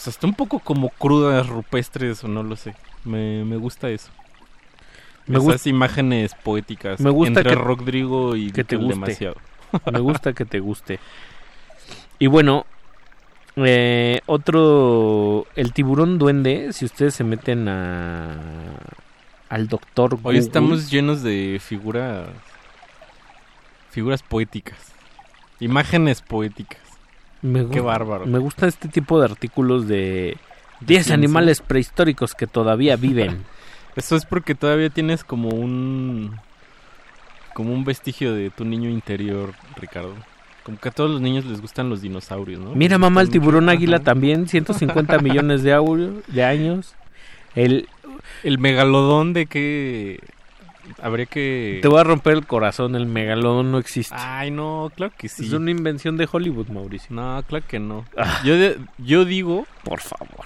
Pues hasta un poco como crudas, rupestres o no lo sé. Me, me gusta eso. Me Esas gusta- imágenes poéticas. Me gusta entre que- Rodrigo y que te guste. demasiado. Me gusta que te guste. Y bueno, eh, otro, el tiburón duende, si ustedes se meten a al doctor Hoy estamos llenos de figuras. Figuras poéticas. Imágenes poéticas. Me Qué bárbaro. Me gusta este tipo de artículos de 10 ciencia. animales prehistóricos que todavía viven. [LAUGHS] Eso es porque todavía tienes como un. Como un vestigio de tu niño interior, Ricardo. Como que a todos los niños les gustan los dinosaurios, ¿no? Mira, mamá, el tiburón águila Ajá. también, 150 millones de, años, de años. El, El megalodón de qué. Habría que... Te voy a romper el corazón, el megalodón no existe. Ay, no, claro que sí. Es una invención de Hollywood, Mauricio. No, claro que no. Ah. Yo, de- yo digo, Por favor.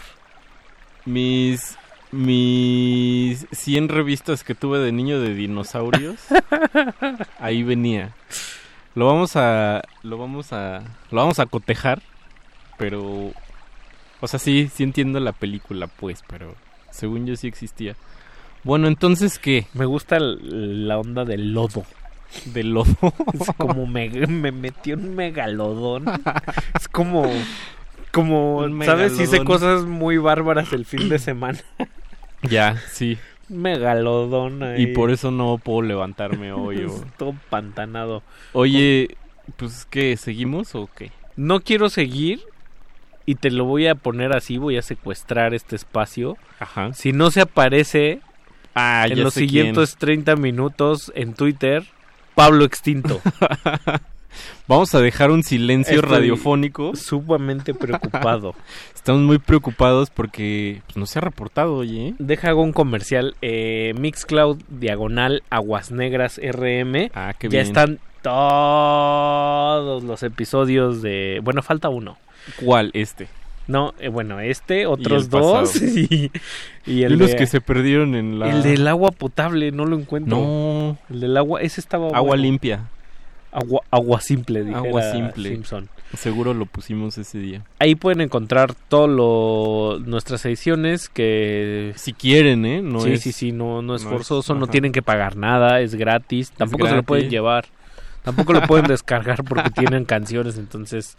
mis mis 100 revistas que tuve de niño de dinosaurios, [LAUGHS] ahí venía. Lo vamos a lo vamos a lo vamos a cotejar, pero o sea, sí sí entiendo la película pues, pero según yo sí existía. Bueno, entonces qué? Me gusta el- la onda del lodo. Del lodo. [LAUGHS] Es como me, me metió un megalodón. [LAUGHS] Es como. Como, Un ¿sabes? Hice cosas muy bárbaras el fin de semana. [CLEARS THROAT] ya, sí. Megalodón ahí. Y por eso no puedo levantarme [LAUGHS] hoy. o- Todo pantanado. Oye, pues ¿qué? ¿Seguimos o qué? No quiero seguir. Y te lo voy a poner así. Voy a secuestrar este espacio. Ajá. Si no se aparece Ah, en los siguientes 30 minutos en Twitter, Pablo Extinto. [LAUGHS] Vamos a dejar un silencio Estoy radiofónico. Sumamente preocupado. [LAUGHS] Estamos muy preocupados porque pues, no se ha reportado, oye. Deja hago un comercial. Eh, Mixcloud diagonal Aguas Negras RM. Ah, qué ya bien. están todos los episodios de. Bueno, falta uno. ¿Cuál? Este. No, eh, bueno, este, otros dos. Y, [LAUGHS] y Y el unos de- que se perdieron en la... El del agua potable, no lo encuentro. No. El del agua, ese estaba. Agua bueno. limpia. Agua, agua simple, dijera Agua simple. Simpson. Seguro lo pusimos ese día. Ahí pueden encontrar todo lo nuestras ediciones que Si quieren, ¿eh? No sí, es... sí, sí, no, no es no forzoso, no tienen que pagar nada, es gratis, tampoco se lo pueden llevar, tampoco lo pueden [LAUGHS] descargar porque tienen canciones, entonces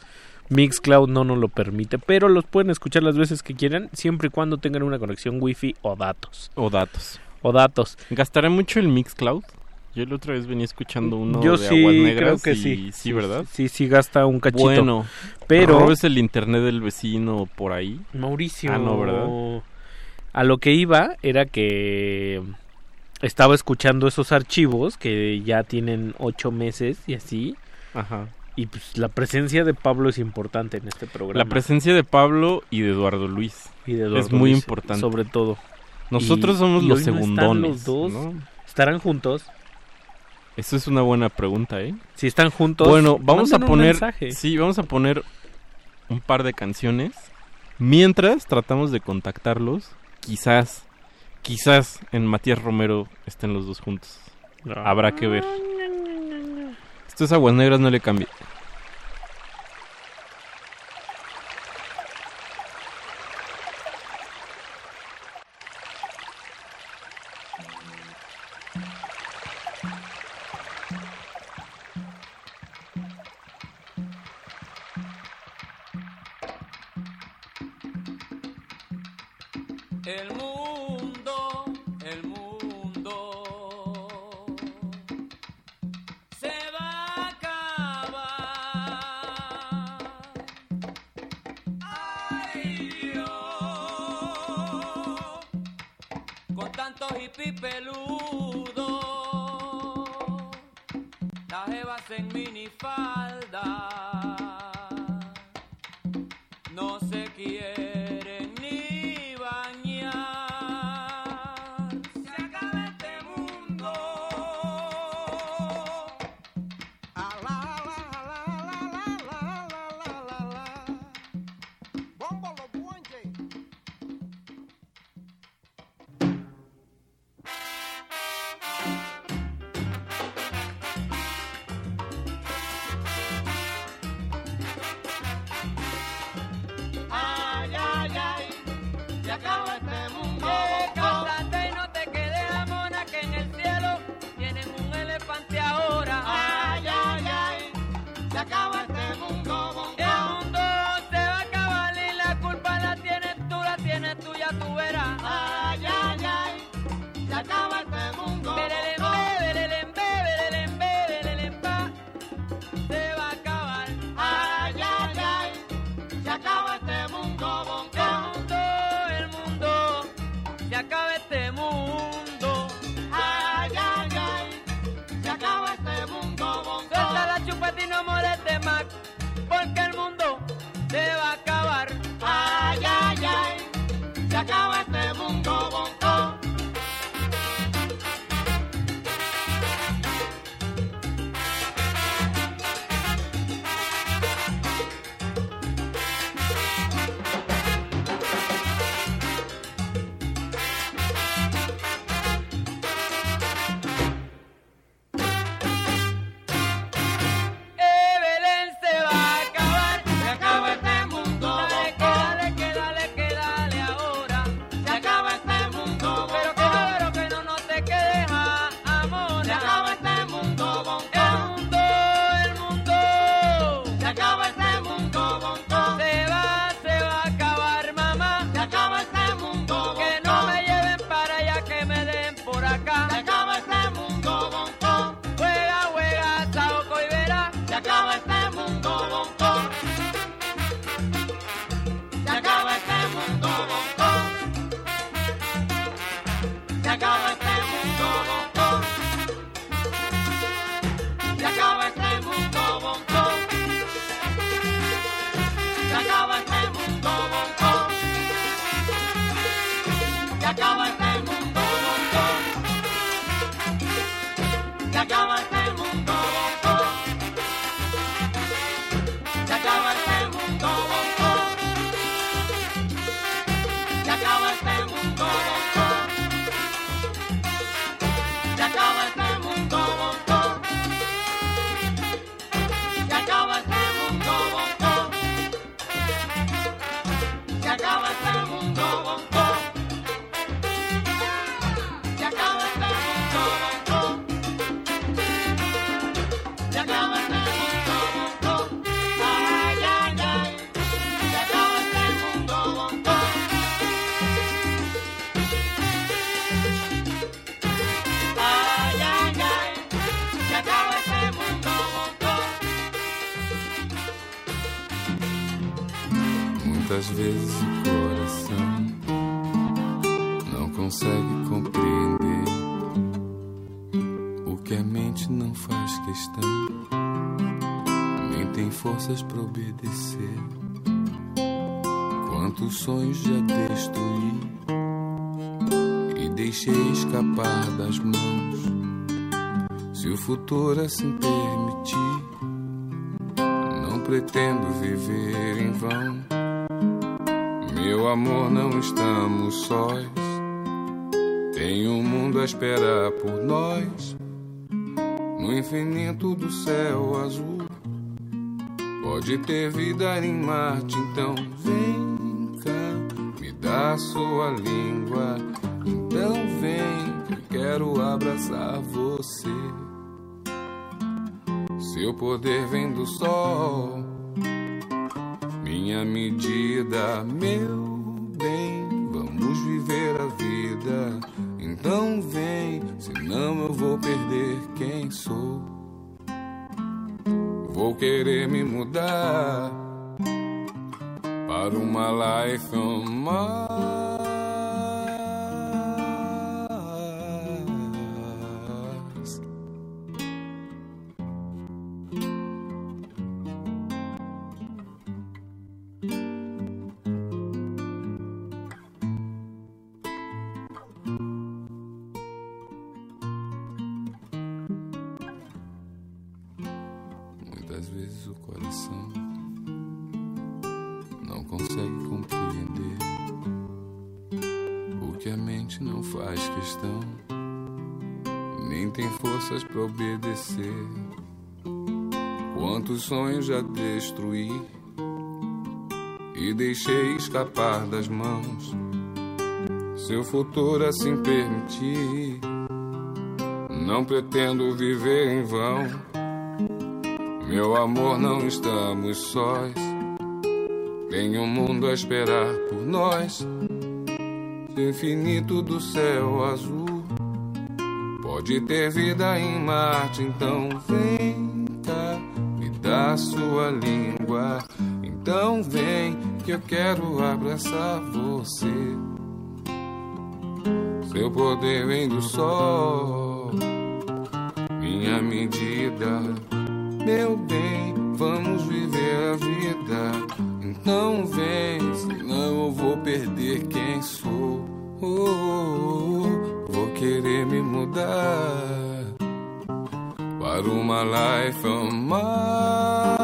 Mixcloud no nos lo permite, pero los pueden escuchar las veces que quieran, siempre y cuando tengan una conexión wifi o datos, O datos. o datos. ¿Gastará mucho el Mixcloud? Yo la otra vez venía escuchando uno Yo de sí, Aguas Negras creo que y- sí. Sí, ¿verdad? Sí, sí gasta un cachito. Bueno, pero robes el internet del vecino por ahí. Mauricio. Ah, no, ¿verdad? A lo que iba era que estaba escuchando esos archivos que ya tienen ocho meses y así. Ajá. Y pues la presencia de Pablo es importante en este programa. La presencia de Pablo y de Eduardo Luis. Y de Eduardo es muy Luis, importante. Sobre todo. Nosotros Y- somos y los hoy no están segundones. los dos. ¿no? ¿Estarán juntos? Eso es una buena pregunta, ¿eh? Si están juntos. Bueno, vamos a poner. Sí, vamos a poner un par de canciones. Mientras tratamos de contactarlos, quizás, quizás en Matías Romero estén los dos juntos. Habrá que ver. Estos aguas negras no le cambian. Muitas vezes o coração não consegue compreender o que a mente não faz questão, nem tem forças para obedecer. Quantos sonhos já destruí e deixei escapar das mãos. Se o futuro assim permitir, não pretendo viver em vão. Meu amor, não estamos sós. Tem um mundo a esperar por nós. No infinito do céu azul. Pode ter vida em Marte, então vem cá, me dá sua língua. Então vem, que quero abraçar você. Seu poder vem do sol minha medida, meu bem. Vamos viver a vida. Então vem, senão eu vou perder quem sou. Vou querer me mudar para uma life on Mars. Para obedecer. Quantos sonhos já destruí e deixei escapar das mãos. Seu futuro assim permitir, não pretendo viver em vão. Meu amor, não estamos sós. Tem um mundo a esperar por nós. Infinito do céu azul. Pode ter vida em Marte, então vem cá, me dá sua língua. Então vem que eu quero abraçar você. Seu poder vem do sol, minha medida. Meu bem, vamos viver a vida. Então vem, senão eu vou perder quem sou. Oh, oh, oh, vou querer me mudar para uma life on Mars.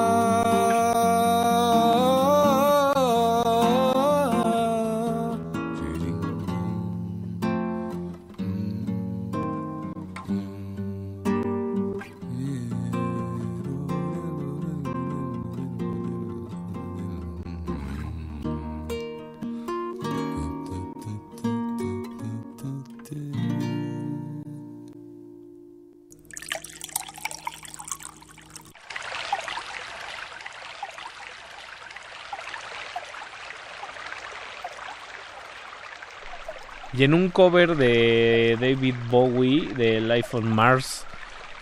Y en un cover de David Bowie de Life on Mars,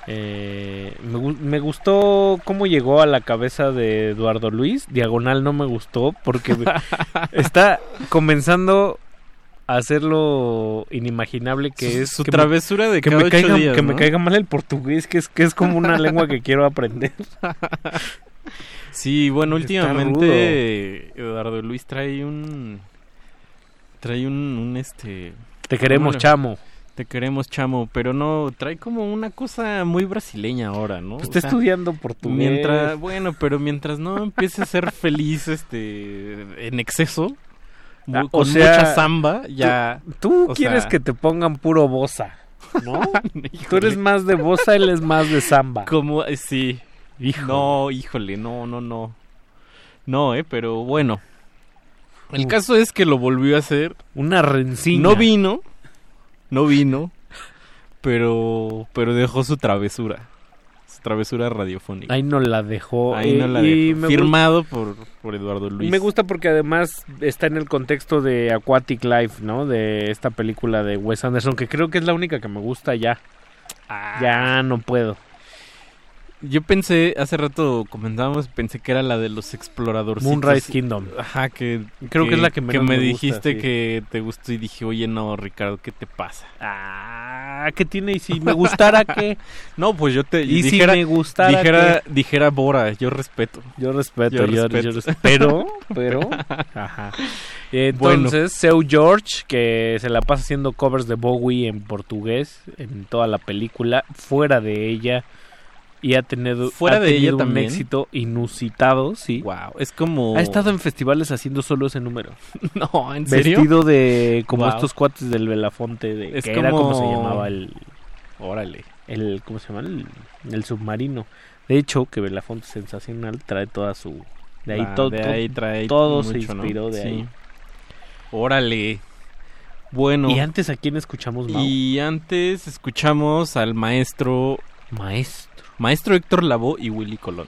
eh, me, me gustó cómo llegó a la cabeza de Eduardo Luis. Diagonal no me gustó porque me- [LAUGHS] está comenzando a hacer lo inimaginable que Su- es su que me- travesura de que, cada me ocho caiga, días, que me caiga mal el portugués, que es que es como una lengua que quiero aprender. [LAUGHS] Sí, bueno, últimamente Eduardo Luis trae un trae un, un, este Te queremos, ¿cómo le- chamo. Te queremos, chamo, pero no, trae como una cosa muy brasileña ahora, ¿no? Pues O está sea, estudiando portugués. Mientras, bueno, pero mientras no empiece a ser [LAUGHS] feliz este en exceso, Ah, o con sea, mucha samba, ya Tú o quieres sea, que te pongan puro bosa, ¿no? [LAUGHS] Tú eres más de bosa, él es más de samba. como eh, sí. No, híjole, no, no, no. No, eh, pero bueno. El caso es que lo volvió a hacer. Una rencilla. No vino, no vino, pero pero dejó su travesura. Su travesura radiofónica. Ahí no la dejó. Ahí no la y dejó. Firmado por, por Eduardo Luis. Me gusta porque además está en el contexto de Aquatic Life, ¿no? De esta película de Wes Anderson, que creo que es la única que me gusta ya. Ah. Ya no puedo. Yo pensé, hace rato comentábamos, pensé que era la de los exploradores. Moonrise Kingdom. Ajá, que Creo que es la que menos me, me gusta, dijiste sí. que te gustó y dije, oye, no, Ricardo, ¿qué te pasa? Ah, ¿qué tiene? Y si me gustara, ¿qué? [LAUGHS] No, pues yo te Y si dijera, me gustara, dijera, ¿qué? dijera Bora, yo respeto. Yo respeto, Yo yo, respeto. yo respeto. Pero, [LAUGHS] pero, ajá. Entonces, Seu George, que se la pasa haciendo covers de Bowie en portugués en toda la película, fuera de ella, y ha tenido, Fuera ha de ella tenido un también. éxito inusitado, sí. Wow, es como... Ha estado en festivales haciendo solo ese número. [LAUGHS] No, ¿en serio? Vestido de como Wow. estos cuates del Belafonte, de, Es que era como se como- llamaba el... Órale. El, ¿Cómo se llama? El, el submarino. De hecho, que Belafonte Sensacional trae toda su... De ahí, Ah, todo, de ahí trae todo se mucho, ¿no? inspiró de Sí. ahí. Órale. Bueno. ¿Y antes a quién escuchamos, Mau? Y antes escuchamos al maestro... Maestro. Maestro Héctor Lavoe y Willy Colón.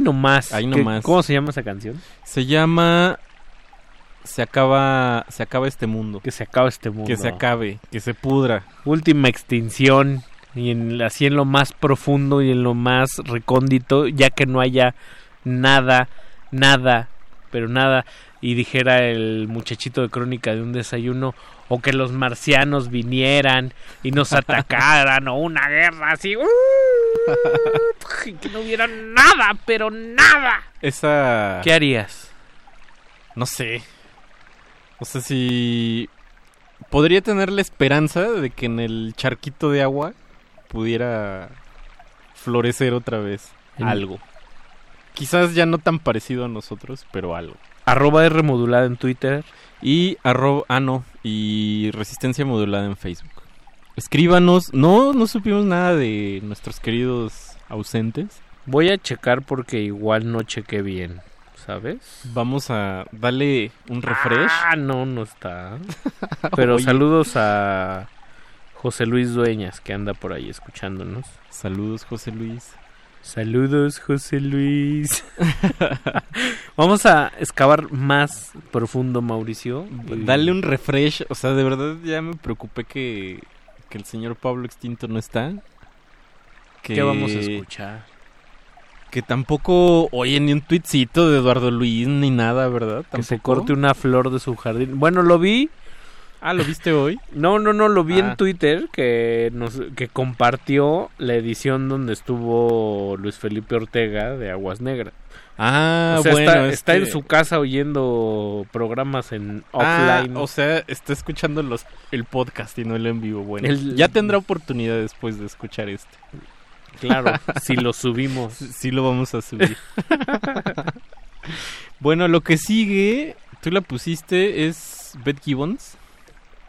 Nomás. Ahí ¿Qué- nomás. ¿Cómo se llama esa canción? Se llama... Se acaba... Se acaba este mundo. Que se acaba este mundo. Que se acabe. Que se pudra. Última extinción. Y en, así en lo más profundo y en lo más recóndito, ya que no haya nada, nada, pero nada. Y dijera el muchachito de crónica de un desayuno, o que los marcianos vinieran y nos [LAUGHS] atacaran, o una guerra así, ¡uh! y que no hubiera nada, pero nada. Esa... ¿Qué harías? No sé. O sea, si... Podría tener la esperanza de que en el charquito de agua pudiera florecer otra vez En- algo. Quizás ya no tan parecido a nosotros, pero algo. Arroba R modulada en Twitter. Y arroba... Ah, no. Y resistencia modulada en Facebook. Escríbanos. No, no supimos nada de nuestros queridos ausentes. Voy a checar porque igual no chequé bien, ¿sabes? Vamos a darle un refresh. Ah, no, no está. [LAUGHS] Pero saludos a José Luis Dueñas, que anda por ahí escuchándonos. Saludos, José Luis. Saludos, José Luis. [LAUGHS] Vamos a excavar más profundo, Mauricio. Dale un refresh. O sea, de verdad ya me preocupé que, que el señor Pablo Extinto no está. Que, ¿Qué vamos a escuchar? Que tampoco oye ni un tweetcito de Eduardo Luis ni nada, ¿verdad? Que se ¿Tampoco? corte una flor de su jardín. Bueno, lo vi. Ah, ¿lo viste hoy? No, no, no, lo vi Ah. en Twitter que nos que compartió la edición donde estuvo Luis Felipe Ortega de Aguas Negras. Ah, O sea, bueno. está, es está en su casa oyendo programas en Ah, offline. o sea, está escuchando los, el podcast y no el en vivo. Bueno, El- ya tendrá oportunidad después de escuchar este. Claro, [LAUGHS] si lo subimos. Sí lo vamos a subir. [LAUGHS] bueno, lo que sigue, tú la pusiste, es Beth Gibbons.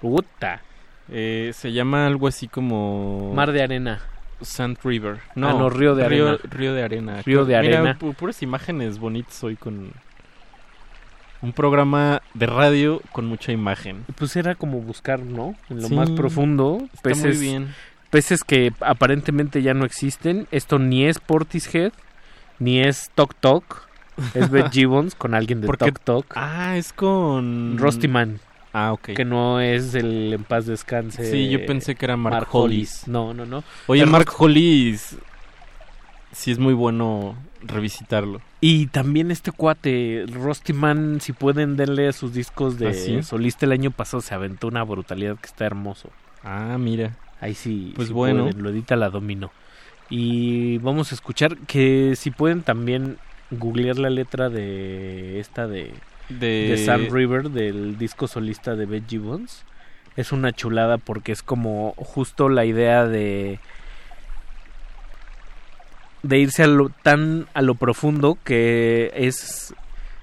Puta. Eh, se llama algo así como... Mar de arena. Sand River. Ah, no, Río de Arena. Río de Arena. Río de Mira, Arena. pu- puras imágenes bonitas hoy con... Un programa de radio con mucha imagen. Pues era como buscar, ¿no? En lo Sí, más profundo. está muy Peces, bien. peces que aparentemente ya no existen. Esto ni es Portishead, ni es Tok Tok. Es [LAUGHS] Beth Gibbons con alguien de Tok Tok. Ah, es con... Rusty Man. Ah, ok. Que no es el En Paz Descanse. Sí, yo pensé que era Mark, Hollis. No, no, no. Oye, Es Mark Hollis... Sí es muy bueno revisitarlo. Y también este cuate, Rusty Man, si pueden denle a sus discos de ¿Ah, sí? solista el año pasado, se aventó una brutalidad que está hermoso. Ah, mira. Ahí sí, Pues sí bueno. pueden, lo edita la domino. Y vamos a escuchar que si pueden también googlear la letra de esta de, De... de Sam River del disco solista de Beth Gibbons, es una chulada porque es como justo la idea de de irse a lo tan a lo profundo que es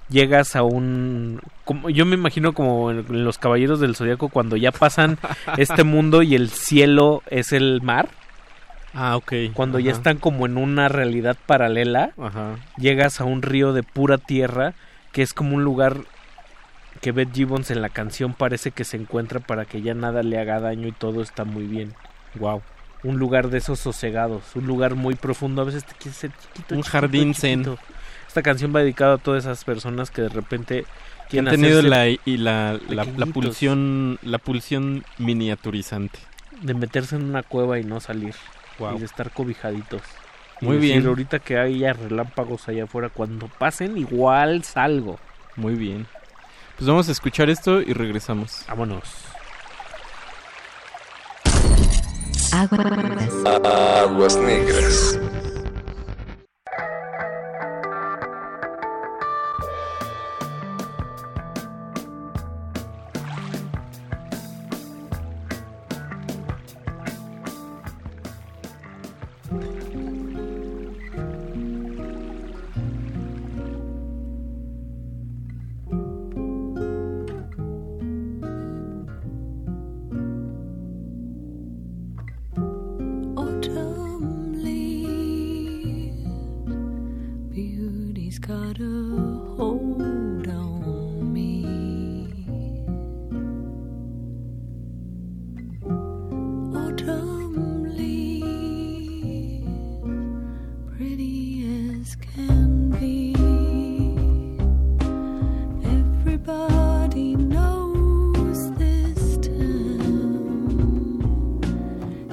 llegas a un como yo me imagino como en, los caballeros del zodiaco cuando ya pasan [LAUGHS] este mundo y el cielo es el mar Ah, ok. cuando ya están como en una realidad paralela Ajá. llegas a un río de pura tierra que es como un lugar que Beth Gibbons en la canción parece que se encuentra para que ya nada le haga daño y todo está muy bien. Wow. Un lugar de esos sosegados, un lugar muy profundo, a veces te quieres ser chiquito. Un chiquito, jardín chiquito. Esta canción va dedicada a todas esas personas que de repente Que han tenido la, y la, la, pulsión la pulsión miniaturizante. de meterse en una cueva y no salir Wow. y de estar cobijaditos. Muy decir, bien. ahorita que haya relámpagos allá afuera, cuando pasen igual salgo. Muy bien. Pues vamos a escuchar esto y regresamos. Vámonos. Aguas negras. Autumn leaves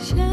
Shine.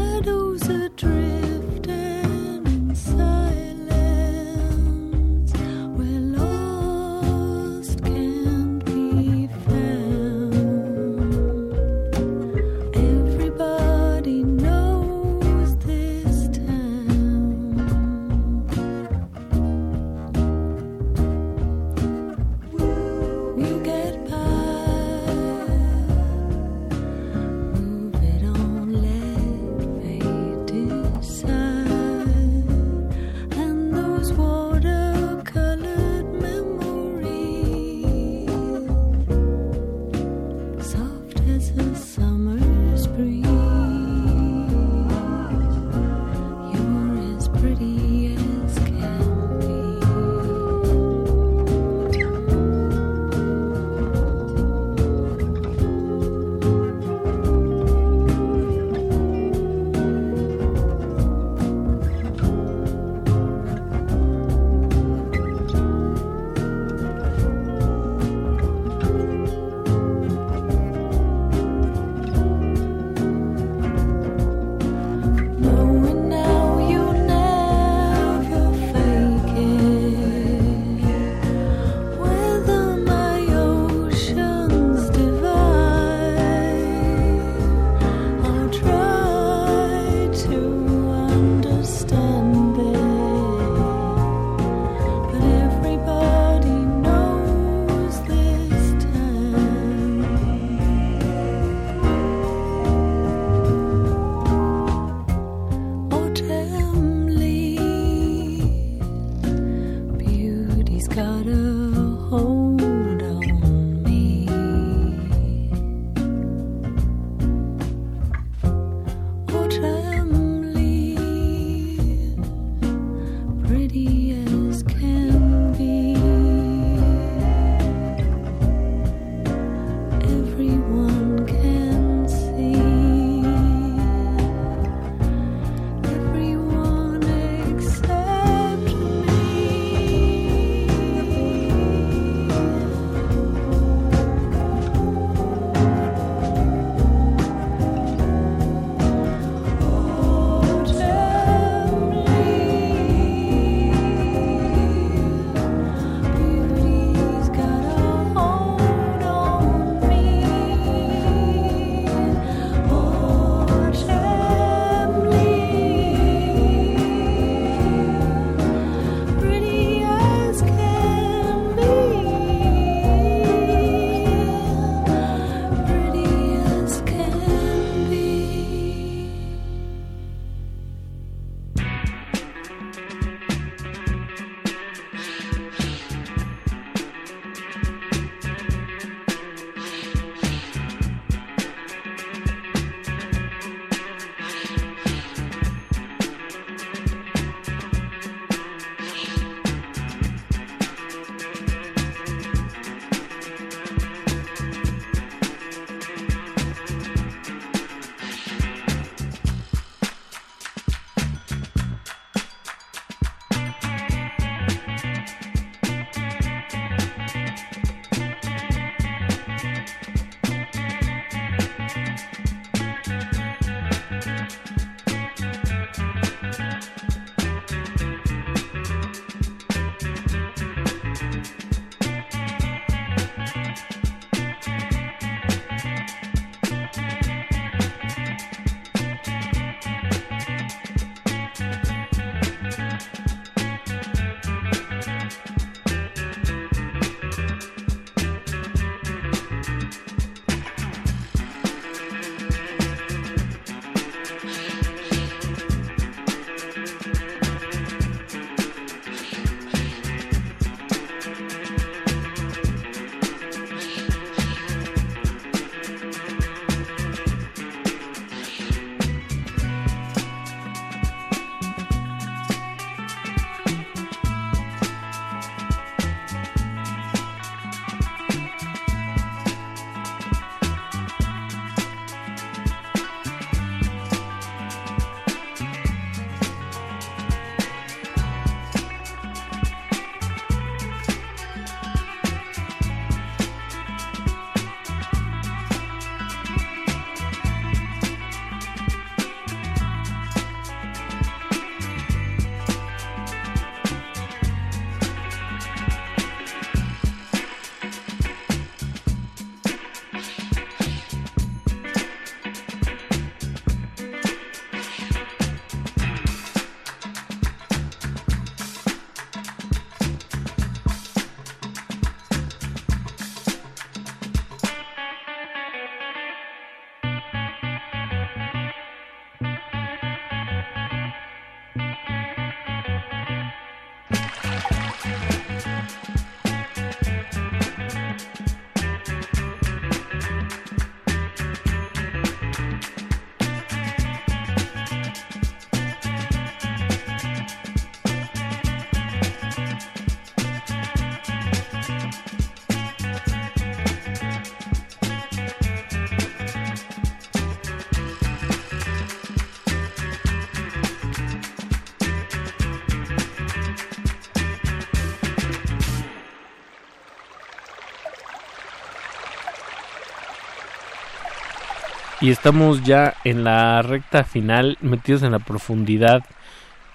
Y estamos ya en la recta final, metidos en la profundidad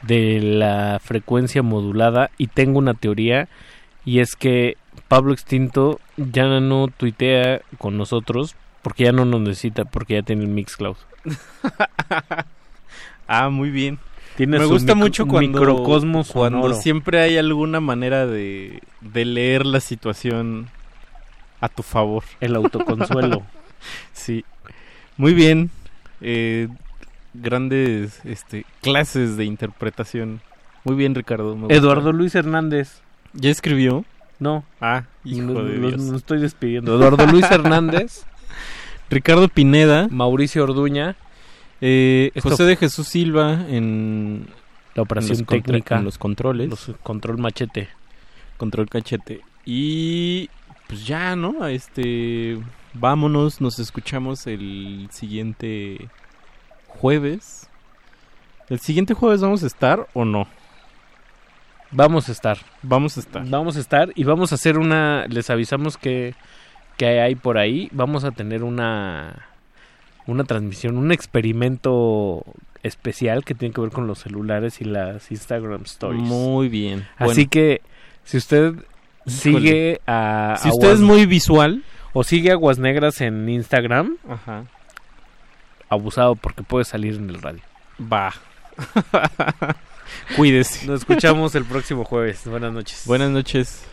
de la frecuencia modulada y tengo una teoría y es que Pablo Extinto ya no tuitea con nosotros porque ya no nos necesita porque ya tiene el Mixcloud. [LAUGHS] Ah, muy bien. Tiene Me gusta mucho cuando, microcosmos cuando sonoro. siempre hay alguna manera de, de leer la situación a tu favor. El autoconsuelo. [LAUGHS] sí. Muy bien. Eh, grandes este, clases de interpretación. Muy bien, Ricardo. Eduardo Luis Hernández. ¿Ya escribió? No. Ah, hijo de estoy despidiendo. Eduardo Luis [LAUGHS] Hernández. Ricardo Pineda. Mauricio Orduña. Eh, Esto- José de Jesús Silva en La operación en los contra- técnica. en los controles. Los control machete. Control cachete. Y pues ya, ¿no? Este, vámonos, nos escuchamos el siguiente jueves. ¿El siguiente jueves vamos a estar o no? Vamos a estar. Vamos a estar. Vamos a estar y vamos a hacer una. Les avisamos que, que hay por ahí. Vamos a tener una. Una transmisión, un experimento especial que tiene que ver con los celulares y las Instagram Stories. Muy bien. Así Bueno. que si usted sigue a. Si a usted es muy visual. O sigue Aguas Negras en Instagram. Ajá. Abusado porque puede salir en el radio. Va. [LAUGHS] Cuídese. Nos escuchamos el próximo jueves. Buenas noches. Buenas noches.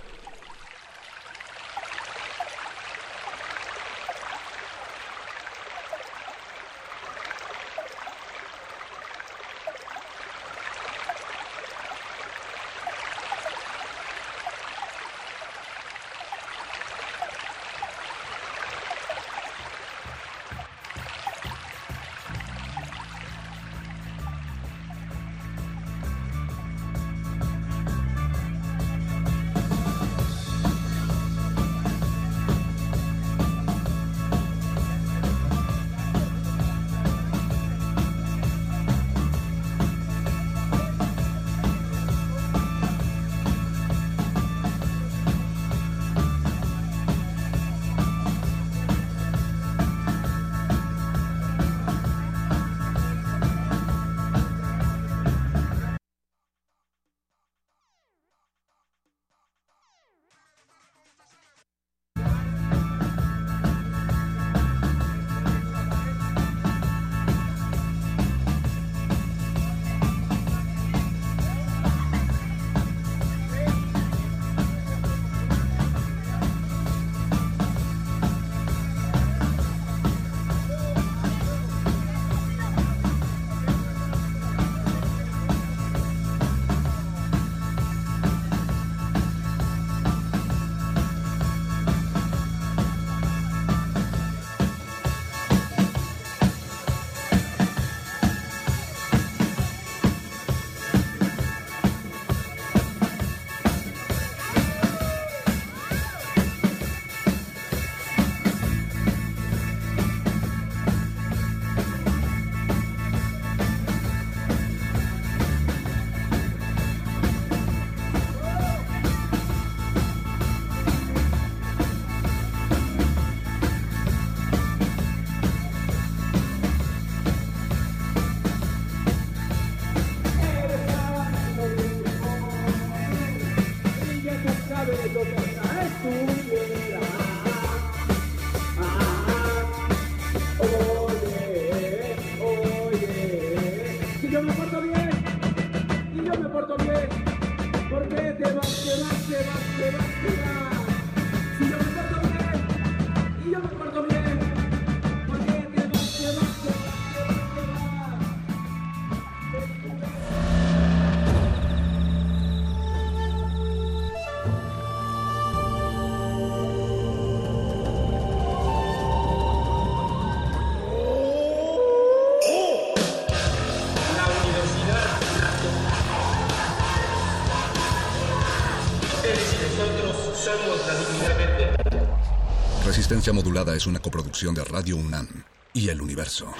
Resistencia Modulada es una coproducción de Radio UNAM y El Universo.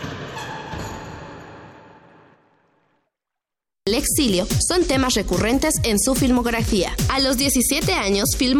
El exilio son temas recurrentes en su filmografía. A los 17 años filmó